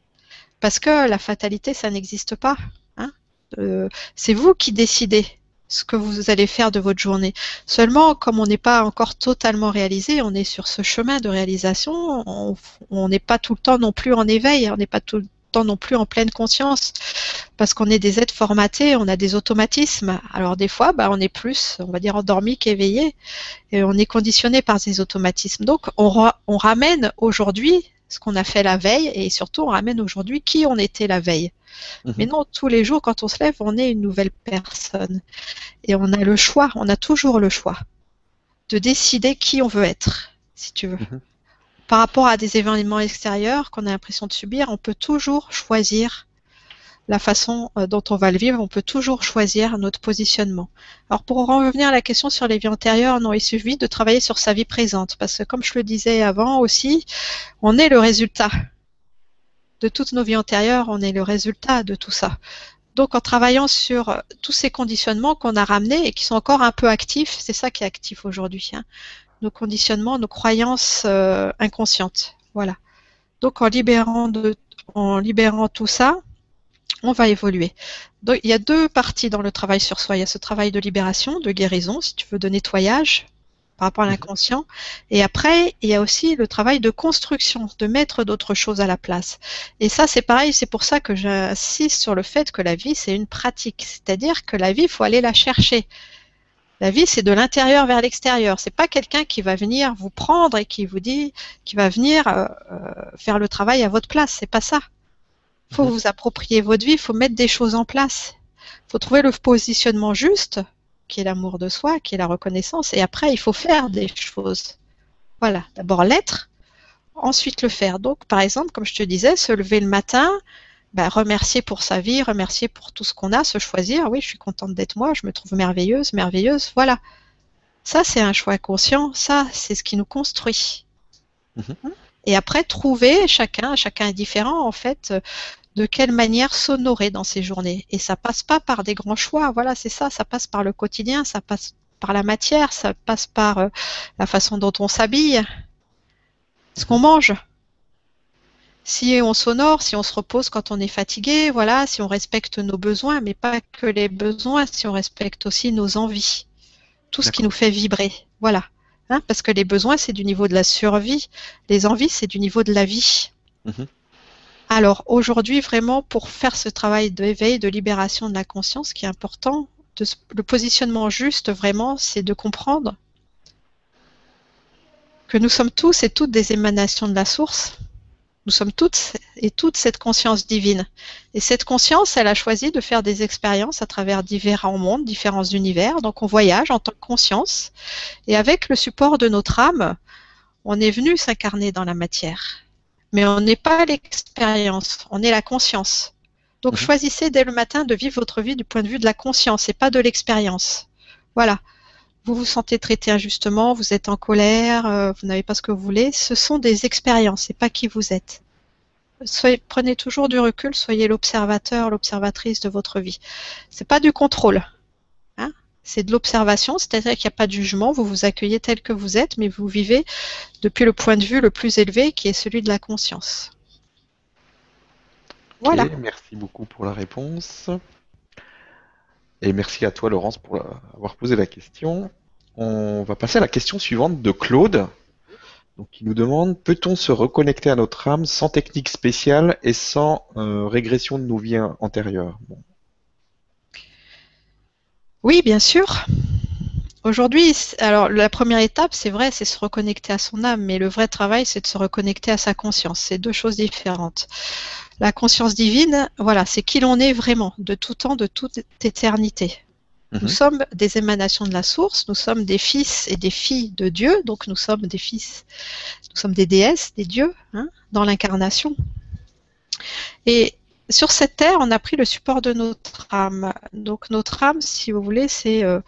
Parce que la fatalité, ça n'existe pas. Hein. Euh, c'est vous qui décidez ce que vous allez faire de votre journée. Seulement, comme on n'est pas encore totalement réalisé, on est sur ce chemin de réalisation, on n'est pas tout le temps non plus en éveil, on n'est pas tout, non plus en pleine conscience parce qu'on est des êtres formatés, on a des automatismes. Alors des fois, bah, on est plus, on va dire, endormi qu'éveillé et on est conditionné par ces automatismes. Donc on, on ramène aujourd'hui ce qu'on a fait la veille et surtout on ramène aujourd'hui qui on était la veille. Mhm. Mais non, tous les jours quand on se lève, on est une nouvelle personne et on a le choix, on a toujours le choix de décider qui on veut être, si tu veux. Mhm par rapport à des événements extérieurs qu'on a l'impression de subir, on peut toujours choisir la façon euh, dont on va le vivre, on peut toujours choisir notre positionnement. Alors pour revenir à la question sur les vies antérieures, non, il suffit de travailler sur sa vie présente, parce que comme je le disais avant aussi, on est le résultat de toutes nos vies antérieures, on est le résultat de tout ça. Donc en travaillant sur tous ces conditionnements qu'on a ramenés et qui sont encore un peu actifs, c'est ça qui est actif aujourd'hui. Hein nos conditionnements, nos croyances euh, inconscientes. Voilà. Donc en libérant, de, en libérant tout ça, on va évoluer. Donc, il y a deux parties dans le travail sur soi. Il y a ce travail de libération, de guérison, si tu veux, de nettoyage par rapport à mhm. l'inconscient. Et après, il y a aussi le travail de construction, de mettre d'autres choses à la place. Et ça, c'est pareil, c'est pour ça que j'insiste sur le fait que la vie, c'est une pratique. C'est-à-dire que la vie, il faut aller la chercher. La vie, c'est de l'intérieur vers l'extérieur. C'est pas quelqu'un qui va venir vous prendre et qui vous dit, qui va venir euh, euh, faire le travail à votre place. C'est pas ça. Il faut mhm. vous approprier votre vie. Il faut mettre des choses en place. Il faut trouver le positionnement juste, qui est l'amour de soi, qui est la reconnaissance. Et après, il faut faire des choses. Voilà. D'abord l'être, ensuite le faire. Donc, par exemple, comme je te disais, se lever le matin, bah, remercier pour sa vie, remercier pour tout ce qu'on a, se choisir. Oui, je suis contente d'être moi, je me trouve merveilleuse, merveilleuse. Voilà. Ça, c'est un choix conscient. Ça, c'est ce qui nous construit. Mhm. Et après, trouver chacun, chacun est différent en fait, de quelle manière s'honorer dans ces journées. Et ça passe pas par des grands choix. Voilà, c'est ça. Ça passe par le quotidien, ça passe par la matière, ça passe par euh, la façon dont on s'habille, ce qu'on mange si on s'honore, si on se repose quand on est fatigué, voilà, si on respecte nos besoins, mais pas que les besoins, si on respecte aussi nos envies, tout ce qui nous fait vibrer, voilà. Hein, parce que les besoins, c'est du niveau de la survie, les envies, c'est du niveau de la vie. Mhm. Alors aujourd'hui, vraiment, pour faire ce travail d'éveil, de libération de la conscience, ce qui est important, le positionnement juste, vraiment, c'est de comprendre que nous sommes tous et toutes des émanations de la source, nous sommes toutes et toutes cette conscience divine. Et cette conscience, elle a choisi de faire des expériences à travers différents mondes, différents univers. Donc on voyage en tant que conscience. Et avec le support de notre âme, on est venu s'incarner dans la matière. Mais on n'est pas l'expérience, on est la conscience. Donc mhm. choisissez dès le matin de vivre votre vie du point de vue de la conscience et pas de l'expérience. Voilà. Vous vous sentez traité injustement, vous êtes en colère, euh, vous n'avez pas ce que vous voulez. Ce sont des expériences, c'est pas qui vous êtes. Soyez, prenez toujours du recul, soyez l'observateur, l'observatrice de votre vie. C'est pas du contrôle. Hein c'est de l'observation, c'est-à-dire qu'il n'y a pas de jugement, vous vous accueillez tel que vous êtes, mais vous vivez depuis le point de vue le plus élevé qui est celui de la conscience. Voilà. merci beaucoup pour la réponse. Et merci à toi, Laurence, pour avoir posé la question. On va passer à la question suivante de Claude, donc, qui nous demande peut-on se reconnecter à notre âme sans technique spéciale et sans euh, régression de nos vies antérieures Oui, bien sûr. Aujourd'hui, alors la première étape, c'est vrai, c'est se reconnecter à son âme, mais le vrai travail, c'est de se reconnecter à sa conscience. C'est deux choses différentes. La conscience divine, voilà, c'est qui l'on est vraiment, de tout temps, de toute éternité. Nous Mhm. sommes des émanations de la source, nous sommes des fils et des filles de Dieu, donc nous sommes des fils, nous sommes des déesses, des dieux, hein, dans l'incarnation. Et sur cette terre, on a pris le support de notre âme. Donc notre âme, si vous voulez, c'est euh,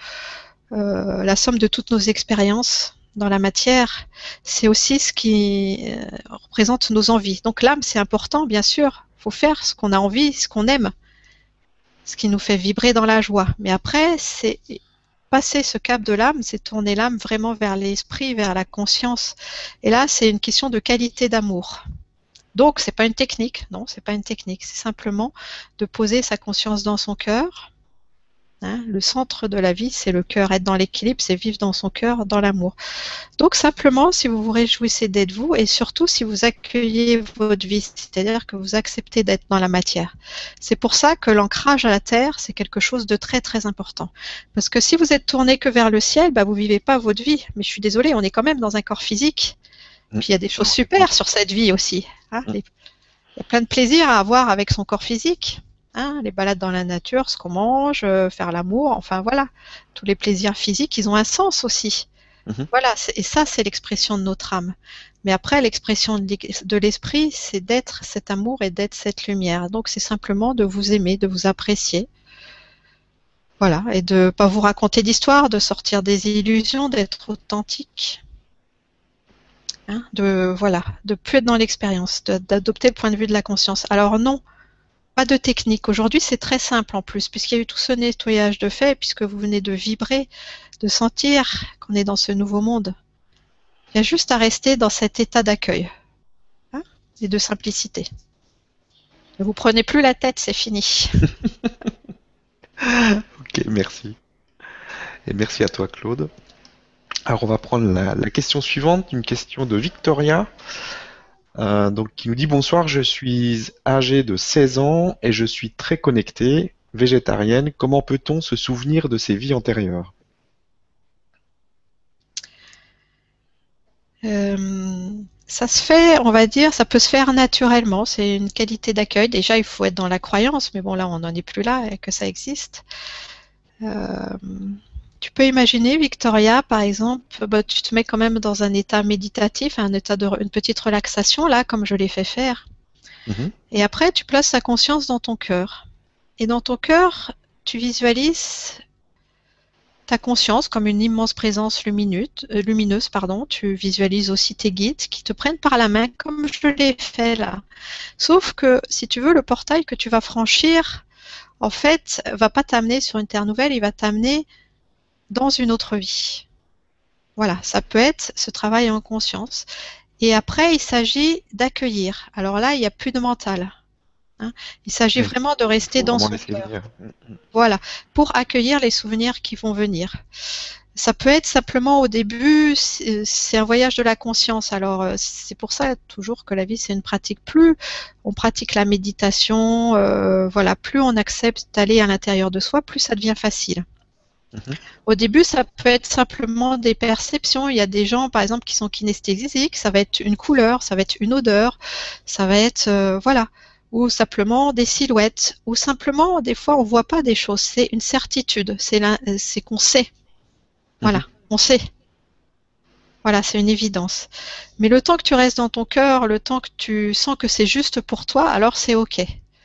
la somme de toutes nos expériences dans la matière. C'est aussi ce qui euh, représente nos envies. Donc l'âme, c'est important, bien sûr. Il faut faire ce qu'on a envie, ce qu'on aime, ce qui nous fait vibrer dans la joie. Mais après, c'est passer ce cap de l'âme, c'est tourner l'âme vraiment vers l'esprit, vers la conscience. Et là, c'est une question de qualité d'amour. Donc, c'est pas une technique, non, c'est pas une technique. C'est simplement de poser sa conscience dans son cœur. Hein, le centre de la vie, c'est le cœur. Être dans l'équilibre, c'est vivre dans son cœur, dans l'amour. Donc, simplement, si vous vous réjouissez d'être vous, et surtout si vous accueillez votre vie, c'est-à-dire que vous acceptez d'être dans la matière. C'est pour ça que l'ancrage à la terre, c'est quelque chose de très très important. Parce que si vous êtes tourné que vers le ciel, bah, vous vivez pas votre vie. Mais je suis désolée, on est quand même dans un corps physique. Mm. Puis il y a des choses super sur cette vie aussi. hein. Mm. Il y a plein de plaisir à avoir avec son corps physique. Hein. Les balades dans la nature, ce qu'on mange, euh, faire l'amour, enfin voilà. Tous les plaisirs physiques, ils ont un sens aussi. Mhm. Voilà, et ça, c'est l'expression de notre âme. Mais après, l'expression de l'e- de l'esprit, c'est d'être cet amour et d'être cette lumière. Donc, c'est simplement de vous aimer, de vous apprécier. Voilà, et de pas vous raconter d'histoires, de sortir des illusions, d'être authentique. Hein, de voilà, de plus être dans l'expérience, d'adopter le point de vue de la conscience. Alors non, pas de technique. Aujourd'hui, c'est très simple en plus, puisqu'il y a eu tout ce nettoyage de fait, puisque vous venez de vibrer, de sentir qu'on est dans ce nouveau monde. Il y a juste à rester dans cet état d'accueil hein, et de simplicité. Ne vous prenez plus la tête, c'est fini. Ok, merci. Et merci à toi, Claude. Alors, on va prendre la, la question suivante, une question de Victoria, euh, donc qui nous dit bonsoir, je suis âgée de 16 ans et je suis très connectée, végétarienne. Comment peut-on se souvenir de ses vies antérieures? Euh, ça se fait, on va dire, ça peut se faire naturellement. C'est une qualité d'accueil. Déjà, il faut être dans la croyance, mais bon, là, on n'en est plus là et que ça existe. Euh, tu peux imaginer, Victoria, par exemple, bah, tu te mets quand même dans un état méditatif, un état de une petite relaxation, là, comme je l'ai fait faire. Mhm. Et après, tu places ta conscience dans ton cœur. Et dans ton cœur, tu visualises ta conscience comme une immense présence lumineuse, euh, lumineuse pardon. Tu visualises aussi tes guides qui te prennent par la main comme je l'ai fait là. Sauf que si tu veux, le portail que tu vas franchir, en fait, va pas t'amener sur une terre nouvelle, il va t'amener dans une autre vie. Voilà, ça peut être ce travail en conscience. Et après, il s'agit d'accueillir. Alors là, il n'y a plus de mental. hein. Il s'agit Oui. vraiment de rester Faut dans son cœur. venir. Mhm. Voilà, pour accueillir les souvenirs qui vont venir. Ça peut être simplement au début, c'est c'est un voyage de la conscience. Alors euh, c'est pour ça toujours que la vie c'est une pratique. Plus on pratique la méditation, euh, voilà, plus on accepte d'aller à l'intérieur de soi, plus ça devient facile. Au début, ça peut être simplement des perceptions. Il y a des gens, par exemple, qui sont kinesthésiques. Ça va être une couleur, ça va être une odeur, ça va être, euh, voilà, ou simplement des silhouettes, ou simplement, des fois, on voit pas des choses. C'est une certitude. C'est c'est qu'on sait. Voilà, Mhm. on sait. Voilà, c'est une évidence. Mais le temps que tu restes dans ton cœur, le temps que tu sens que c'est juste pour toi, alors c'est ok.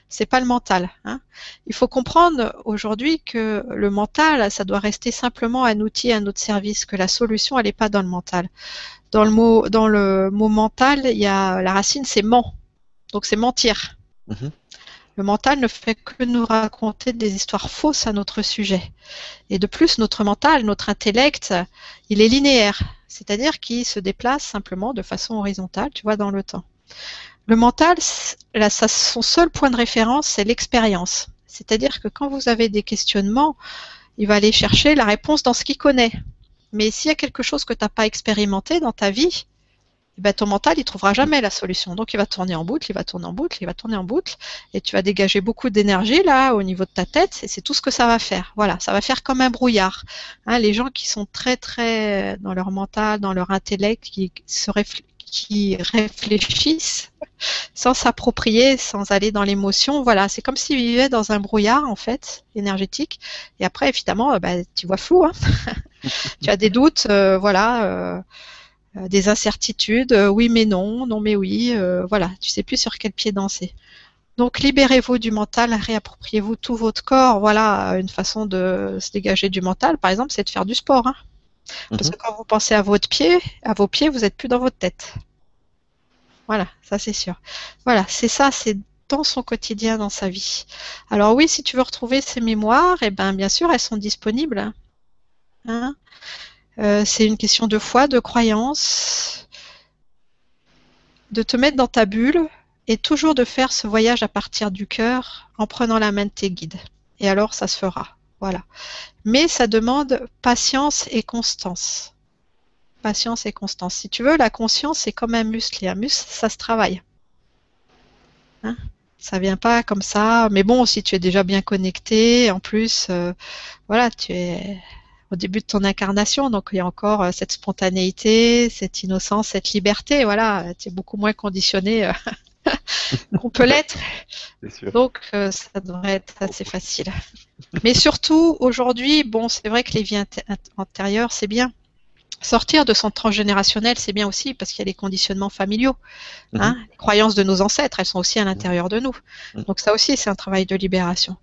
C'est pas le mental. Hein. Il faut comprendre aujourd'hui que le mental, ça doit rester simplement un outil à notre service, que la solution, elle n'est pas dans le mental. Dans le mot, dans le mot mental, il y a la racine, c'est ment. Donc c'est mentir. Mhm. Le mental ne fait que nous raconter des histoires fausses à notre sujet. Et de plus, notre mental, notre intellect, il est linéaire, c'est-à-dire qu'il se déplace simplement de façon horizontale, tu vois, dans le temps. Le mental, son seul point de référence, c'est l'expérience. C'est-à-dire que quand vous avez des questionnements, il va aller chercher la réponse dans ce qu'il connaît. Mais s'il y a quelque chose que tu n'as pas expérimenté dans ta vie, eh ben, ton mental, il trouvera jamais la solution. Donc, il va tourner en boucle, il va tourner en boucle, il va tourner en boucle, et tu vas dégager beaucoup d'énergie là au niveau de ta tête, et c'est tout ce que ça va faire. Voilà, ça va faire comme un brouillard. Hein, les gens qui sont très très dans leur mental, dans leur intellect, qui se réfl- qui réfléchissent sans s'approprier, sans aller dans l'émotion. Voilà, c'est comme s'ils vivaient dans un brouillard en fait énergétique. Et après, évidemment, euh, bah, tu vois flou. Hein tu as des doutes, euh, voilà, euh, des incertitudes. oui mais non, non mais oui. voilà, tu sais plus sur quel pied danser. Donc libérez-vous du mental, réappropriez-vous tout votre corps. Voilà, une façon de se dégager du mental, par exemple, c'est de faire du sport. Hein. Parce mhm. que quand vous pensez à votre pied, à vos pieds, vous n'êtes plus dans votre tête. Voilà, ça c'est sûr. Voilà, c'est ça, c'est dans son quotidien, dans sa vie. Alors oui, si tu veux retrouver ces mémoires, eh ben bien sûr, elles sont disponibles. Hein? Euh, c'est une question de foi, de croyance, de te mettre dans ta bulle et toujours de faire ce voyage à partir du cœur en prenant la main de tes guides. Et alors, ça se fera. Voilà. Mais ça demande patience et constance. Patience et constance. Si tu veux, la conscience, c'est comme un muscle. Et un muscle, ça se travaille. Hein? Ça vient pas comme ça. Mais bon, si tu es déjà bien connecté, en plus, euh, voilà, tu es au début de ton incarnation, donc il y a encore euh, cette spontanéité, cette innocence, cette liberté. Voilà, tu es beaucoup moins conditionné euh, qu'on peut l'être. Donc ça devrait être assez facile. Mais surtout, aujourd'hui, bon, c'est vrai que les vies antérieures, c'est bien sortir de son transgénérationnel, c'est bien aussi parce qu'il y a les conditionnements familiaux. Hein. Mhm. Les croyances de nos ancêtres, elles sont aussi à l'intérieur de nous. Mhm. Donc ça aussi, c'est un travail de libération.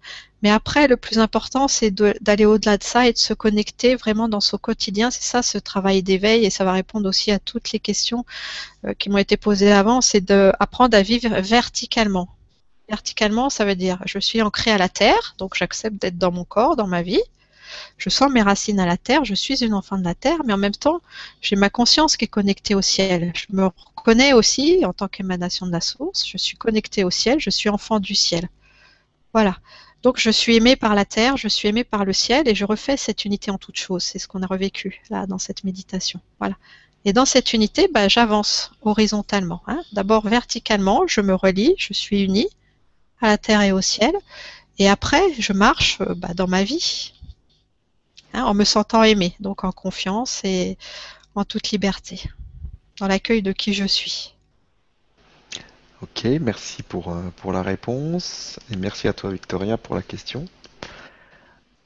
Mais après, le plus important, c'est d'aller au-delà de ça et de se connecter vraiment dans son quotidien. C'est ça, ce travail d'éveil, et ça va répondre aussi à toutes les questions euh, qui m'ont été posées avant. C'est d'apprendre à vivre verticalement. Verticalement, ça veut dire je suis ancré à la terre, donc j'accepte d'être dans mon corps, dans ma vie. Je sens mes racines à la terre, je suis une enfant de la terre, mais en même temps, j'ai ma conscience qui est connectée au ciel. Je me reconnais aussi en tant qu'émanation de la source, je suis connectée au ciel, je suis enfant du ciel. Voilà. Donc je suis aimée par la terre, je suis aimée par le ciel et je refais cette unité en toute chose. C'est ce qu'on a revécu là dans cette méditation. Voilà. Et dans cette unité, bah, j'avance horizontalement. Hein. D'abord verticalement, je me relie, je suis unie à la terre et au ciel. Et après, je marche euh, bah, dans ma vie, Hein, en me sentant aimée, donc en confiance et en toute liberté, dans l'accueil de qui je suis. Ok, merci pour, euh, pour la réponse et merci à toi Victoria pour la question.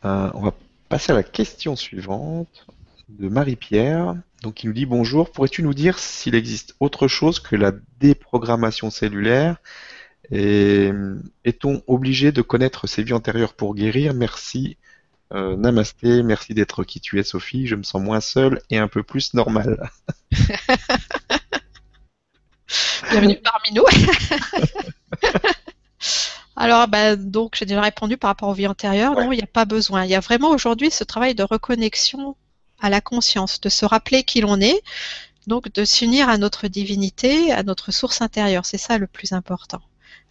Euh, on va passer à la question suivante de Marie-Pierre. Donc il nous dit bonjour, pourrais-tu nous dire s'il existe autre chose que la déprogrammation cellulaire et est-on obligé de connaître ses vies antérieures pour guérir? Merci euh, namasté, merci d'être qui tu es Sophie, je me sens moins seule et un peu plus normale. Bienvenue parmi nous. Alors, bah, donc, j'ai déjà répondu par rapport aux vies antérieures. Non, il n'y a pas besoin. Il y a vraiment aujourd'hui ce travail de reconnexion à la conscience, de se rappeler qui l'on est, donc de s'unir à notre divinité, à notre source intérieure. C'est ça le plus important.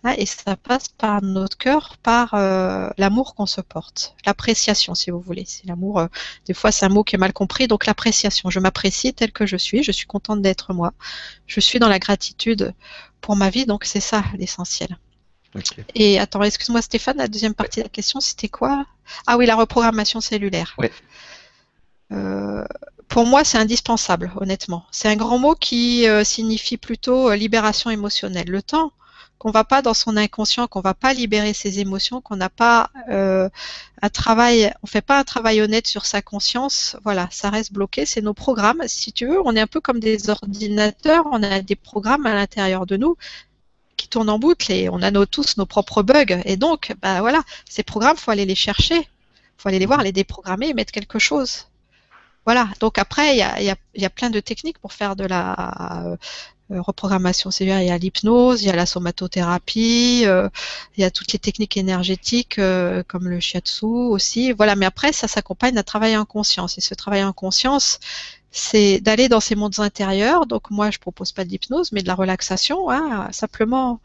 Ah, et ça passe par notre cœur, par euh, l'amour qu'on se porte, l'appréciation si vous voulez. C'est l'amour, euh, des fois c'est un mot qui est mal compris, donc l'appréciation. Je m'apprécie tel que je suis, je suis contente d'être moi, je suis dans la gratitude pour ma vie, donc c'est ça l'essentiel. Et attends, excuse-moi Stéphane, la deuxième partie de la question, c'était quoi? Ah oui, la reprogrammation cellulaire. Euh, pour moi, c'est indispensable, honnêtement. C'est un grand mot qui signifie plutôt libération émotionnelle. Le temps qu'on va pas dans son inconscient, qu'on va pas libérer ses émotions, qu'on n'a pas euh, un travail, on fait pas un travail honnête sur sa conscience, voilà, ça reste bloqué. C'est nos programmes. Si tu veux, on est un peu comme des ordinateurs, on a des programmes à l'intérieur de nous qui tournent en boucle et on a tous nos propres bugs. Et donc, bah voilà, ces programmes, faut aller les chercher, faut aller les voir, les déprogrammer et mettre quelque chose. Voilà. Donc après, il y a, plein de techniques pour faire de la reprogrammation cellulaire, il y a l'hypnose, il y a la somatothérapie, euh, il y a toutes les techniques énergétiques euh, comme le shiatsu aussi. Voilà, mais après, ça s'accompagne d'un travail en conscience. Et ce travail en conscience, c'est d'aller dans ces mondes intérieurs. Donc moi, je propose pas de l'hypnose, mais de la relaxation. Hein, simplement,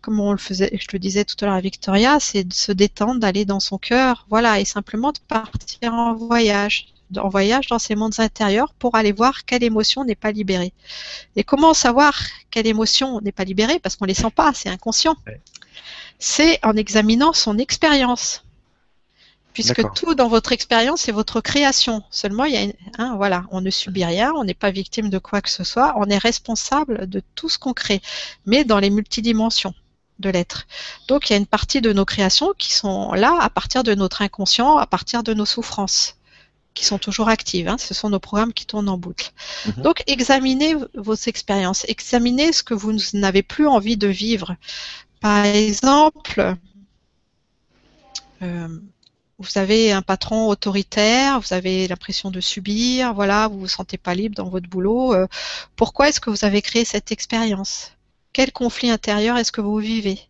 comme on le faisait, je le disais tout à l'heure à Victoria, c'est de se détendre, d'aller dans son cœur, voilà, et simplement de partir en voyage en voyage dans ces mondes intérieurs pour aller voir quelle émotion n'est pas libérée. Et comment savoir quelle émotion n'est pas libérée? Parce qu'on ne les sent pas, c'est inconscient. C'est en examinant son expérience. puisque tout dans votre expérience est votre création. Seulement, il y a hein, voilà, on ne subit rien, on n'est pas victime de quoi que ce soit, on est responsable de tout ce qu'on crée, mais dans les multidimensions de l'être. Donc, il y a une partie de nos créations qui sont là à partir de notre inconscient, à partir de nos souffrances qui sont toujours actives. Hein. ce sont nos programmes qui tournent en boucle. Mhm. Donc, examinez vos expériences, examinez ce que vous n'avez plus envie de vivre. Par exemple, euh, vous avez un patron autoritaire, vous avez l'impression de subir, voilà, vous vous sentez pas libre dans votre boulot. Euh, pourquoi est-ce que vous avez créé cette expérience? Quel conflit intérieur est-ce que vous vivez?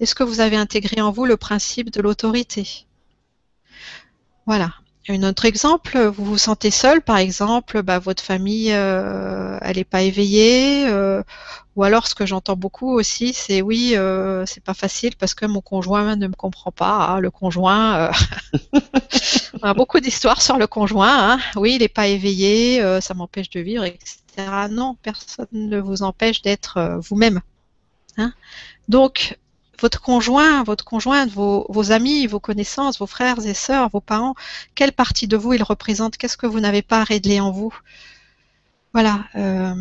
Est-ce que vous avez intégré en vous le principe de l'autorité? Voilà. Un autre exemple, vous vous sentez seul, par exemple, bah, votre famille, euh, elle n'est pas éveillée, euh, ou alors ce que j'entends beaucoup aussi, c'est oui, euh, c'est pas facile parce que mon conjoint ne me comprend pas. Ah, le conjoint, on a beaucoup d'histoires sur le conjoint. Hein. Oui, il n'est pas éveillé, ça m'empêche de vivre, etc. Non, personne ne vous empêche d'être vous-même. Hein. Donc, votre conjoint, votre conjointe, vos, amis, vos connaissances, vos frères et sœurs, vos parents, quelle partie de vous ils représentent? Qu'est-ce que vous n'avez pas réglé en vous? Voilà. Euh,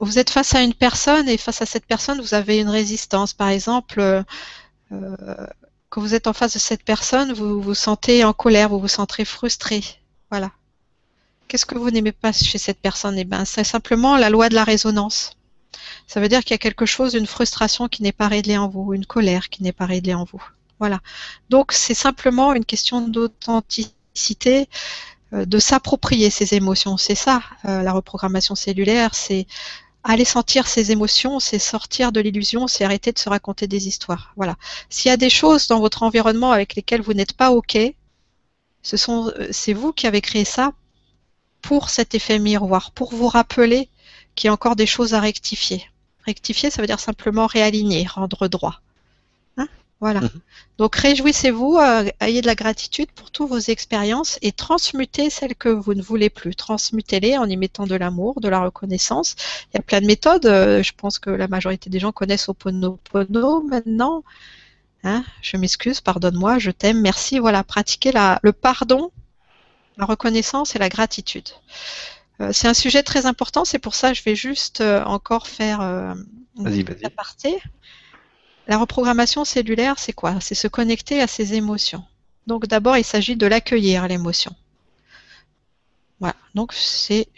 vous êtes face à une personne et face à cette personne, vous avez une résistance. Par exemple, euh, quand vous êtes en face de cette personne, vous vous sentez en colère, vous vous sentez frustré. Voilà. Qu'est-ce que vous n'aimez pas chez cette personne? Eh bien, c'est simplement la loi de la résonance. Ça veut dire qu'il y a quelque chose, une frustration qui n'est pas réglée en vous, une colère qui n'est pas réglée en vous. Voilà. Donc c'est simplement une question d'authenticité, euh, de s'approprier ses émotions. C'est ça, euh, la reprogrammation cellulaire, c'est aller sentir ses émotions, c'est sortir de l'illusion, c'est arrêter de se raconter des histoires. Voilà. S'il y a des choses dans votre environnement avec lesquelles vous n'êtes pas OK, ce euh, c'est vous qui avez créé ça pour cet effet miroir, pour vous rappeler qu'il y a encore des choses à rectifier. Rectifier, ça veut dire simplement réaligner, rendre droit. Hein? Voilà. Mhm. Donc réjouissez-vous, euh, ayez de la gratitude pour toutes vos expériences et transmutez celles que vous ne voulez plus. Transmutez-les en y mettant de l'amour, de la reconnaissance. Il y a plein de méthodes. Euh, je pense que la majorité des gens connaissent Oponopono maintenant. Hein? Je m'excuse, pardonne-moi, je t'aime, merci. Voilà, pratiquez la, le pardon, la reconnaissance et la gratitude. Euh, c'est un sujet très important, c'est pour ça que je vais juste euh, encore faire euh, la partie. La reprogrammation cellulaire, c'est quoi? C'est se connecter à ses émotions. Donc d'abord, il s'agit de l'accueillir, l'émotion. Voilà. Donc c'est,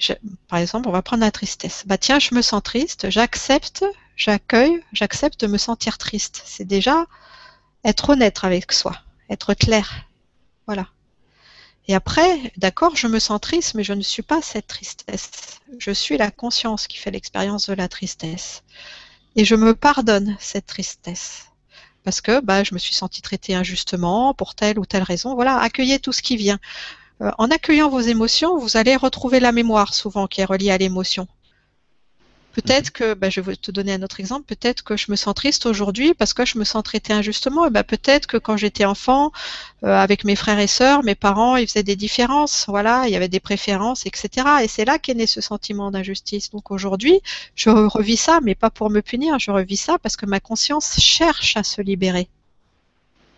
par exemple, on va prendre la tristesse. Bah tiens, je me sens triste, j'accepte, j'accueille, j'accepte de me sentir triste. C'est déjà être honnête avec soi, être clair. Voilà. Et après, d'accord, je me sens triste, mais je ne suis pas cette tristesse. Je suis la conscience qui fait l'expérience de la tristesse. Et je me pardonne cette tristesse. Parce que bah, je me suis sentie traitée injustement pour telle ou telle raison. Voilà, accueillez tout ce qui vient. Euh, en accueillant vos émotions, vous allez retrouver la mémoire souvent qui est reliée à l'émotion. Peut-être que, bah, je vais te donner un autre exemple, peut-être que je me sens triste aujourd'hui parce que je me sens traitée injustement. Et bah, peut-être que quand j'étais enfant, euh, avec mes frères et sœurs, mes parents, ils faisaient des différences. Voilà, il y avait des préférences, etc. Et c'est là qu'est né ce sentiment d'injustice. Donc aujourd'hui, je revis ça, mais pas pour me punir. Je revis ça parce que ma conscience cherche à se libérer.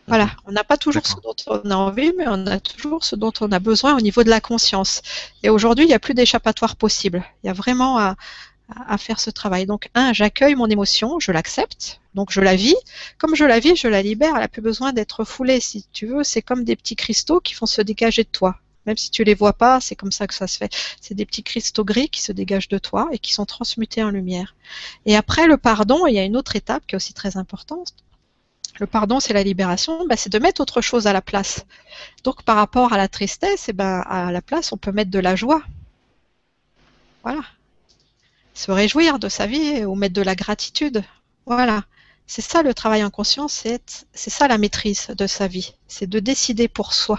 Voilà, mhm. on n'a pas toujours ce dont on a envie, mais on a toujours ce dont on a besoin au niveau de la conscience. Et aujourd'hui, il n'y a plus d'échappatoire possible. Il y a vraiment à, à faire ce travail. Donc, un, j'accueille mon émotion, je l'accepte, donc je la vis. Comme je la vis, je la libère, elle n'a plus besoin d'être foulée, si tu veux. C'est comme des petits cristaux qui font se dégager de toi. Même si tu les vois pas, c'est comme ça que ça se fait. C'est des petits cristaux gris qui se dégagent de toi et qui sont transmutés en lumière. Et après le pardon, il y a une autre étape qui est aussi très importante. Le pardon, c'est la libération, bah, c'est de mettre autre chose à la place. Donc par rapport à la tristesse, eh ben, à la place, on peut mettre de la joie. Voilà se réjouir de sa vie ou mettre de la gratitude. Voilà. C'est ça le travail en conscience, c'est, c'est ça la maîtrise de sa vie. C'est de décider pour soi.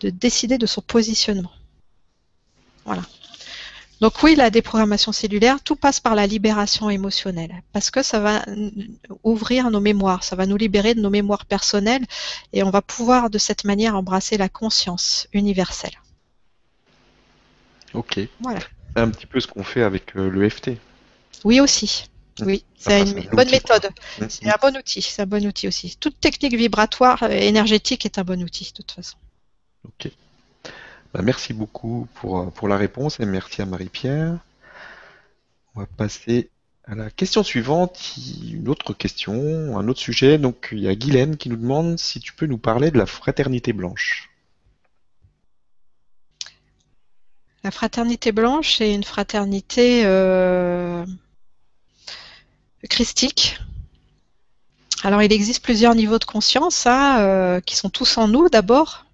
De décider de son positionnement. Voilà. Donc oui, la déprogrammation cellulaire, tout passe par la libération émotionnelle, parce que ça va ouvrir nos mémoires, ça va nous libérer de nos mémoires personnelles, et on va pouvoir de cette manière embrasser la conscience universelle. Ok. Voilà un petit peu ce qu'on fait avec euh, l'EFT. Oui aussi. Oui, c'est une bonne méthode. C'est un bon outil. C'est un bon outil aussi. Toute technique vibratoire énergétique est un bon outil de toute façon. Ok. Bah, merci beaucoup pour, pour la réponse et merci à Marie-Pierre. On va passer à la question suivante, une autre question, un autre sujet. Donc il y a Guylaine qui nous demande si tu peux nous parler de la fraternité blanche. La fraternité blanche est une fraternité euh, christique. Alors il existe plusieurs niveaux de conscience hein, euh, qui sont tous en nous d'abord.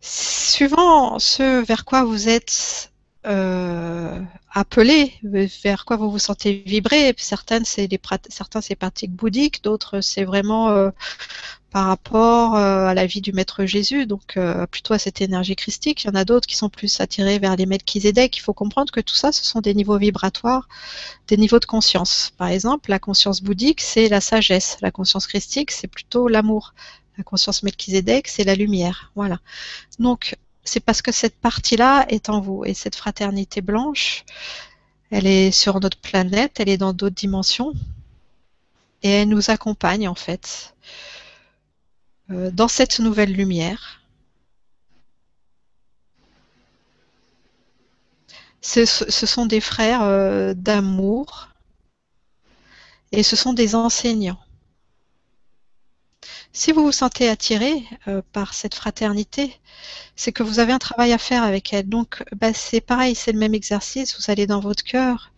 Suivant ce vers quoi vous êtes euh, appelé, vers quoi vous vous sentez vibrer. Certaines, c'est les certains, c'est pratiques bouddhiques, d'autres, c'est vraiment euh, par rapport euh, à la vie du Maître Jésus, donc plutôt à cette énergie christique. Il y en a d'autres qui sont plus attirés vers les Melchizedek. Il faut comprendre que tout ça, ce sont des niveaux vibratoires, des niveaux de conscience. Par exemple, la conscience bouddhique, c'est la sagesse. La conscience christique, c'est plutôt l'amour. La conscience Melchizedek, c'est la lumière. Voilà. Donc, c'est parce que cette partie-là est en vous. Et cette fraternité blanche, elle est sur notre planète, elle est dans d'autres dimensions. Et elle nous accompagne, en fait, euh, dans cette nouvelle lumière. Ce, sont des frères euh, d'amour et ce sont des enseignants. Si vous vous sentez attiré euh, par cette fraternité, c'est que vous avez un travail à faire avec elle. Donc, bah, c'est pareil, c'est le même exercice. Vous allez dans votre cœur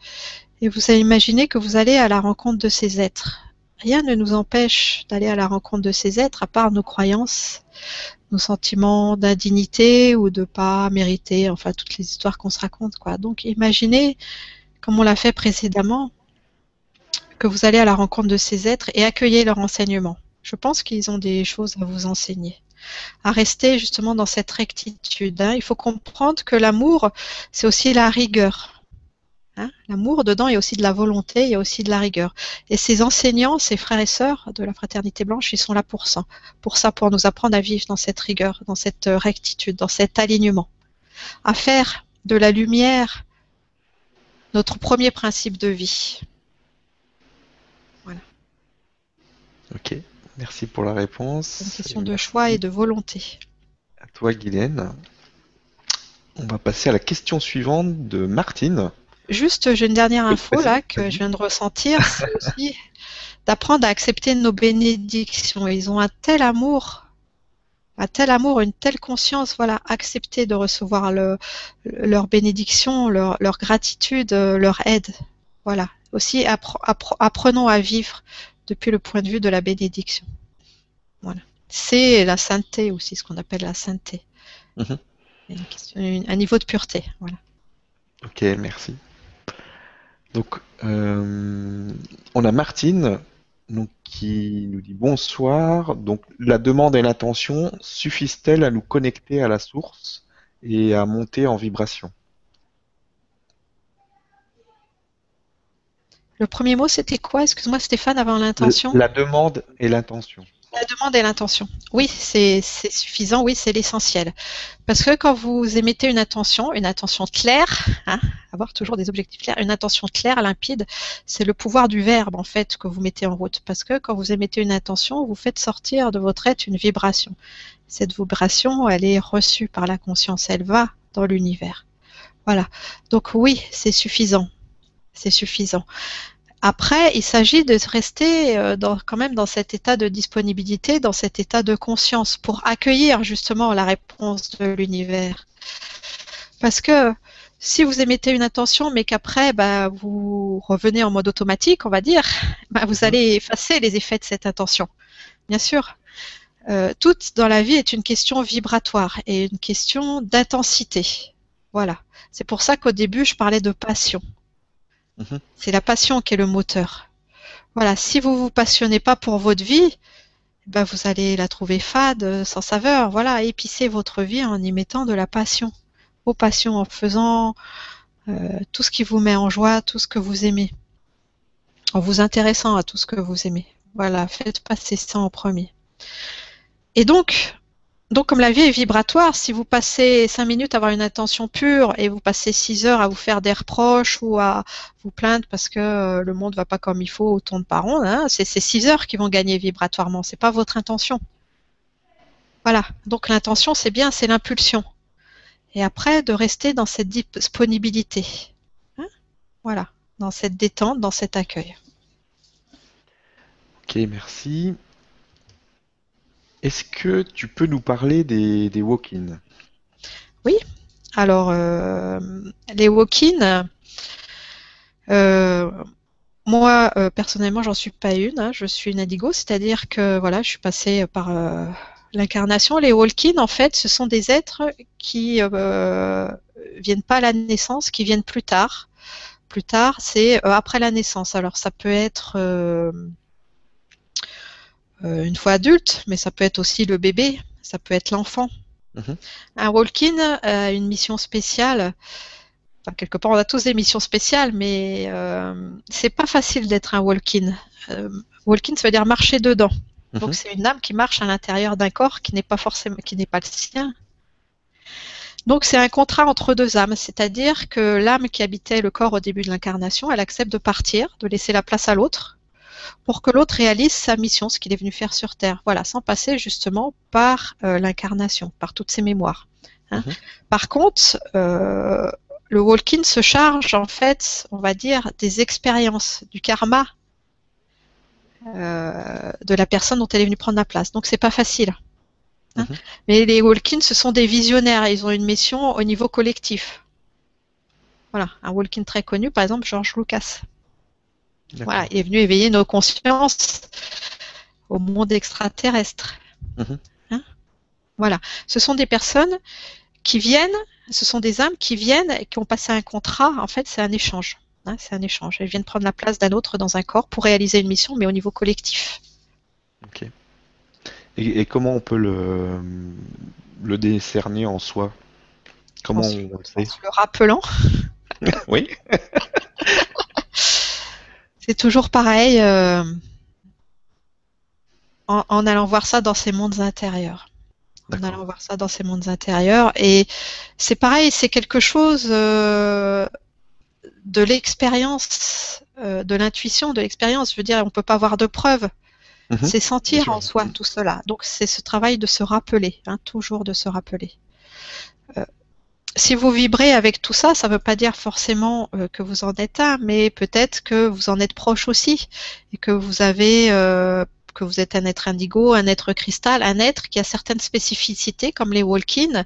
et vous allez imaginer que vous allez à la rencontre de ces êtres. Rien ne nous empêche d'aller à la rencontre de ces êtres, à part nos croyances, nos sentiments d'indignité ou de pas mériter, enfin toutes les histoires qu'on se raconte, quoi. Donc, imaginez, comme on l'a fait précédemment, que vous allez à la rencontre de ces êtres et accueillez leur enseignement je pense qu'ils ont des choses à vous enseigner. À rester justement dans cette rectitude. Hein. Il faut comprendre que l'amour, c'est aussi la rigueur. Hein. L'amour, dedans, il y a aussi de la volonté, il y a aussi de la rigueur. Et ces enseignants, ces frères et sœurs de la fraternité blanche, ils sont là pour ça. Pour ça, pour nous apprendre à vivre dans cette rigueur, dans cette rectitude, dans cet alignement. À faire de la lumière notre premier principe de vie. Voilà. Ok. Merci pour la réponse. C'est une question de choix et de volonté. À toi, Guylaine. On va passer à la question suivante de Martine. Juste, j'ai une dernière info là que je viens de ressentir, c'est aussi d'apprendre à accepter nos bénédictions. Ils ont un tel amour, un tel amour, une telle conscience, voilà, accepter de recevoir leur bénédiction, leur, gratitude, leur aide. Voilà. Aussi, apprenons à vivre depuis le point de vue de la bénédiction. Voilà. C'est la sainteté aussi, ce qu'on appelle la sainteté. Mhm. un niveau de pureté. Voilà. Ok, merci. Donc, euh, on a Martine donc, qui nous dit bonsoir. Donc, la demande et l'intention suffisent-elles à nous connecter à la source et à monter en vibration? Le premier mot, c'était quoi? Excuse-moi, Stéphane, avant l'intention. La demande et l'intention. La demande et l'intention. Oui, c'est suffisant, oui, c'est l'essentiel. Parce que quand vous émettez une intention, une intention claire, hein, avoir toujours des objectifs clairs, une intention claire, limpide, c'est le pouvoir du verbe, en fait, que vous mettez en route. Parce que quand vous émettez une intention, vous faites sortir de votre être une vibration. Cette vibration, elle est reçue par la conscience, elle va dans l'univers. Voilà. Donc oui, c'est suffisant c'est suffisant. Après, il s'agit de rester euh, dans, quand même dans cet état de disponibilité, dans cet état de conscience pour accueillir justement la réponse de l'univers. Parce que si vous émettez une intention, mais qu'après bah, vous revenez en mode automatique, on va dire, bah, vous allez effacer les effets de cette intention. Bien sûr. Euh, tout dans la vie est une question vibratoire et une question d'intensité. Voilà. C'est pour ça qu'au début, je parlais de passion. Mhm. C'est la passion qui est le moteur. Voilà, si vous vous passionnez pas pour votre vie, ben vous allez la trouver fade, sans saveur. Voilà, épicez votre vie en y mettant de la passion. Vos passions, en faisant euh, tout ce qui vous met en joie, tout ce que vous aimez. En vous intéressant à tout ce que vous aimez. Voilà, faites passer ça en premier. Et donc, donc, comme la vie est vibratoire, si vous passez cinq minutes à avoir une intention pure et vous passez six heures à vous faire des reproches ou à vous plaindre parce que euh, le monde va pas comme il faut, autant de parents, hein, c'est ces six heures qui vont gagner vibratoirement. C'est pas votre intention. Voilà. Donc l'intention, c'est bien, c'est l'impulsion. Et après, de rester dans cette disponibilité. Hein? Voilà, dans cette détente, dans cet accueil. Ok, merci. Est-ce que tu peux nous parler des, des walk-ins Oui. Alors, euh, les walk-ins, euh, moi, euh, personnellement, j'en suis pas une. Hein. je suis une indigo, c'est-à-dire que voilà, je suis passée par l'incarnation. Les walk-ins, en fait, ce sont des êtres qui viennent pas à la naissance, qui viennent plus tard. Plus tard, c'est après la naissance. Alors, ça peut être euh, une fois adulte, mais ça peut être aussi le bébé, ça peut être l'enfant. Mhm. Un walk-in a une mission spéciale. Enfin, quelque part, on a tous des missions spéciales, mais euh, c'est pas facile d'être un walk-in. Euh, walk-in, ça veut dire marcher dedans. Mhm. Donc, c'est une âme qui marche à l'intérieur d'un corps qui n'est pas forcément, qui n'est pas le sien. Donc, c'est un contrat entre deux âmes, c'est-à-dire que l'âme qui habitait le corps au début de l'incarnation, elle accepte de partir, de laisser la place à l'autre, pour que l'autre réalise sa mission, ce qu'il est venu faire sur Terre. Voilà, sans passer justement par euh, l'incarnation, par toutes ses mémoires. Hein. Mhm. Par contre, euh, le walk-in se charge en fait, on va dire, des expériences, du karma euh, de la personne dont elle est venue prendre la place. Donc c'est pas facile. Hein. Mhm. Mais les walk-in, ce sont des visionnaires. Ils ont une mission au niveau collectif. Voilà, un walk-in très connu, par exemple, George Lucas. Voilà, il est venu éveiller nos consciences au monde extraterrestre. Mhm. Hein? Voilà, ce sont des personnes qui viennent, ce sont des âmes qui viennent et qui ont passé un contrat. En fait, c'est un échange. Hein, c'est un échange. Elles viennent prendre la place d'un autre dans un corps pour réaliser une mission, mais au niveau collectif. Ok. Et, comment on peut le, le décerner en soi? Comment on, le sait le rappelant. oui. C'est toujours pareil euh, en, allant voir ça dans ces mondes intérieurs. En allant voir ça dans ces mondes intérieurs. Et c'est pareil, c'est quelque chose euh, de l'expérience, euh, de l'intuition, de l'expérience. Je veux dire, on ne peut pas avoir de preuves. Mhm. c'est sentir en soi tout cela. Donc c'est ce travail de se rappeler, hein, toujours de se rappeler si vous vibrez avec tout ça, ça ne veut pas dire forcément euh, que vous en êtes un, mais peut-être que vous en êtes proche aussi et que vous avez euh, que vous êtes un être indigo, un être cristal, un être qui a certaines spécificités comme les walk-in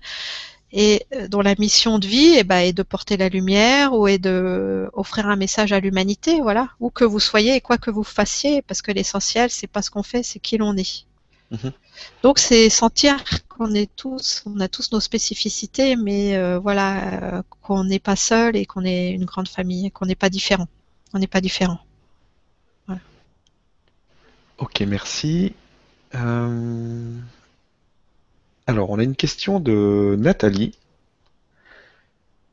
et euh, dont la mission de vie eh ben, est de porter la lumière ou est de offrir un message à l'humanité, voilà, où que vous soyez et quoi que vous fassiez, parce que l'essentiel c'est pas ce qu'on fait, c'est qui l'on est. Mhm. Donc c'est sentir qu'on est tous, on a tous nos spécificités, mais euh, voilà, euh, qu'on n'est pas seul et qu'on est une grande famille, qu'on n'est pas différent. On n'est pas différent. Ok, merci. Euh, alors, on a une question de Nathalie.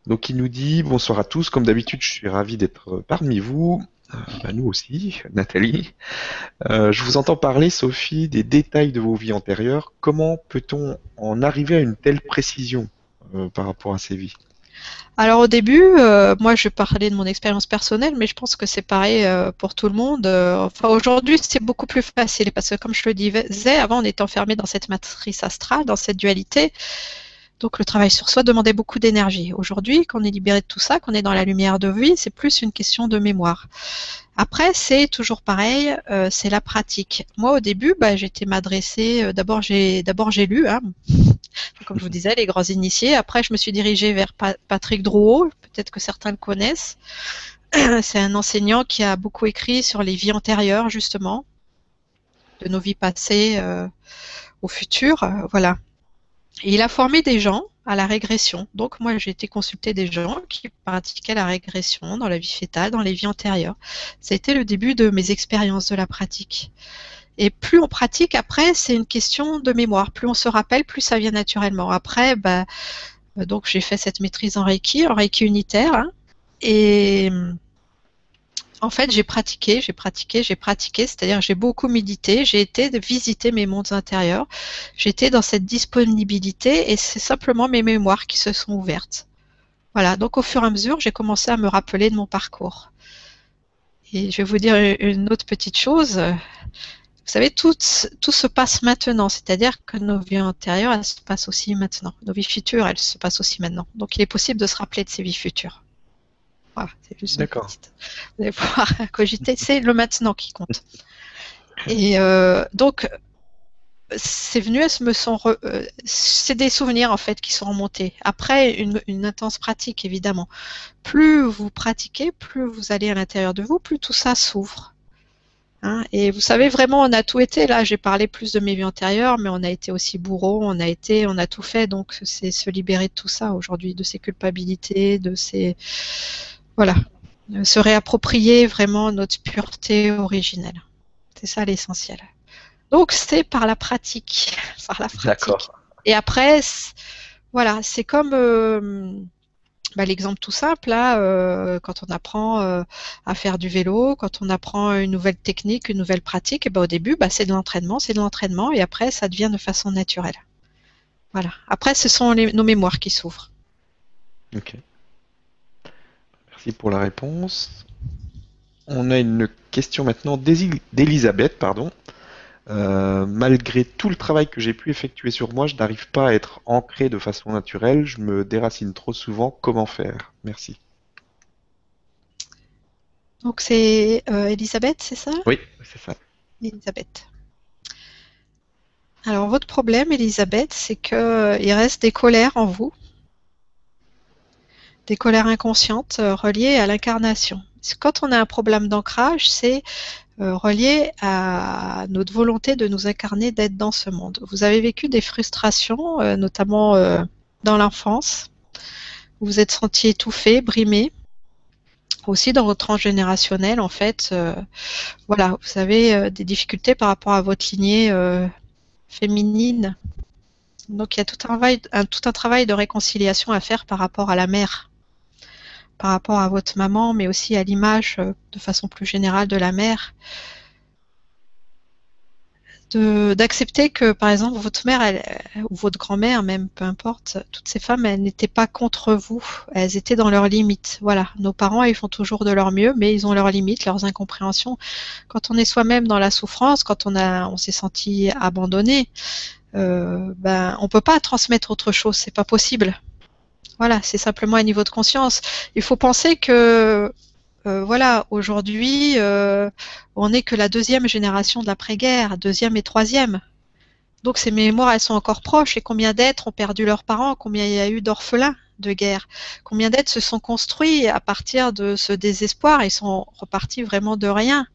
Donc, il nous dit Bonsoir à tous. Comme d'habitude, je suis ravi d'être parmi vous. Euh, bah, nous aussi, Nathalie. Euh, je vous entends parler, Sophie, des détails de vos vies antérieures. Comment peut-on en arriver à une telle précision euh, par rapport à ces vies? Alors au début, moi je parlais de mon expérience personnelle, mais je pense que c'est pareil pour tout le monde. aujourd'hui c'est beaucoup plus facile parce que comme je le disais, avant on était enfermé dans cette matrice astrale, dans cette dualité. Donc le travail sur soi demandait beaucoup d'énergie. Aujourd'hui, qu'on est libéré de tout ça, qu'on est dans la lumière de vie, c'est plus une question de mémoire. Après, c'est toujours pareil, euh, c'est la pratique. Moi, au début, bah, j'étais m'adresser. Euh, d'abord, j'ai d'abord j'ai lu, hein, comme je vous disais, les grands initiés. Après, je me suis dirigée vers Patrick Drouot. Peut-être que certains le connaissent. C'est un enseignant qui a beaucoup écrit sur les vies antérieures, justement, de nos vies passées euh, au futur. voilà. Il a formé des gens à la régression. Donc moi j'ai été consulter des gens qui pratiquaient la régression dans la vie fétale, dans les vies antérieures. Été le début de mes expériences de la pratique. Et plus on pratique, après, c'est une question de mémoire. Plus on se rappelle, plus ça vient naturellement. Après, bah, donc j'ai fait cette maîtrise en Reiki, en Reiki unitaire. Hein. et En fait, j'ai pratiqué, j'ai pratiqué, j'ai pratiqué, c'est-à-dire j'ai beaucoup médité, j'ai été visiter mes mondes intérieurs, j'étais dans cette disponibilité et c'est simplement mes mémoires qui se sont ouvertes. Voilà, donc au fur et à mesure, j'ai commencé à me rappeler de mon parcours. Et je vais vous dire une autre petite chose. Vous savez, tout, tout se passe maintenant, c'est-à-dire que nos vies antérieures, elles se passent aussi maintenant. Nos vies futures, elles se passent aussi maintenant. Donc il est possible de se rappeler de ces vies futures. Voilà, c'est juste D'accord. Vous allez pouvoir cogiter, c'est le maintenant qui compte. Et euh, donc, c'est venu, elles me sont, euh, c'est des souvenirs en fait qui sont remontés. Après une, une, intense pratique évidemment. Plus vous pratiquez, plus vous allez à l'intérieur de vous, plus tout ça s'ouvre. Hein et vous savez vraiment, on a tout été là. J'ai parlé plus de mes vies antérieures, mais on a été aussi bourreau, on a été, on a tout fait. Donc c'est se libérer de tout ça aujourd'hui, de ces culpabilités, de ces, voilà, se réapproprier vraiment notre pureté originelle. C'est ça l'essentiel. Donc c'est par la pratique, par la pratique. D'accord. Et après, voilà, c'est comme euh, bah, l'exemple tout simple là, euh, quand on apprend euh, à faire du vélo, quand on apprend une nouvelle technique, une nouvelle pratique, et bah, au début, bah, c'est de l'entraînement, c'est de l'entraînement, et après, ça devient de façon naturelle. Voilà. Après, ce sont les, nos mémoires qui s'ouvrent. Merci pour la réponse. On a une question maintenant d'Elisabeth, pardon. Euh, malgré tout le travail que j'ai pu effectuer sur moi, je n'arrive pas à être ancré de façon naturelle. Je me déracine trop souvent. Comment faire? Merci. Donc c'est euh, Elisabeth, c'est ça? Oui, c'est ça. Elisabeth. Alors votre problème, Elisabeth, c'est qu'il reste des colères en vous, des colères inconscientes euh, reliées à l'incarnation. Quand on a un problème d'ancrage, c'est euh, relié à notre volonté de nous incarner, d'être dans ce monde. Vous avez vécu des frustrations, euh, notamment dans l'enfance. Vous vous êtes senti étouffé, brimé. Aussi dans votre transgénérationnel, en fait, voilà, vous avez des difficultés par rapport à votre lignée féminine. Donc il y a tout un, un, tout un travail de réconciliation à faire par rapport à la mère par rapport à votre maman, mais aussi à l'image euh, de façon plus générale de la mère. D'accepter que, par exemple, votre mère elle, ou votre grand-mère, même peu importe, toutes ces femmes, elles n'étaient pas contre vous, elles étaient dans leurs limites. Voilà, nos parents, ils font toujours de leur mieux, mais ils ont leurs limites, leurs incompréhensions. Quand on est soi-même dans la souffrance, quand on on s'est senti abandonné, euh, ben, on peut pas transmettre autre chose, c'est pas possible. Voilà, c'est simplement un niveau de conscience. Il faut penser que euh, voilà, aujourd'hui, euh, on n'est que la deuxième génération de l'après-guerre, deuxième et troisième. Donc ces mémoires, elles sont encore proches. Et combien d'êtres ont perdu leurs parents? Combien il y a eu d'orphelins de guerre? Combien d'êtres se sont construits à partir de ce désespoir? Ils sont repartis vraiment de rien.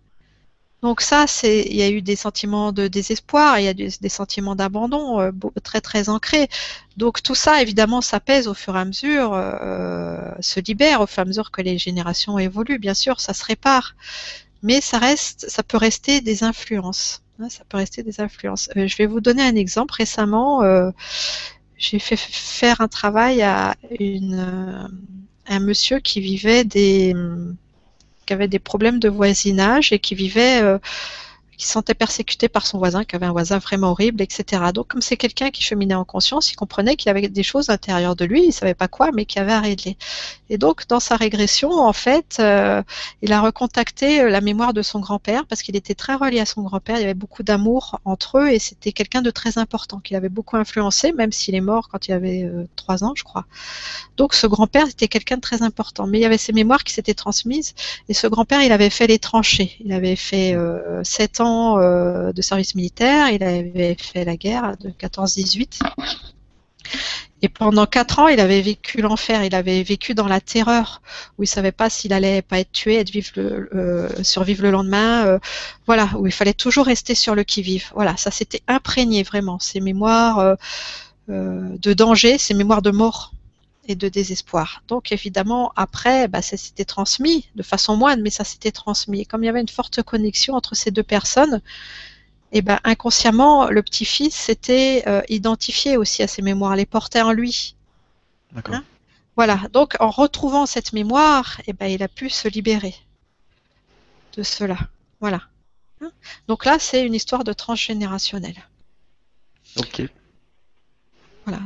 Donc ça, c'est, il y a eu des sentiments de désespoir, il y a des, des sentiments d'abandon euh, très très ancrés. Donc tout ça, évidemment, ça pèse au fur et à mesure, euh, se libère au fur et à mesure que les générations évoluent. Bien sûr, ça se répare, mais ça reste, ça peut rester des influences. Hein, ça peut rester des influences. Euh, je vais vous donner un exemple. Récemment, euh, j'ai fait faire un travail à une, euh, un monsieur qui vivait des qui avait des problèmes de voisinage et qui vivait euh, qui se sentait persécuté par son voisin, qui avait un voisin vraiment horrible, etc. Donc, comme c'est quelqu'un qui cheminait en conscience, il comprenait qu'il avait des choses à l'intérieur de lui, il savait pas quoi, mais qu'il avait à régler. Et donc, dans sa régression, en fait, euh, il a recontacté euh, la mémoire de son grand-père parce qu'il était très relié à son grand-père. Il y avait beaucoup d'amour entre eux et c'était quelqu'un de très important qui l'avait beaucoup influencé, même s'il est mort quand il avait euh, trois ans, je crois. Donc, ce grand-père était quelqu'un de très important. Mais il y avait ses mémoires qui s'étaient transmises et ce grand-père, il avait fait les tranchées. Il avait fait sept euh, de service militaire. Il avait fait la guerre de 14-18. Et pendant quatre ans, il avait vécu l'enfer. Il avait vécu dans la terreur, où il savait pas s'il allait pas être tué, être euh, survivre le lendemain. Euh, voilà, où il fallait toujours rester sur le qui-vive. Voilà, ça s'était imprégné vraiment. Ces mémoires de danger, ces mémoires de mort et de désespoir. Donc évidemment, après, bah, ça s'était transmis de façon moindre, mais ça s'était transmis. Et comme il y avait une forte connexion entre ces deux personnes, et eh ben inconsciemment, le petit-fils s'était euh, identifié aussi à ces mémoires, les portait en lui. D'accord. Hein? Voilà. Donc en retrouvant cette mémoire, et eh ben il a pu se libérer. de cela. Voilà. Hein? Donc là, c'est une histoire de transgénérationnel. Ok. Voilà.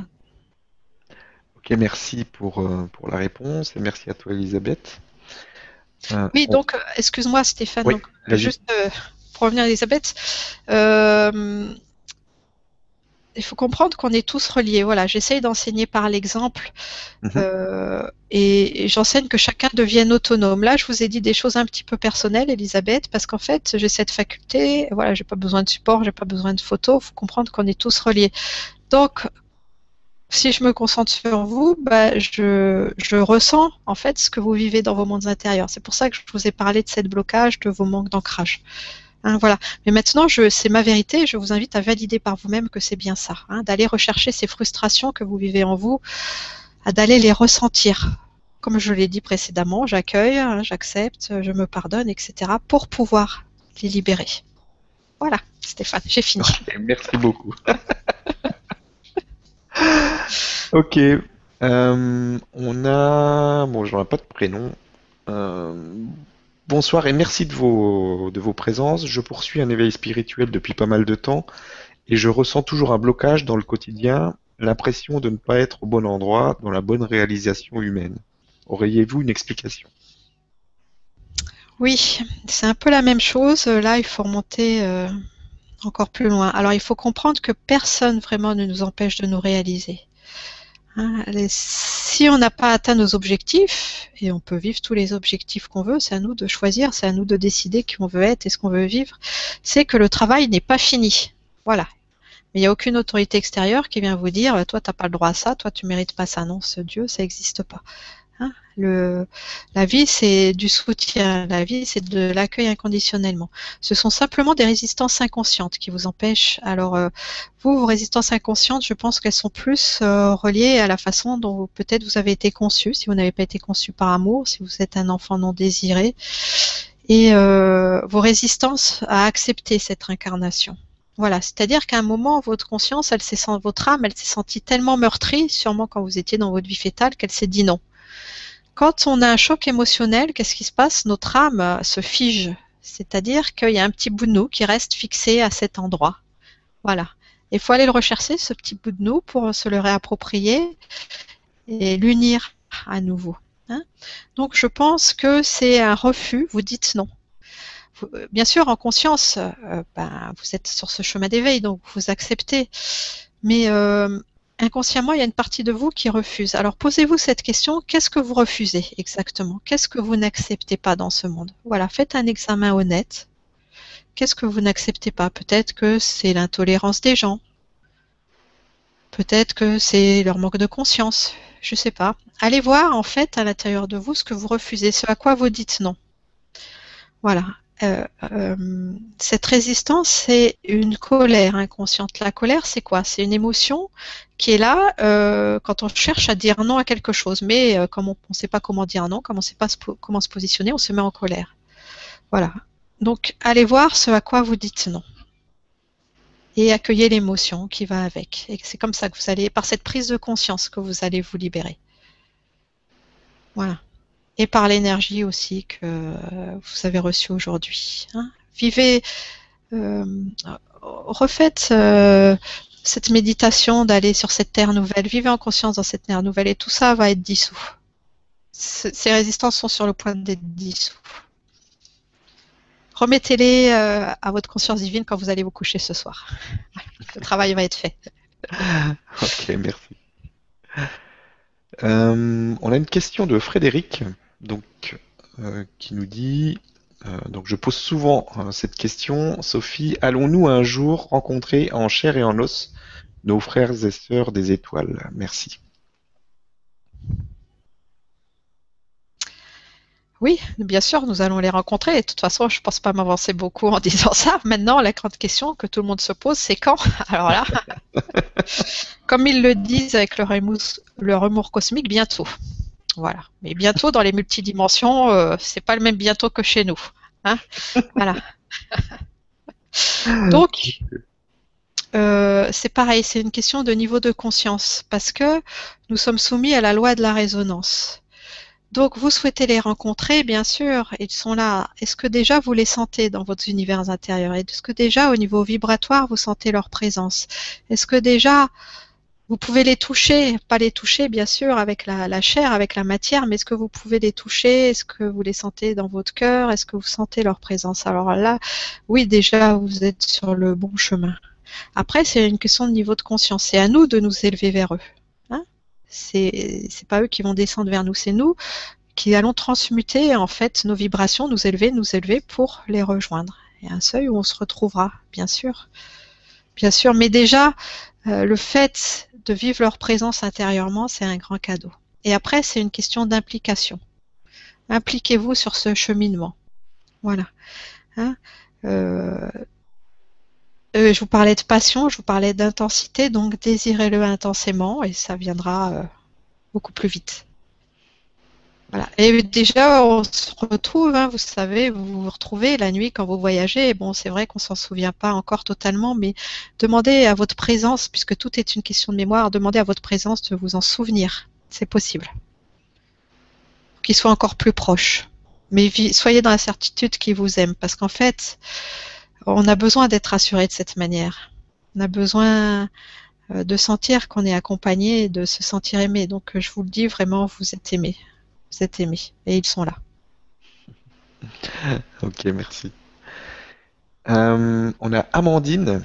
Ok, merci pour, euh, pour la réponse et merci à toi Elisabeth. Euh, oui, donc, euh, excuse-moi Stéphane, oui, donc, juste pour revenir à Elisabeth, il faut comprendre qu'on est tous reliés. Voilà, j'essaye d'enseigner par l'exemple mhm. euh, et, j'enseigne que chacun devienne autonome. Là, je vous ai dit des choses un petit peu personnelles, Elisabeth, parce qu'en fait, j'ai cette faculté. Voilà, j'ai pas besoin de support, j'ai pas besoin de photos. Il faut comprendre qu'on est tous reliés. Donc, si je me concentre sur vous, bah, je, je, ressens en fait ce que vous vivez dans vos mondes intérieurs. C'est pour ça que je vous ai parlé de cette blocage, de vos manques d'ancrage. Hein, voilà. Mais maintenant, c'est ma vérité. Je vous invite à valider par vous-même que c'est bien ça, hein, d'aller rechercher ces frustrations que vous vivez en vous, à d'aller les ressentir. Comme je l'ai dit précédemment, j'accueille, hein, j'accepte, je me pardonne, etc. pour pouvoir les libérer. Voilà, Stéphane, j'ai fini. merci beaucoup. ok. Euh, on a. Bon, j'en ai pas de prénom. Euh, Bonsoir et merci de vos, de vos présences. Je poursuis un éveil spirituel depuis pas mal de temps et je ressens toujours un blocage dans le quotidien, l'impression de ne pas être au bon endroit, dans la bonne réalisation humaine. Auriez-vous une explication? Oui, c'est un peu la même chose. Là, il faut remonter euh, encore plus loin. Alors, il faut comprendre que personne vraiment ne nous empêche de nous réaliser. Hein, si on n'a pas atteint nos objectifs, et on peut vivre tous les objectifs qu'on veut, c'est à nous de choisir, c'est à nous de décider qui on veut être et ce qu'on veut vivre, c'est que le travail n'est pas fini. Voilà. Mais il n'y a aucune autorité extérieure qui vient vous dire, toi, tu n'as pas le droit à ça, toi, tu mérites pas ça. Non, ce Dieu, ça n'existe pas. Hein, la vie, c'est du soutien. La vie, c'est de l'accueil inconditionnellement. Ce sont simplement des résistances inconscientes qui vous empêchent. Alors, euh, vous, vos résistances inconscientes, je pense qu'elles sont plus euh, reliées à la façon dont peut-être vous avez été conçu, si vous n'avez pas été conçu par amour, si vous êtes un enfant non désiré, et euh, vos résistances à accepter cette incarnation. Voilà, c'est-à-dire qu'à un moment, votre conscience, elle votre âme, elle s'est sentie tellement meurtrie, sûrement quand vous étiez dans votre vie fétale, qu'elle s'est dit non. Quand on a un choc émotionnel, qu'est-ce qui se passe? Notre âme euh, se fige, c'est-à-dire qu'il y a un petit bout de nous qui reste fixé à cet endroit. Voilà. Il faut aller le rechercher, ce petit bout de nous, pour se le réapproprier et l'unir à nouveau. Hein. Donc je pense que c'est un refus, vous dites non. Euh, bien sûr, en conscience, euh, ben, vous êtes sur ce chemin d'éveil, donc vous acceptez. Mais inconsciemment, il y a une partie de vous qui refuse. Alors posez-vous cette question, qu'est-ce que vous refusez exactement? Qu'est-ce que vous n'acceptez pas dans ce monde? Voilà, faites un examen honnête. Qu'est-ce que vous n'acceptez pas? Peut-être que c'est l'intolérance des gens. Peut-être que c'est leur manque de conscience. Je ne sais pas. Allez voir en fait à l'intérieur de vous ce que vous refusez, ce à quoi vous dites non. Voilà. Euh, euh, cette résistance, c'est une colère inconsciente. La colère, c'est quoi? C'est une émotion qui est là euh, quand on cherche à dire non à quelque chose. Mais comme on ne sait pas comment dire non, comme on ne sait pas comment se positionner, on se met en colère. Voilà. Donc, allez voir ce à quoi vous dites non. Et accueillez l'émotion qui va avec. Et c'est comme ça que vous allez, par cette prise de conscience, que vous allez vous libérer. Voilà et par l'énergie aussi que vous avez reçue aujourd'hui. Hein. Vivez, euh, refaites euh, cette méditation d'aller sur cette terre nouvelle, vivez en conscience dans cette terre nouvelle et tout ça va être dissous. Ces résistances sont sur le point d'être dissous. Remettez-les euh, à votre conscience divine quand vous allez vous coucher ce soir. Le travail va être fait. Ok, merci. on a une question de Frédéric donc, euh, qui nous dit, euh, donc je pose souvent euh, cette question, Sophie, allons-nous un jour rencontrer en chair et en os nos frères et sœurs des étoiles Merci. Oui, bien sûr, nous allons les rencontrer. Et de toute façon, je ne pense pas m'avancer beaucoup en disant ça. Maintenant, la grande question que tout le monde se pose, c'est quand? Alors là, comme ils le disent avec leur humour cosmique, bientôt. Voilà. Mais bientôt, dans les multidimensions, euh, c'est pas le même bientôt que chez nous. Hein? Voilà. Donc, euh, c'est pareil, c'est une question de niveau de conscience, parce que nous sommes soumis à la loi de la résonance. Donc, vous souhaitez les rencontrer, bien sûr, ils sont là. Est-ce que déjà vous les sentez dans votre univers intérieur Est-ce que déjà, au niveau vibratoire, vous sentez leur présence? Est-ce que déjà, vous pouvez les toucher, pas les toucher bien sûr avec la, chair, avec la matière, mais est-ce que vous pouvez les toucher? Est-ce que vous les sentez dans votre cœur? Est-ce que vous sentez leur présence? Alors là, oui, déjà, vous êtes sur le bon chemin. Après, c'est une question de niveau de conscience. C'est à nous de nous élever vers eux. Hein c'est pas eux qui vont descendre vers nous, c'est nous qui allons transmuter en fait nos vibrations, nous élever, nous élever pour les rejoindre. Il y a un seuil où on se retrouvera, bien sûr. Bien sûr, mais déjà, euh, le fait de vivre leur présence intérieurement, c'est un grand cadeau. Et après, c'est une question d'implication. Impliquez-vous sur ce cheminement. Voilà. Hein euh, euh, je vous parlais de passion, je vous parlais d'intensité, donc désirez-le intensément et ça viendra beaucoup plus vite. Voilà. Et déjà, on se retrouve, hein, vous savez, vous vous retrouvez la nuit quand vous voyagez. Bon, c'est vrai qu'on s'en souvient pas encore totalement, mais demandez à votre présence, puisque tout est une question de mémoire, demandez à votre présence de vous en souvenir. C'est possible. Qu'il soit encore plus proche. Mais soyez dans la certitude qu'il vous aime, parce qu'en fait, on a besoin d'être assuré de cette manière. On a besoin euh, de sentir qu'on est accompagné, de se sentir aimé. Donc, je vous le dis vraiment, vous êtes aimé vous êtes aimés et ils sont là. ok, merci. Euh, on a Amandine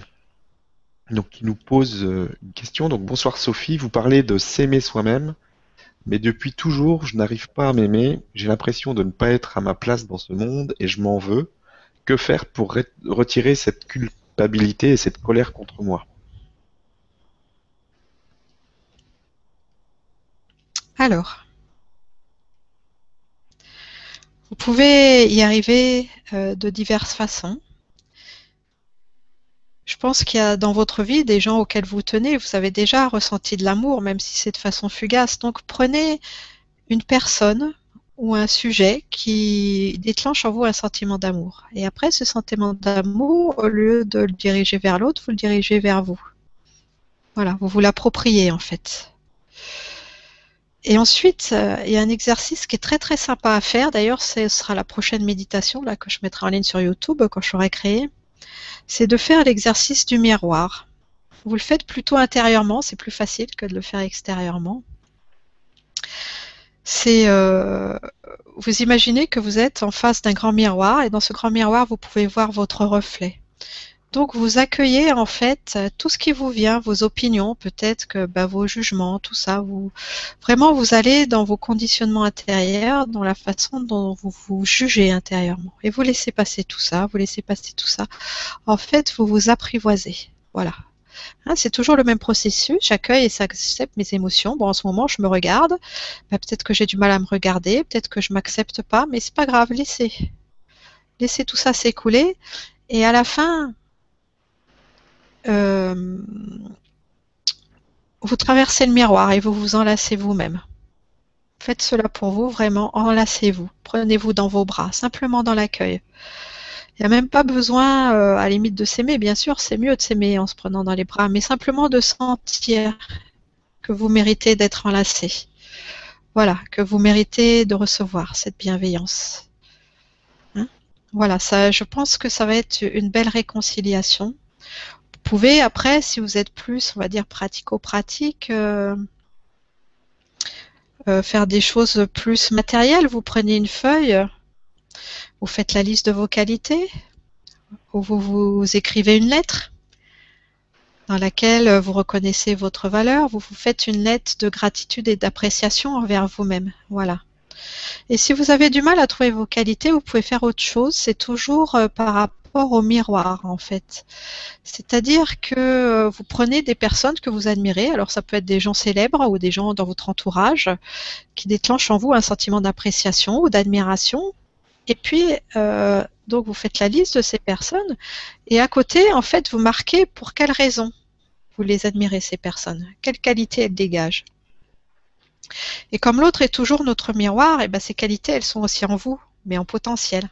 qui nous pose euh, une question. Donc, bonsoir Sophie, vous parlez de s'aimer soi-même, mais depuis toujours, je n'arrive pas à m'aimer. J'ai l'impression de ne pas être à ma place dans ce monde et je m'en veux. Que faire pour retirer cette culpabilité et cette colère contre moi? Alors, Vous pouvez y arriver euh, de diverses façons. Je pense qu'il y a dans votre vie des gens auxquels vous tenez, vous avez déjà ressenti de l'amour, même si c'est de façon fugace. Donc prenez une personne ou un sujet qui déclenche en vous un sentiment d'amour. Et après ce sentiment d'amour, au lieu de le diriger vers l'autre, vous le dirigez vers vous. Voilà, vous vous l'appropriez en fait. Et ensuite, euh, il y a un exercice qui est très très sympa à faire. D'ailleurs, ce sera la prochaine méditation là que je mettrai en ligne sur YouTube quand je l'aurai créé. C'est de faire l'exercice du miroir. Vous le faites plutôt intérieurement, c'est plus facile que de le faire extérieurement. C'est euh, vous imaginez que vous êtes en face d'un grand miroir et dans ce grand miroir, vous pouvez voir votre reflet. Donc vous accueillez en fait tout ce qui vous vient, vos opinions, peut-être que bah, vos jugements, tout ça. Vous vraiment vous allez dans vos conditionnements intérieurs, dans la façon dont vous vous jugez intérieurement, et vous laissez passer tout ça, vous laissez passer tout ça. En fait, vous vous apprivoisez. Voilà. Hein, c'est toujours le même processus. J'accueille et j'accepte mes émotions. Bon, en ce moment, je me regarde. Bah, peut-être que j'ai du mal à me regarder, peut-être que je m'accepte pas, mais c'est pas grave. Laissez, laissez tout ça s'écouler. Et à la fin, euh, vous traversez le miroir et vous vous enlacez vous-même. Faites cela pour vous, vraiment, enlacez-vous. Prenez-vous dans vos bras, simplement dans l'accueil. Il n'y a même pas besoin, euh, à la limite, de s'aimer. Bien sûr, c'est mieux de s'aimer en se prenant dans les bras, mais simplement de sentir que vous méritez d'être enlacé. Voilà, que vous méritez de recevoir cette bienveillance. Hein? Voilà, ça, je pense que ça va être une belle réconciliation pouvez après, si vous êtes plus, on va dire, pratico-pratique, euh, euh, faire des choses plus matérielles. Vous prenez une feuille, vous faites la liste de vos qualités, ou vous, vous écrivez une lettre dans laquelle vous reconnaissez votre valeur, vous vous faites une lettre de gratitude et d'appréciation envers vous-même. Voilà. Et si vous avez du mal à trouver vos qualités, vous pouvez faire autre chose. C'est toujours euh, par rapport au miroir en fait. C'est-à-dire que euh, vous prenez des personnes que vous admirez, alors ça peut être des gens célèbres ou des gens dans votre entourage qui déclenchent en vous un sentiment d'appréciation ou d'admiration. Et puis, euh, donc vous faites la liste de ces personnes et à côté, en fait, vous marquez pour quelles raisons vous les admirez, ces personnes, quelles qualités elles dégagent. Et comme l'autre est toujours notre miroir, et ben ces qualités, elles sont aussi en vous, mais en potentiel.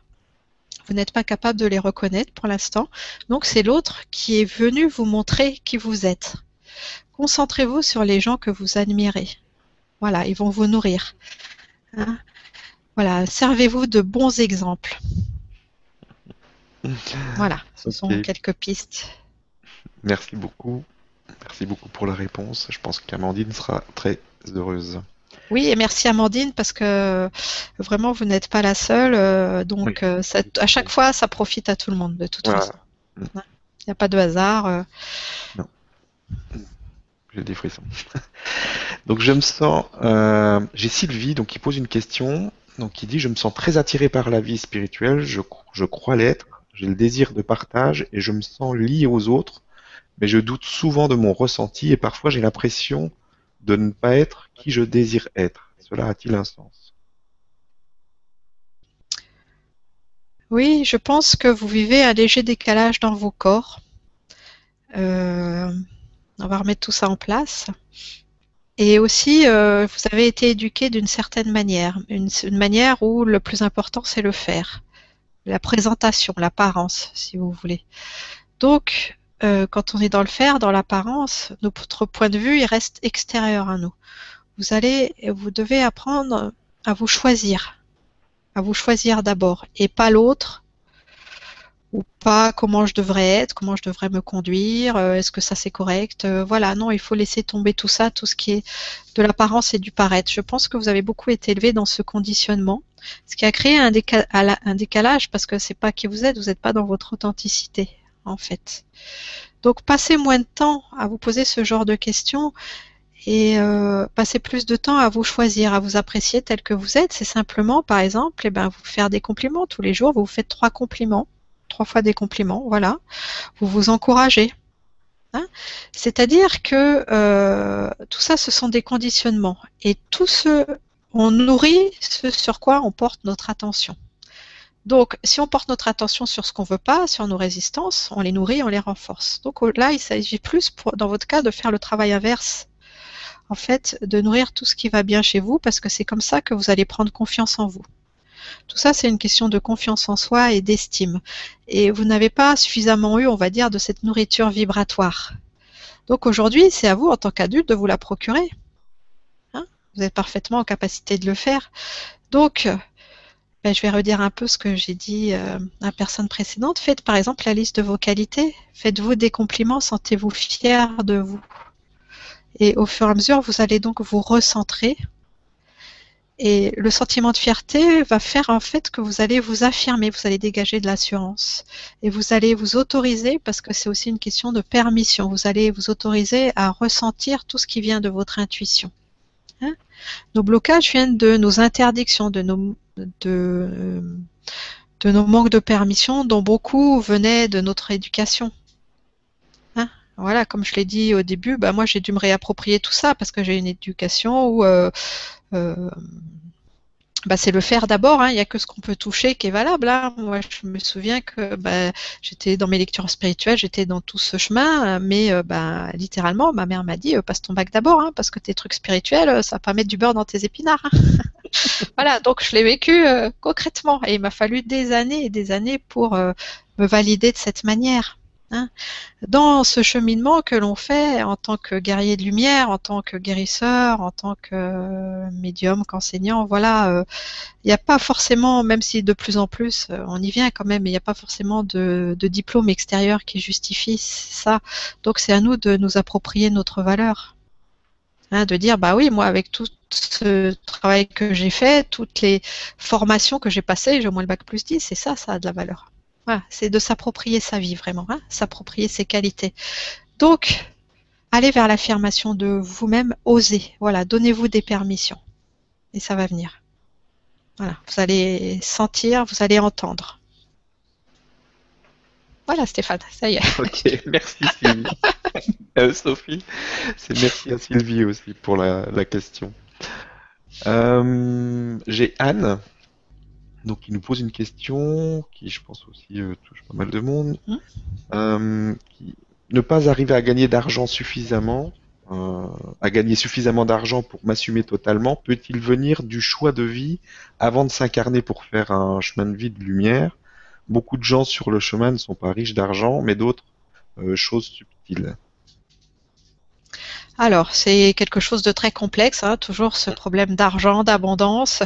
Vous n'êtes pas capable de les reconnaître pour l'instant. Donc c'est l'autre qui est venu vous montrer qui vous êtes. Concentrez-vous sur les gens que vous admirez. Voilà, ils vont vous nourrir. Hein. Voilà, servez-vous de bons exemples. Voilà, ce sont quelques pistes. Merci beaucoup. Merci beaucoup pour la réponse. Je pense qu'Amandine sera très heureuse. Oui, et merci Amandine parce que vraiment vous n'êtes pas la seule. Euh, donc euh, à chaque fois, ça profite à tout le monde de toute façon. Il n'y a pas de hasard. Euh. Non. J'ai des frissons. donc je me sens. J'ai Sylvie donc qui pose une question. Donc qui dit je me sens très attiré par la vie spirituelle. Je, crois l'être. J'ai le désir de partage et je me sens lié aux autres. Mais je doute souvent de mon ressenti et parfois j'ai l'impression de ne pas être qui je désire être. Cela a-t-il un sens? Oui, je pense que vous vivez un léger décalage dans vos corps. Euh, on va remettre tout ça en place. Et aussi, euh, vous avez été éduqué d'une certaine manière, une, manière où le plus important, c'est le faire, la présentation, l'apparence, si vous voulez. Donc, euh, quand on est dans le faire, dans l'apparence, notre point de vue, il reste extérieur à nous. Vous allez, vous devez apprendre à vous choisir, à vous choisir d'abord, et pas l'autre, ou pas comment je devrais être, comment je devrais me conduire, euh, est-ce que ça c'est correct, euh, voilà, non, il faut laisser tomber tout ça, tout ce qui est de l'apparence et du paraître. Je pense que vous avez beaucoup été élevé dans ce conditionnement, ce qui a créé un, décalage parce que c'est pas qui vous êtes, vous n'êtes pas dans votre authenticité en fait. Donc passez moins de temps à vous poser ce genre de questions et euh, passez plus de temps à vous choisir, à vous apprécier tel que vous êtes. C'est simplement, par exemple, eh ben, vous faire des compliments tous les jours. Vous faites trois compliments, trois fois des compliments, voilà. Vous vous encouragez. Hein. C'est-à-dire que euh, tout ça, ce sont des conditionnements. Et tout ce, on nourrit ce sur quoi on porte notre attention. Donc, si on porte notre attention sur ce qu'on veut pas, sur nos résistances, on les nourrit, on les renforce. Donc là, il s'agit plus, dans votre cas, de faire le travail inverse. En fait, de nourrir tout ce qui va bien chez vous, parce que c'est comme ça que vous allez prendre confiance en vous. Tout ça, c'est une question de confiance en soi et d'estime. Et vous n'avez pas suffisamment eu, on va dire, de cette nourriture vibratoire. Donc aujourd'hui, c'est à vous, en tant qu'adulte, de vous la procurer. Hein? Vous êtes parfaitement en capacité de le faire. Donc, ben, je vais redire un peu ce que j'ai dit euh, à la personne précédente. Faites par exemple la liste de vos qualités. Faites-vous des compliments, sentez-vous fier de vous. Et au fur et à mesure, vous allez donc vous recentrer. Et le sentiment de fierté va faire en fait que vous allez vous affirmer, vous allez dégager de l'assurance. Et vous allez vous autoriser, parce que c'est aussi une question de permission, vous allez vous autoriser à ressentir tout ce qui vient de votre intuition. Hein nos blocages viennent de nos interdictions, de nos de, nos manques de permission dont beaucoup venaient de notre éducation. Hein voilà, comme je l'ai dit au début, bah moi j'ai dû me réapproprier tout ça parce que j'ai une éducation où euh, bah, c'est le faire d'abord. Hein. Il n'y a que ce qu'on peut toucher qui est valable. Hein. Moi, je me souviens que bah, j'étais dans mes lectures spirituelles, j'étais dans tout ce chemin, mais euh, bah, littéralement, ma mère m'a dit euh, passe ton bac d'abord, hein, parce que tes trucs spirituels, euh, ça va pas mettre du beurre dans tes épinards. Voilà, donc je l'ai vécu concrètement, et il m'a fallu des années et des années pour me valider de cette manière. Hein. Dans ce cheminement que l'on fait en tant que guerrier de lumière, en tant que guérisseur, en tant que euh, médium, qu'enseignant, voilà, il euh, n'y a pas forcément, même si de plus en plus euh, on y vient quand même, il n'y a pas forcément de, diplôme extérieur qui justifie ça. Donc c'est à nous de nous approprier notre valeur. Hein, de dire bah oui moi avec tout ce travail que j'ai fait, toutes les formations que j'ai passées, j'ai au moins le bac plus 10, c'est ça, ça a de la valeur c'est de s'approprier sa vie vraiment, hein, s'approprier ses qualités. Donc, allez vers l'affirmation de vous-même, osez. Voilà, donnez-vous des permissions. Et ça va venir. Voilà, vous allez sentir, vous allez entendre. Voilà Stéphane, ça y est. Ok, merci Sylvie. Euh, Sophie, c'est merci à Sylvie aussi pour la, question. Euh, j'ai Anne donc il nous pose une question qui, je pense aussi, euh, touche pas mal de monde. Mmh. Euh, ne pas arriver à gagner d'argent suffisamment, euh, à gagner suffisamment d'argent pour m'assumer totalement, peut-il venir du choix de vie avant de s'incarner pour faire un chemin de vie de lumière? Beaucoup de gens sur le chemin ne sont pas riches d'argent, mais d'autres choses subtiles. Alors, c'est quelque chose de très complexe, hein, toujours ce problème d'argent, d'abondance.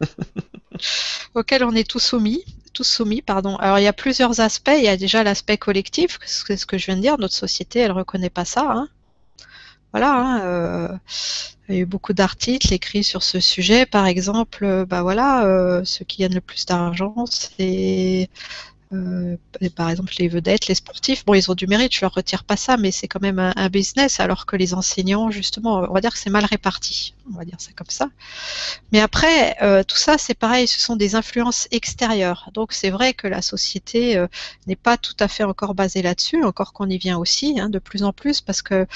auquel on est tous soumis. Tous soumis, pardon. Alors il y a plusieurs aspects. Il y a déjà l'aspect collectif, c'est ce que je viens de dire. Notre société, elle reconnaît pas ça. Hein. Voilà. Hein, euh, il y a eu beaucoup d'articles écrits sur ce sujet. Par exemple, euh, bah voilà, euh, ceux qui gagnent le plus d'argent, c'est euh, par exemple, les vedettes, les sportifs, bon, ils ont du mérite, je leur retire pas ça, mais c'est quand même un, business, alors que les enseignants, justement, on va dire que c'est mal réparti, on va dire ça comme ça. Mais après, euh, tout ça, c'est pareil, ce sont des influences extérieures. Donc, c'est vrai que la société euh, n'est pas tout à fait encore basée là-dessus, encore qu'on y vient aussi, hein, de plus en plus, parce que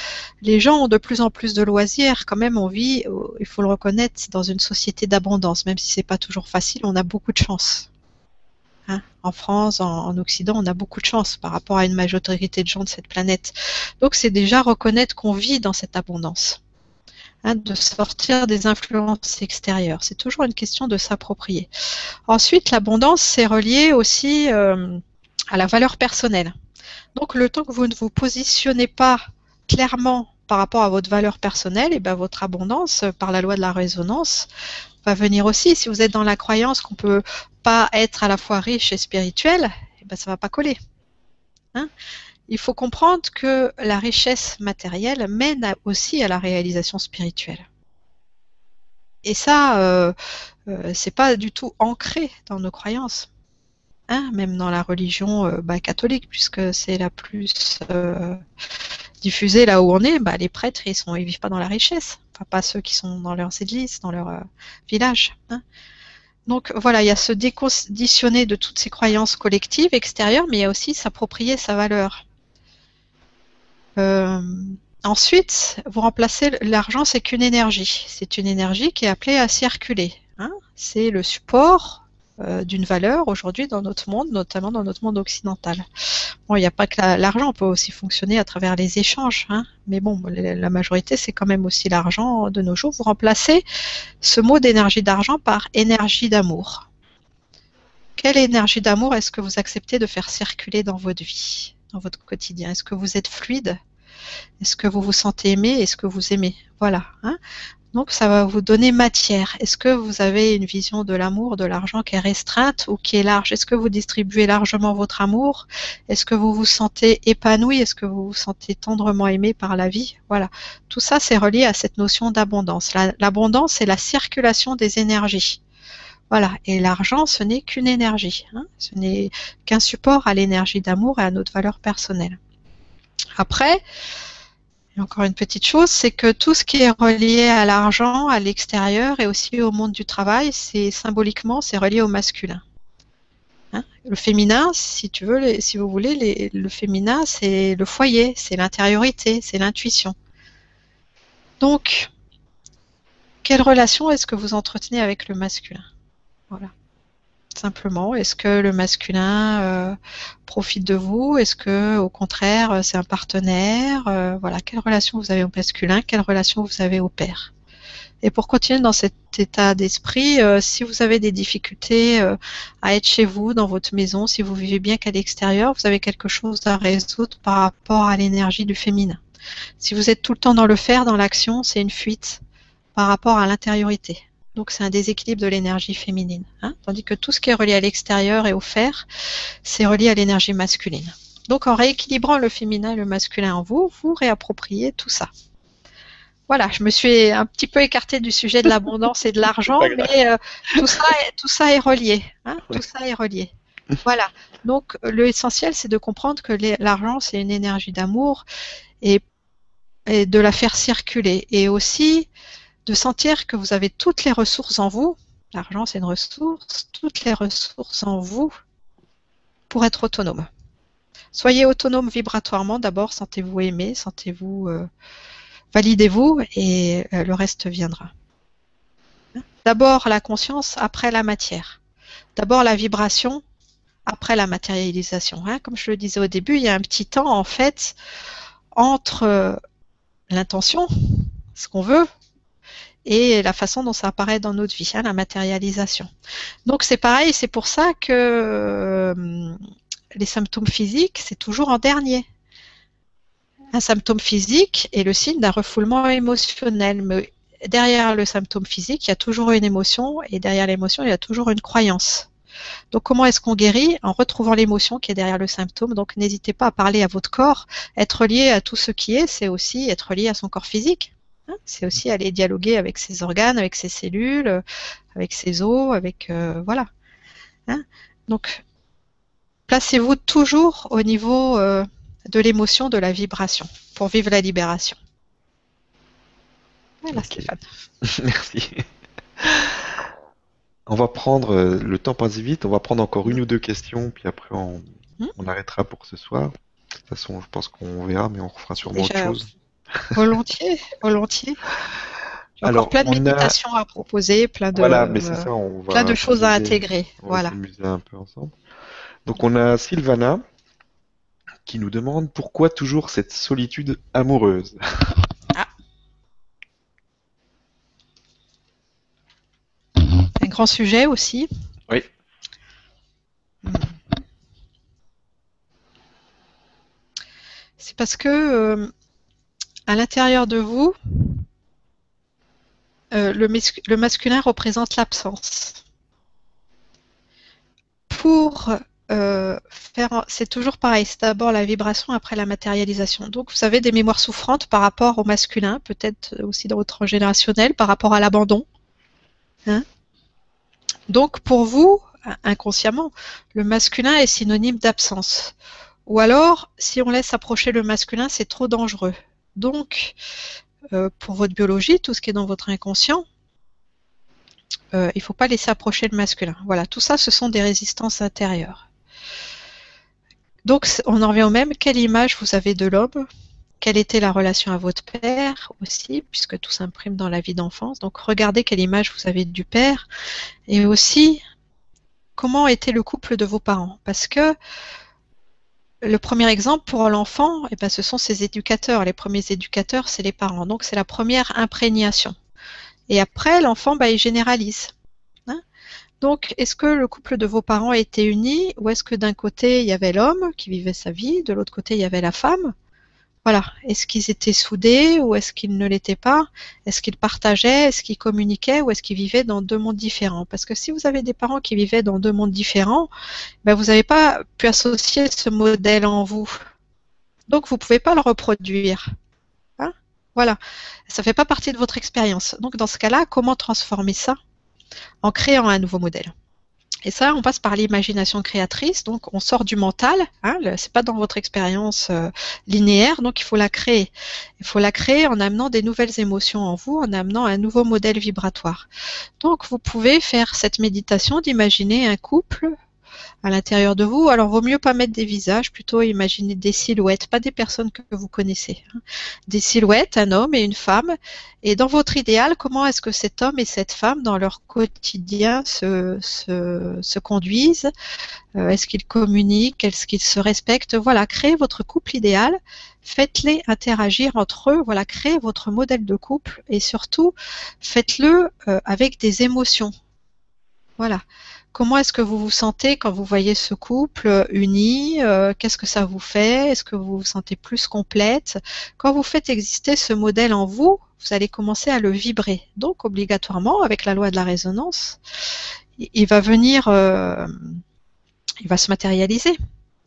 les gens ont de plus en plus de loisirs. Quand même, on vit, il faut le reconnaître, dans une société d'abondance, même si c'est pas toujours facile, on a beaucoup de chance. Hein, en France, en, Occident, on a beaucoup de chance par rapport à une majorité de gens de cette planète. Donc c'est déjà reconnaître qu'on vit dans cette abondance. Hein, de sortir des influences extérieures. C'est toujours une question de s'approprier. Ensuite, l'abondance, c'est relié aussi euh, à la valeur personnelle. Donc le temps que vous ne vous positionnez pas clairement par rapport à votre valeur personnelle, et eh ben votre abondance, par la loi de la résonance, va venir aussi. Si vous êtes dans la croyance qu'on peut pas être à la fois riche et spirituel, eh ben, ça va pas coller. Hein Il faut comprendre que la richesse matérielle mène aussi à la réalisation spirituelle. Et ça, euh, euh, c'est pas du tout ancré dans nos croyances. Hein même dans la religion euh, bah, catholique, puisque c'est la plus euh, diffusée là où on est, bah, les prêtres, ils sont, ils vivent pas dans la richesse. Enfin, pas ceux qui sont dans leurs églises, dans leur village. Hein donc voilà, il y a se déconditionner de toutes ces croyances collectives extérieures, mais il y a aussi s'approprier sa valeur. Euh, ensuite, vous remplacez l'argent, c'est qu'une énergie. C'est une énergie qui est appelée à circuler. Hein. C'est le support euh, d'une valeur aujourd'hui dans notre monde, notamment dans notre monde occidental. Bon, il n'y a pas que l'argent, peut aussi fonctionner à travers les échanges, hein, mais bon, la majorité, c'est quand même aussi l'argent de nos jours. Vous remplacez ce mot d'énergie d'argent par énergie d'amour. Quelle énergie d'amour est-ce que vous acceptez de faire circuler dans votre vie, dans votre quotidien? Est-ce que vous êtes fluide? Est-ce que vous vous sentez aimé? Est-ce que vous aimez? Voilà. Hein donc ça va vous donner matière. Est-ce que vous avez une vision de l'amour, de l'argent qui est restreinte ou qui est large? Est-ce que vous distribuez largement votre amour? Est-ce que vous vous sentez épanoui? Est-ce que vous vous sentez tendrement aimé par la vie? Voilà. Tout ça, c'est relié à cette notion d'abondance. L'abondance, c'est la circulation des énergies. Voilà. Et l'argent, ce n'est qu'une énergie. Hein. Ce n'est qu'un support à l'énergie d'amour et à notre valeur personnelle. Après, encore une petite chose, c'est que tout ce qui est relié à l'argent, à l'extérieur et aussi au monde du travail, c'est symboliquement, c'est relié au masculin. Hein? Le féminin, si tu veux, si vous voulez, le féminin, c'est le foyer, c'est l'intériorité, c'est l'intuition. Donc, quelle relation est-ce que vous entretenez avec le masculin? Voilà simplement. Est-ce que le masculin euh, profite de vous? Est-ce que au contraire euh, c'est un partenaire? Euh, Voilà, quelle relation vous avez au masculin? Quelle relation vous avez au père? Et pour continuer dans cet état d'esprit, si vous avez des difficultés à être chez vous, dans votre maison, si vous vivez bien qu'à l'extérieur, vous avez quelque chose à résoudre par rapport à l'énergie du féminin. Si vous êtes tout le temps dans le faire, dans l'action, c'est une fuite par rapport à l'intériorité. Donc c'est un déséquilibre de l'énergie féminine. Hein. Tandis que tout ce qui est relié à l'extérieur et au fer, c'est relié à l'énergie masculine. Donc en rééquilibrant le féminin et le masculin en vous, vous réappropriez tout ça. Voilà, je me suis un petit peu écartée du sujet de l'abondance et de l'argent, mais euh, tout, ça est, tout ça est relié. Hein. Tout ça est relié. Voilà. Donc l'essentiel, c'est de comprendre que l'argent, c'est une énergie d'amour et, et, de la faire circuler. Et aussi, de sentir que vous avez toutes les ressources en vous, l'argent c'est une ressource, toutes les ressources en vous pour être autonome. Soyez autonome vibratoirement d'abord, sentez-vous aimé, sentez-vous, euh, validez-vous et euh, le reste viendra. D'abord la conscience, après la matière. D'abord la vibration, après la matérialisation. Hein. Comme je le disais au début, il y a un petit temps en fait entre euh, l'intention, ce qu'on veut, et la façon dont ça apparaît dans notre vie, hein, la matérialisation. Donc c'est pareil, c'est pour ça que euh, les symptômes physiques, c'est toujours en dernier. Un symptôme physique est le signe d'un refoulement émotionnel, mais derrière le symptôme physique, il y a toujours une émotion et derrière l'émotion, il y a toujours une croyance. Donc comment est-ce qu'on guérit? En retrouvant l'émotion qui est derrière le symptôme. Donc n'hésitez pas à parler à votre corps. Être lié à tout ce qui est, c'est aussi être lié à son corps physique. Hein. c'est aussi aller dialoguer avec ses organes, avec ses cellules, avec ses os, avec euh, voilà. Hein. Donc placez-vous toujours au niveau euh, de l'émotion, de la vibration, pour vivre la libération. Voilà Stéphane. Merci. On va prendre, euh, le temps passe vite, on va prendre encore une ou deux questions, puis après on, hmm arrêtera pour ce soir. De toute façon, je pense qu'on verra, mais on refera sûrement autre chose. Volontiers, volontiers. Alors, encore plein de méditations à proposer, plein de, voilà, mais ça, on va plein de choses à intégrer. On voilà. Va un peu ensemble. Donc on a Sylvana qui nous demande pourquoi toujours cette solitude amoureuse. Un grand sujet aussi. Oui. C'est parce que euh, à l'intérieur de vous, euh, le, masculin représente l'absence. Pour euh, faire, c'est toujours pareil, c'est d'abord la vibration après la matérialisation. Donc vous avez des mémoires souffrantes par rapport au masculin, peut-être aussi dans votre générationnel, par rapport à l'abandon. Hein donc pour vous, inconsciemment, le masculin est synonyme d'absence. Ou alors, si on laisse approcher le masculin, c'est trop dangereux. Donc, euh, pour votre biologie, tout ce qui est dans votre inconscient, euh, il ne faut pas laisser approcher le masculin. Voilà, tout ça, ce sont des résistances intérieures. Donc, on en revient au même. Quelle image vous avez de l'homme? Quelle était la relation à votre père aussi, puisque tout s'imprime dans la vie d'enfance? Donc regardez quelle image vous avez du père et aussi comment était le couple de vos parents? Parce que le premier exemple pour l'enfant, eh ben, ce sont ses éducateurs. Les premiers éducateurs, c'est les parents. Donc c'est la première imprégnation. Et après, l'enfant, bah, il généralise. Hein. donc, est-ce que le couple de vos parents était uni ou est-ce que d'un côté, il y avait l'homme qui vivait sa vie, de l'autre côté, il y avait la femme? Voilà. Est-ce qu'ils étaient soudés ou est-ce qu'ils ne l'étaient pas? Est-ce qu'ils partageaient? Est-ce qu'ils communiquaient? Ou est-ce qu'ils vivaient dans deux mondes différents? Parce que si vous avez des parents qui vivaient dans deux mondes différents, ben vous n'avez pas pu associer ce modèle en vous. Donc vous ne pouvez pas le reproduire. Hein? Voilà. Ça ne fait pas partie de votre expérience. Donc dans ce cas-là, comment transformer ça en créant un nouveau modèle? Et ça, on passe par l'imagination créatrice. Donc, on sort du mental. Hein, c'est pas dans votre expérience euh, linéaire. Donc, il faut la créer. Il faut la créer en amenant des nouvelles émotions en vous, en amenant un nouveau modèle vibratoire. Donc, vous pouvez faire cette méditation d'imaginer un couple à l'intérieur de vous. Alors, vaut mieux pas mettre des visages, plutôt imaginer des silhouettes, pas des personnes que vous connaissez. Hein. Des silhouettes, un homme et une femme. Et dans votre idéal, comment est-ce que cet homme et cette femme, dans leur quotidien, se, se, conduisent euh, Est-ce qu'ils communiquent Est-ce qu'ils se respectent? Voilà, créez votre couple idéal. Faites-les interagir entre eux. Voilà, créez votre modèle de couple et surtout, faites-le euh, avec des émotions. Voilà. Comment est-ce que vous vous sentez quand vous voyez ce couple euh, uni euh, Qu'est-ce que ça vous fait? Est-ce que vous vous sentez plus complète? Quand vous faites exister ce modèle en vous, vous allez commencer à le vibrer. Donc obligatoirement, avec la loi de la résonance, il va venir, euh, il va se matérialiser.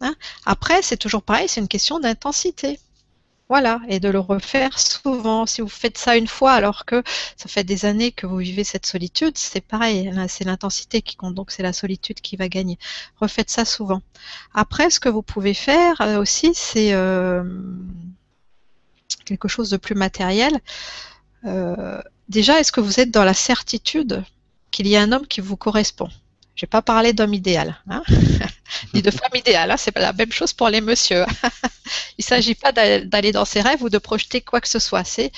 Hein. Après, c'est toujours pareil, c'est une question d'intensité. Voilà, et de le refaire souvent. Si vous faites ça une fois alors que ça fait des années que vous vivez cette solitude, c'est pareil, c'est l'intensité qui compte, donc c'est la solitude qui va gagner. Refaites ça souvent. Après, ce que vous pouvez faire euh, aussi, c'est euh, quelque chose de plus matériel. Euh, déjà, est-ce que vous êtes dans la certitude qu'il y a un homme qui vous correspond? Je n'ai pas parlé d'homme idéal, hein? ni de femme idéale. Hein c'est la même chose pour les messieurs. Il ne s'agit pas d'aller dans ses rêves ou de projeter quoi que ce soit. C'est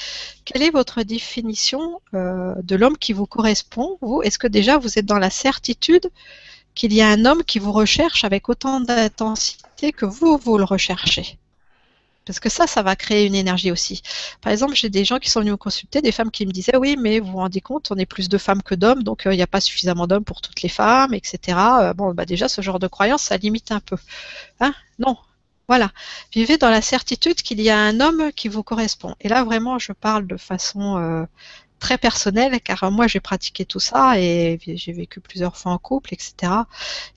quelle est votre définition euh, de l'homme qui vous correspond Vous, est-ce que déjà vous êtes dans la certitude qu'il y a un homme qui vous recherche avec autant d'intensité que vous vous le recherchez? Parce que ça, ça va créer une énergie aussi. Par exemple, j'ai des gens qui sont venus me consulter, des femmes qui me disaient oui, mais vous vous rendez compte, on est plus de femmes que d'hommes, donc euh, il n'y a pas suffisamment d'hommes pour toutes les femmes, etc. Euh, bon, bah déjà, ce genre de croyance, ça limite un peu. Hein? Non. Voilà. Vivez dans la certitude qu'il y a un homme qui vous correspond. Et là, vraiment, je parle de façon euh, très personnel, car moi j'ai pratiqué tout ça et j'ai vécu plusieurs fois en couple, etc.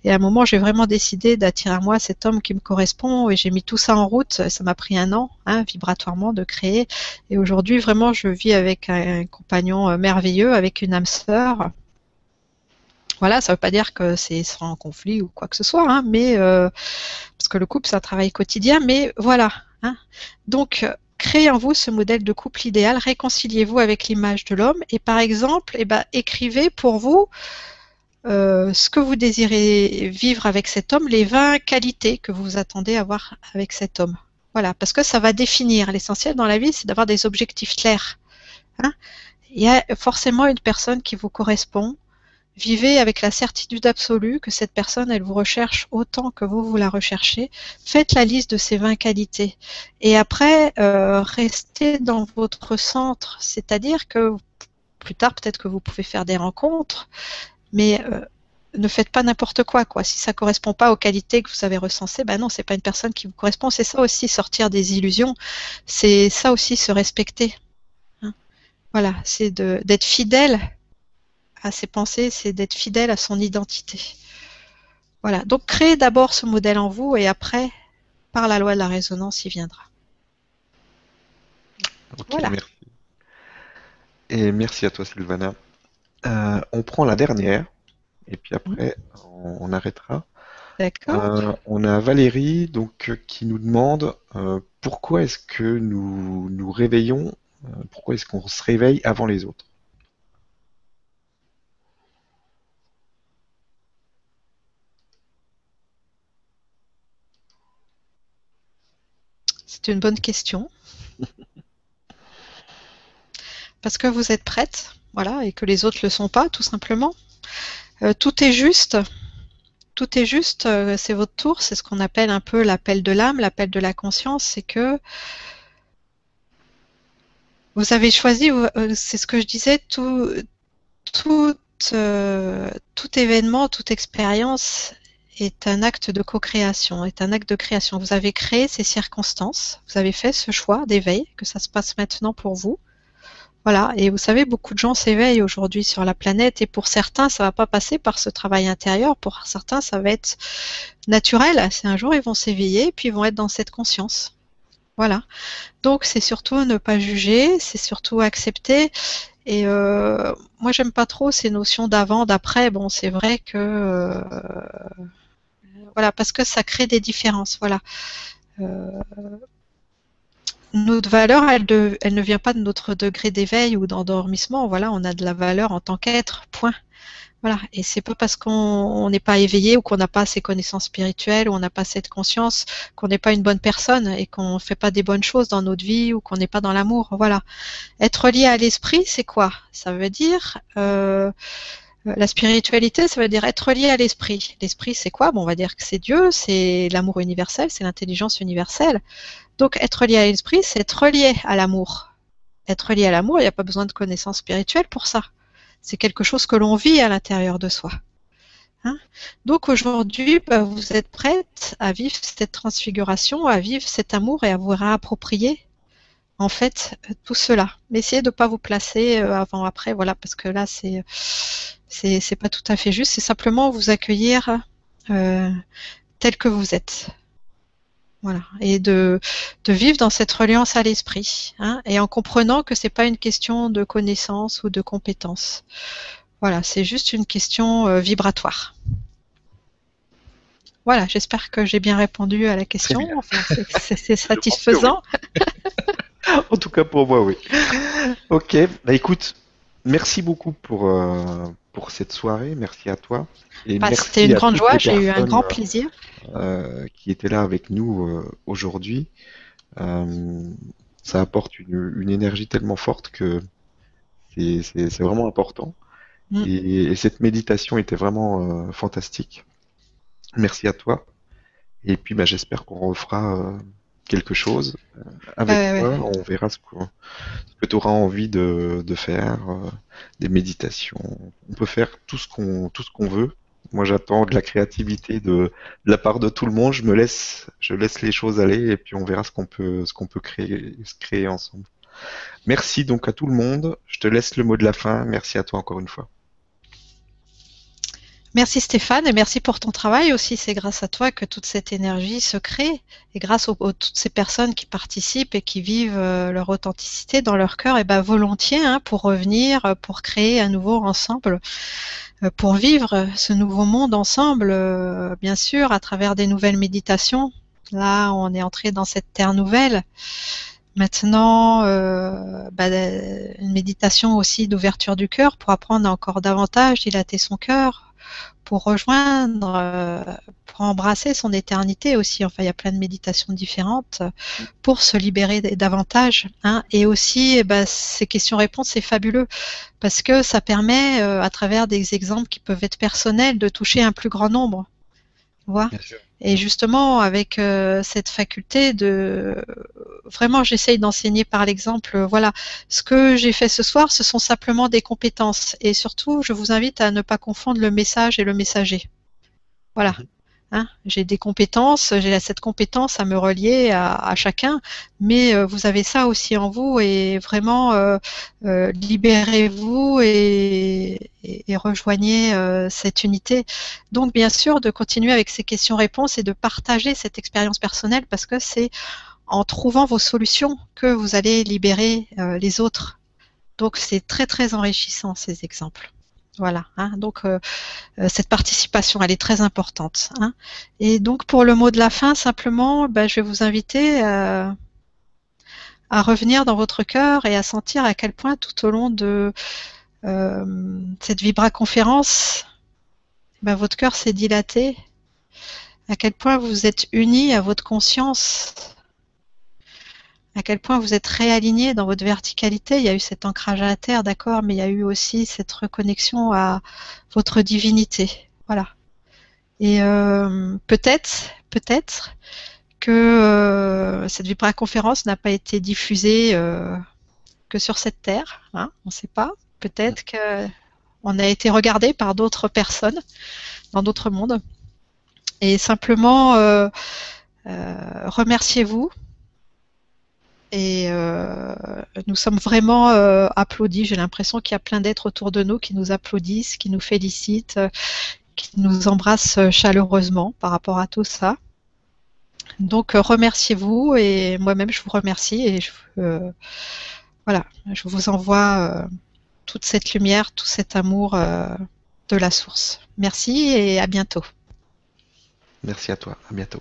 Et à un moment, j'ai vraiment décidé d'attirer à moi cet homme qui me correspond et j'ai mis tout ça en route. Ça m'a pris un an, hein, vibratoirement, de créer. Et aujourd'hui, vraiment, je vis avec un compagnon euh, merveilleux, avec une âme sœur. Voilà, ça ne veut pas dire que c'est sans conflit ou quoi que ce soit, hein, mais euh, parce que le couple c'est un travail quotidien, mais voilà. Hein. Donc créez en vous ce modèle de couple idéal, réconciliez-vous avec l'image de l'homme et par exemple, eh ben, écrivez pour vous euh, ce que vous désirez vivre avec cet homme, les 20 qualités que vous attendez avoir avec cet homme. Voilà, parce que ça va définir. L'essentiel dans la vie, c'est d'avoir des objectifs clairs. Hein. Il y a forcément une personne qui vous correspond, Vivez avec la certitude absolue que cette personne, elle vous recherche autant que vous, vous la recherchez. Faites la liste de ces 20 qualités. Et après, euh, restez dans votre centre. C'est-à-dire que plus tard, peut-être que vous pouvez faire des rencontres, mais euh, ne faites pas n'importe quoi, quoi. Si ça correspond pas aux qualités que vous avez recensées, ben non, c'est pas une personne qui vous correspond. C'est ça aussi sortir des illusions. C'est ça aussi se respecter. Hein. voilà, c'est d'être fidèle à ses pensées, c'est d'être fidèle à son identité. Voilà, donc créez d'abord ce modèle en vous et après, par la loi de la résonance, il viendra. voilà. Merci. Et merci à toi Sylvana. Euh, on prend la dernière et puis après on, arrêtera. D'accord. Euh, on a Valérie donc qui nous demande euh, pourquoi est-ce que nous nous réveillons, pourquoi est-ce qu'on se réveille avant les autres? C'est une bonne question. Parce que vous êtes prête, voilà, et que les autres ne le sont pas, tout simplement. Euh, tout est juste. Tout est juste, euh, c'est votre tour, c'est ce qu'on appelle un peu l'appel de l'âme, l'appel de la conscience, c'est que vous avez choisi, euh, c'est ce que je disais, tout, tout, tout événement, toute expérience est un acte de co-création, est un acte de création. Vous avez créé ces circonstances, vous avez fait ce choix d'éveil, que ça se passe maintenant pour vous. Voilà, et vous savez, beaucoup de gens s'éveillent aujourd'hui sur la planète, et pour certains, ça va pas passer par ce travail intérieur, pour certains, ça va être naturel. C'est un jour, ils vont s'éveiller, puis ils vont être dans cette conscience. Voilà. Donc, c'est surtout ne pas juger, c'est surtout accepter. Et euh, moi, j'aime pas trop ces notions d'avant, d'après. Bon, c'est vrai que euh, voilà, parce que ça crée des différences. Voilà. Euh, notre valeur, elle, ne vient pas de notre degré d'éveil ou d'endormissement. Voilà, on a de la valeur en tant qu'être. Point. Voilà. Et c'est pas parce qu'on n'est pas éveillé ou qu'on n'a pas ces connaissances spirituelles ou on n'a pas cette conscience qu'on n'est pas une bonne personne et qu'on ne fait pas des bonnes choses dans notre vie ou qu'on n'est pas dans l'amour. Voilà. Être lié à l'esprit, c'est quoi? Ça veut dire euh, la spiritualité, ça veut dire être lié à l'esprit. L'esprit, c'est quoi? Bon, On va dire que c'est Dieu, c'est l'amour universel, c'est l'intelligence universelle. Donc être lié à l'esprit, c'est être lié à l'amour. Être lié à l'amour, il n'y a pas besoin de connaissances spirituelles pour ça. C'est quelque chose que l'on vit à l'intérieur de soi. Hein? Donc aujourd'hui, bah, vous êtes prête à vivre cette transfiguration, à vivre cet amour et à vous réapproprier en fait tout cela. Mais essayez de ne pas vous placer euh, avant après, voilà, parce que là c'est c'est pas tout à fait juste. C'est simplement vous accueillir euh, tel que vous êtes. Voilà. Et de, de vivre dans cette reliance à l'esprit. Hein, et en comprenant que c'est pas une question de connaissance ou de compétence. Voilà, c'est juste une question euh, vibratoire. Voilà, j'espère que j'ai bien répondu à la question. c'est satisfaisant. en tout cas pour moi, oui. Ok, bah écoute, merci beaucoup pour, euh, pour cette soirée. Merci à toi. Bah, c'était une grande joie, j'ai eu un grand plaisir. Euh, qui étaient là avec nous euh, aujourd'hui. ça apporte une, une, énergie tellement forte que c'est vraiment important. Mm. Et, et, cette méditation était vraiment fantastique. Merci à toi. Et puis bah, j'espère qu'on refera quelque chose euh, avec toi. On verra ce que, tu auras envie de, faire, euh, des méditations. On peut faire tout ce qu'on tout ce qu'on veut. Moi, j'attends de la créativité de, la part de tout le monde. Je me laisse, je laisse les choses aller et puis on verra ce qu'on peut ce qu'on peut créer, créer ensemble. Merci donc à tout le monde. Je te laisse le mot de la fin. Merci à toi encore une fois. Merci Stéphane et merci pour ton travail aussi. C'est grâce à toi que toute cette énergie se crée et grâce aux, toutes ces personnes qui participent et qui vivent euh, leur authenticité dans leur cœur, et ben volontiers hein, pour revenir, euh, pour créer à nouveau ensemble, euh, pour vivre ce nouveau monde ensemble, bien sûr, à travers des nouvelles méditations. Là, on est entré dans cette terre nouvelle. Maintenant, euh, bah, une méditation aussi d'ouverture du cœur pour apprendre encore davantage, dilater son cœur, pour rejoindre, euh, pour embrasser son éternité aussi. Enfin, il y a plein de méditations différentes pour se libérer davantage. Hein. Et aussi, eh ben, ces questions-réponses, c'est fabuleux parce que ça permet, euh, à travers des exemples qui peuvent être personnels, de toucher un plus grand nombre. Et justement, avec euh, cette faculté de vraiment, j'essaye d'enseigner par l'exemple. Voilà, ce que j'ai fait ce soir, ce sont simplement des compétences. Et surtout, je vous invite à ne pas confondre le message et le messager. Voilà. Hein, j'ai des compétences, j'ai cette compétence à me relier à, chacun, mais euh, vous avez ça aussi en vous et vraiment euh, euh, libérez-vous et, rejoignez cette unité. Donc bien sûr de continuer avec ces questions-réponses et de partager cette expérience personnelle parce que c'est en trouvant vos solutions que vous allez libérer les autres. Donc c'est très très enrichissant ces exemples. Voilà, hein. donc euh, euh, cette participation, elle est très importante. Hein. Et donc pour le mot de la fin, simplement, ben, je vais vous inviter euh, à revenir dans votre cœur et à sentir à quel point tout au long de cette vibra-conférence, ben, votre cœur s'est dilaté, à quel point vous êtes unis à votre conscience à quel point vous êtes réaligné dans votre verticalité. Il y a eu cet ancrage à la terre, d'accord, mais il y a eu aussi cette reconnexion à votre divinité. Voilà. Et euh, peut-être, peut-être que euh, cette vibra-conférence n'a pas été diffusée euh, que sur cette terre. Hein, on ne sait pas. Peut-être qu'on a été regardé par d'autres personnes dans d'autres mondes. Et simplement, remerciez-vous et euh, nous sommes vraiment euh, applaudis. J'ai l'impression qu'il y a plein d'êtres autour de nous qui nous applaudissent, qui nous félicitent, qui nous embrassent chaleureusement par rapport à tout ça. Donc euh, remerciez-vous et moi-même je vous remercie et je, voilà, je vous envoie toute cette lumière, tout cet amour de la source. Merci et à bientôt. Merci à toi, à bientôt.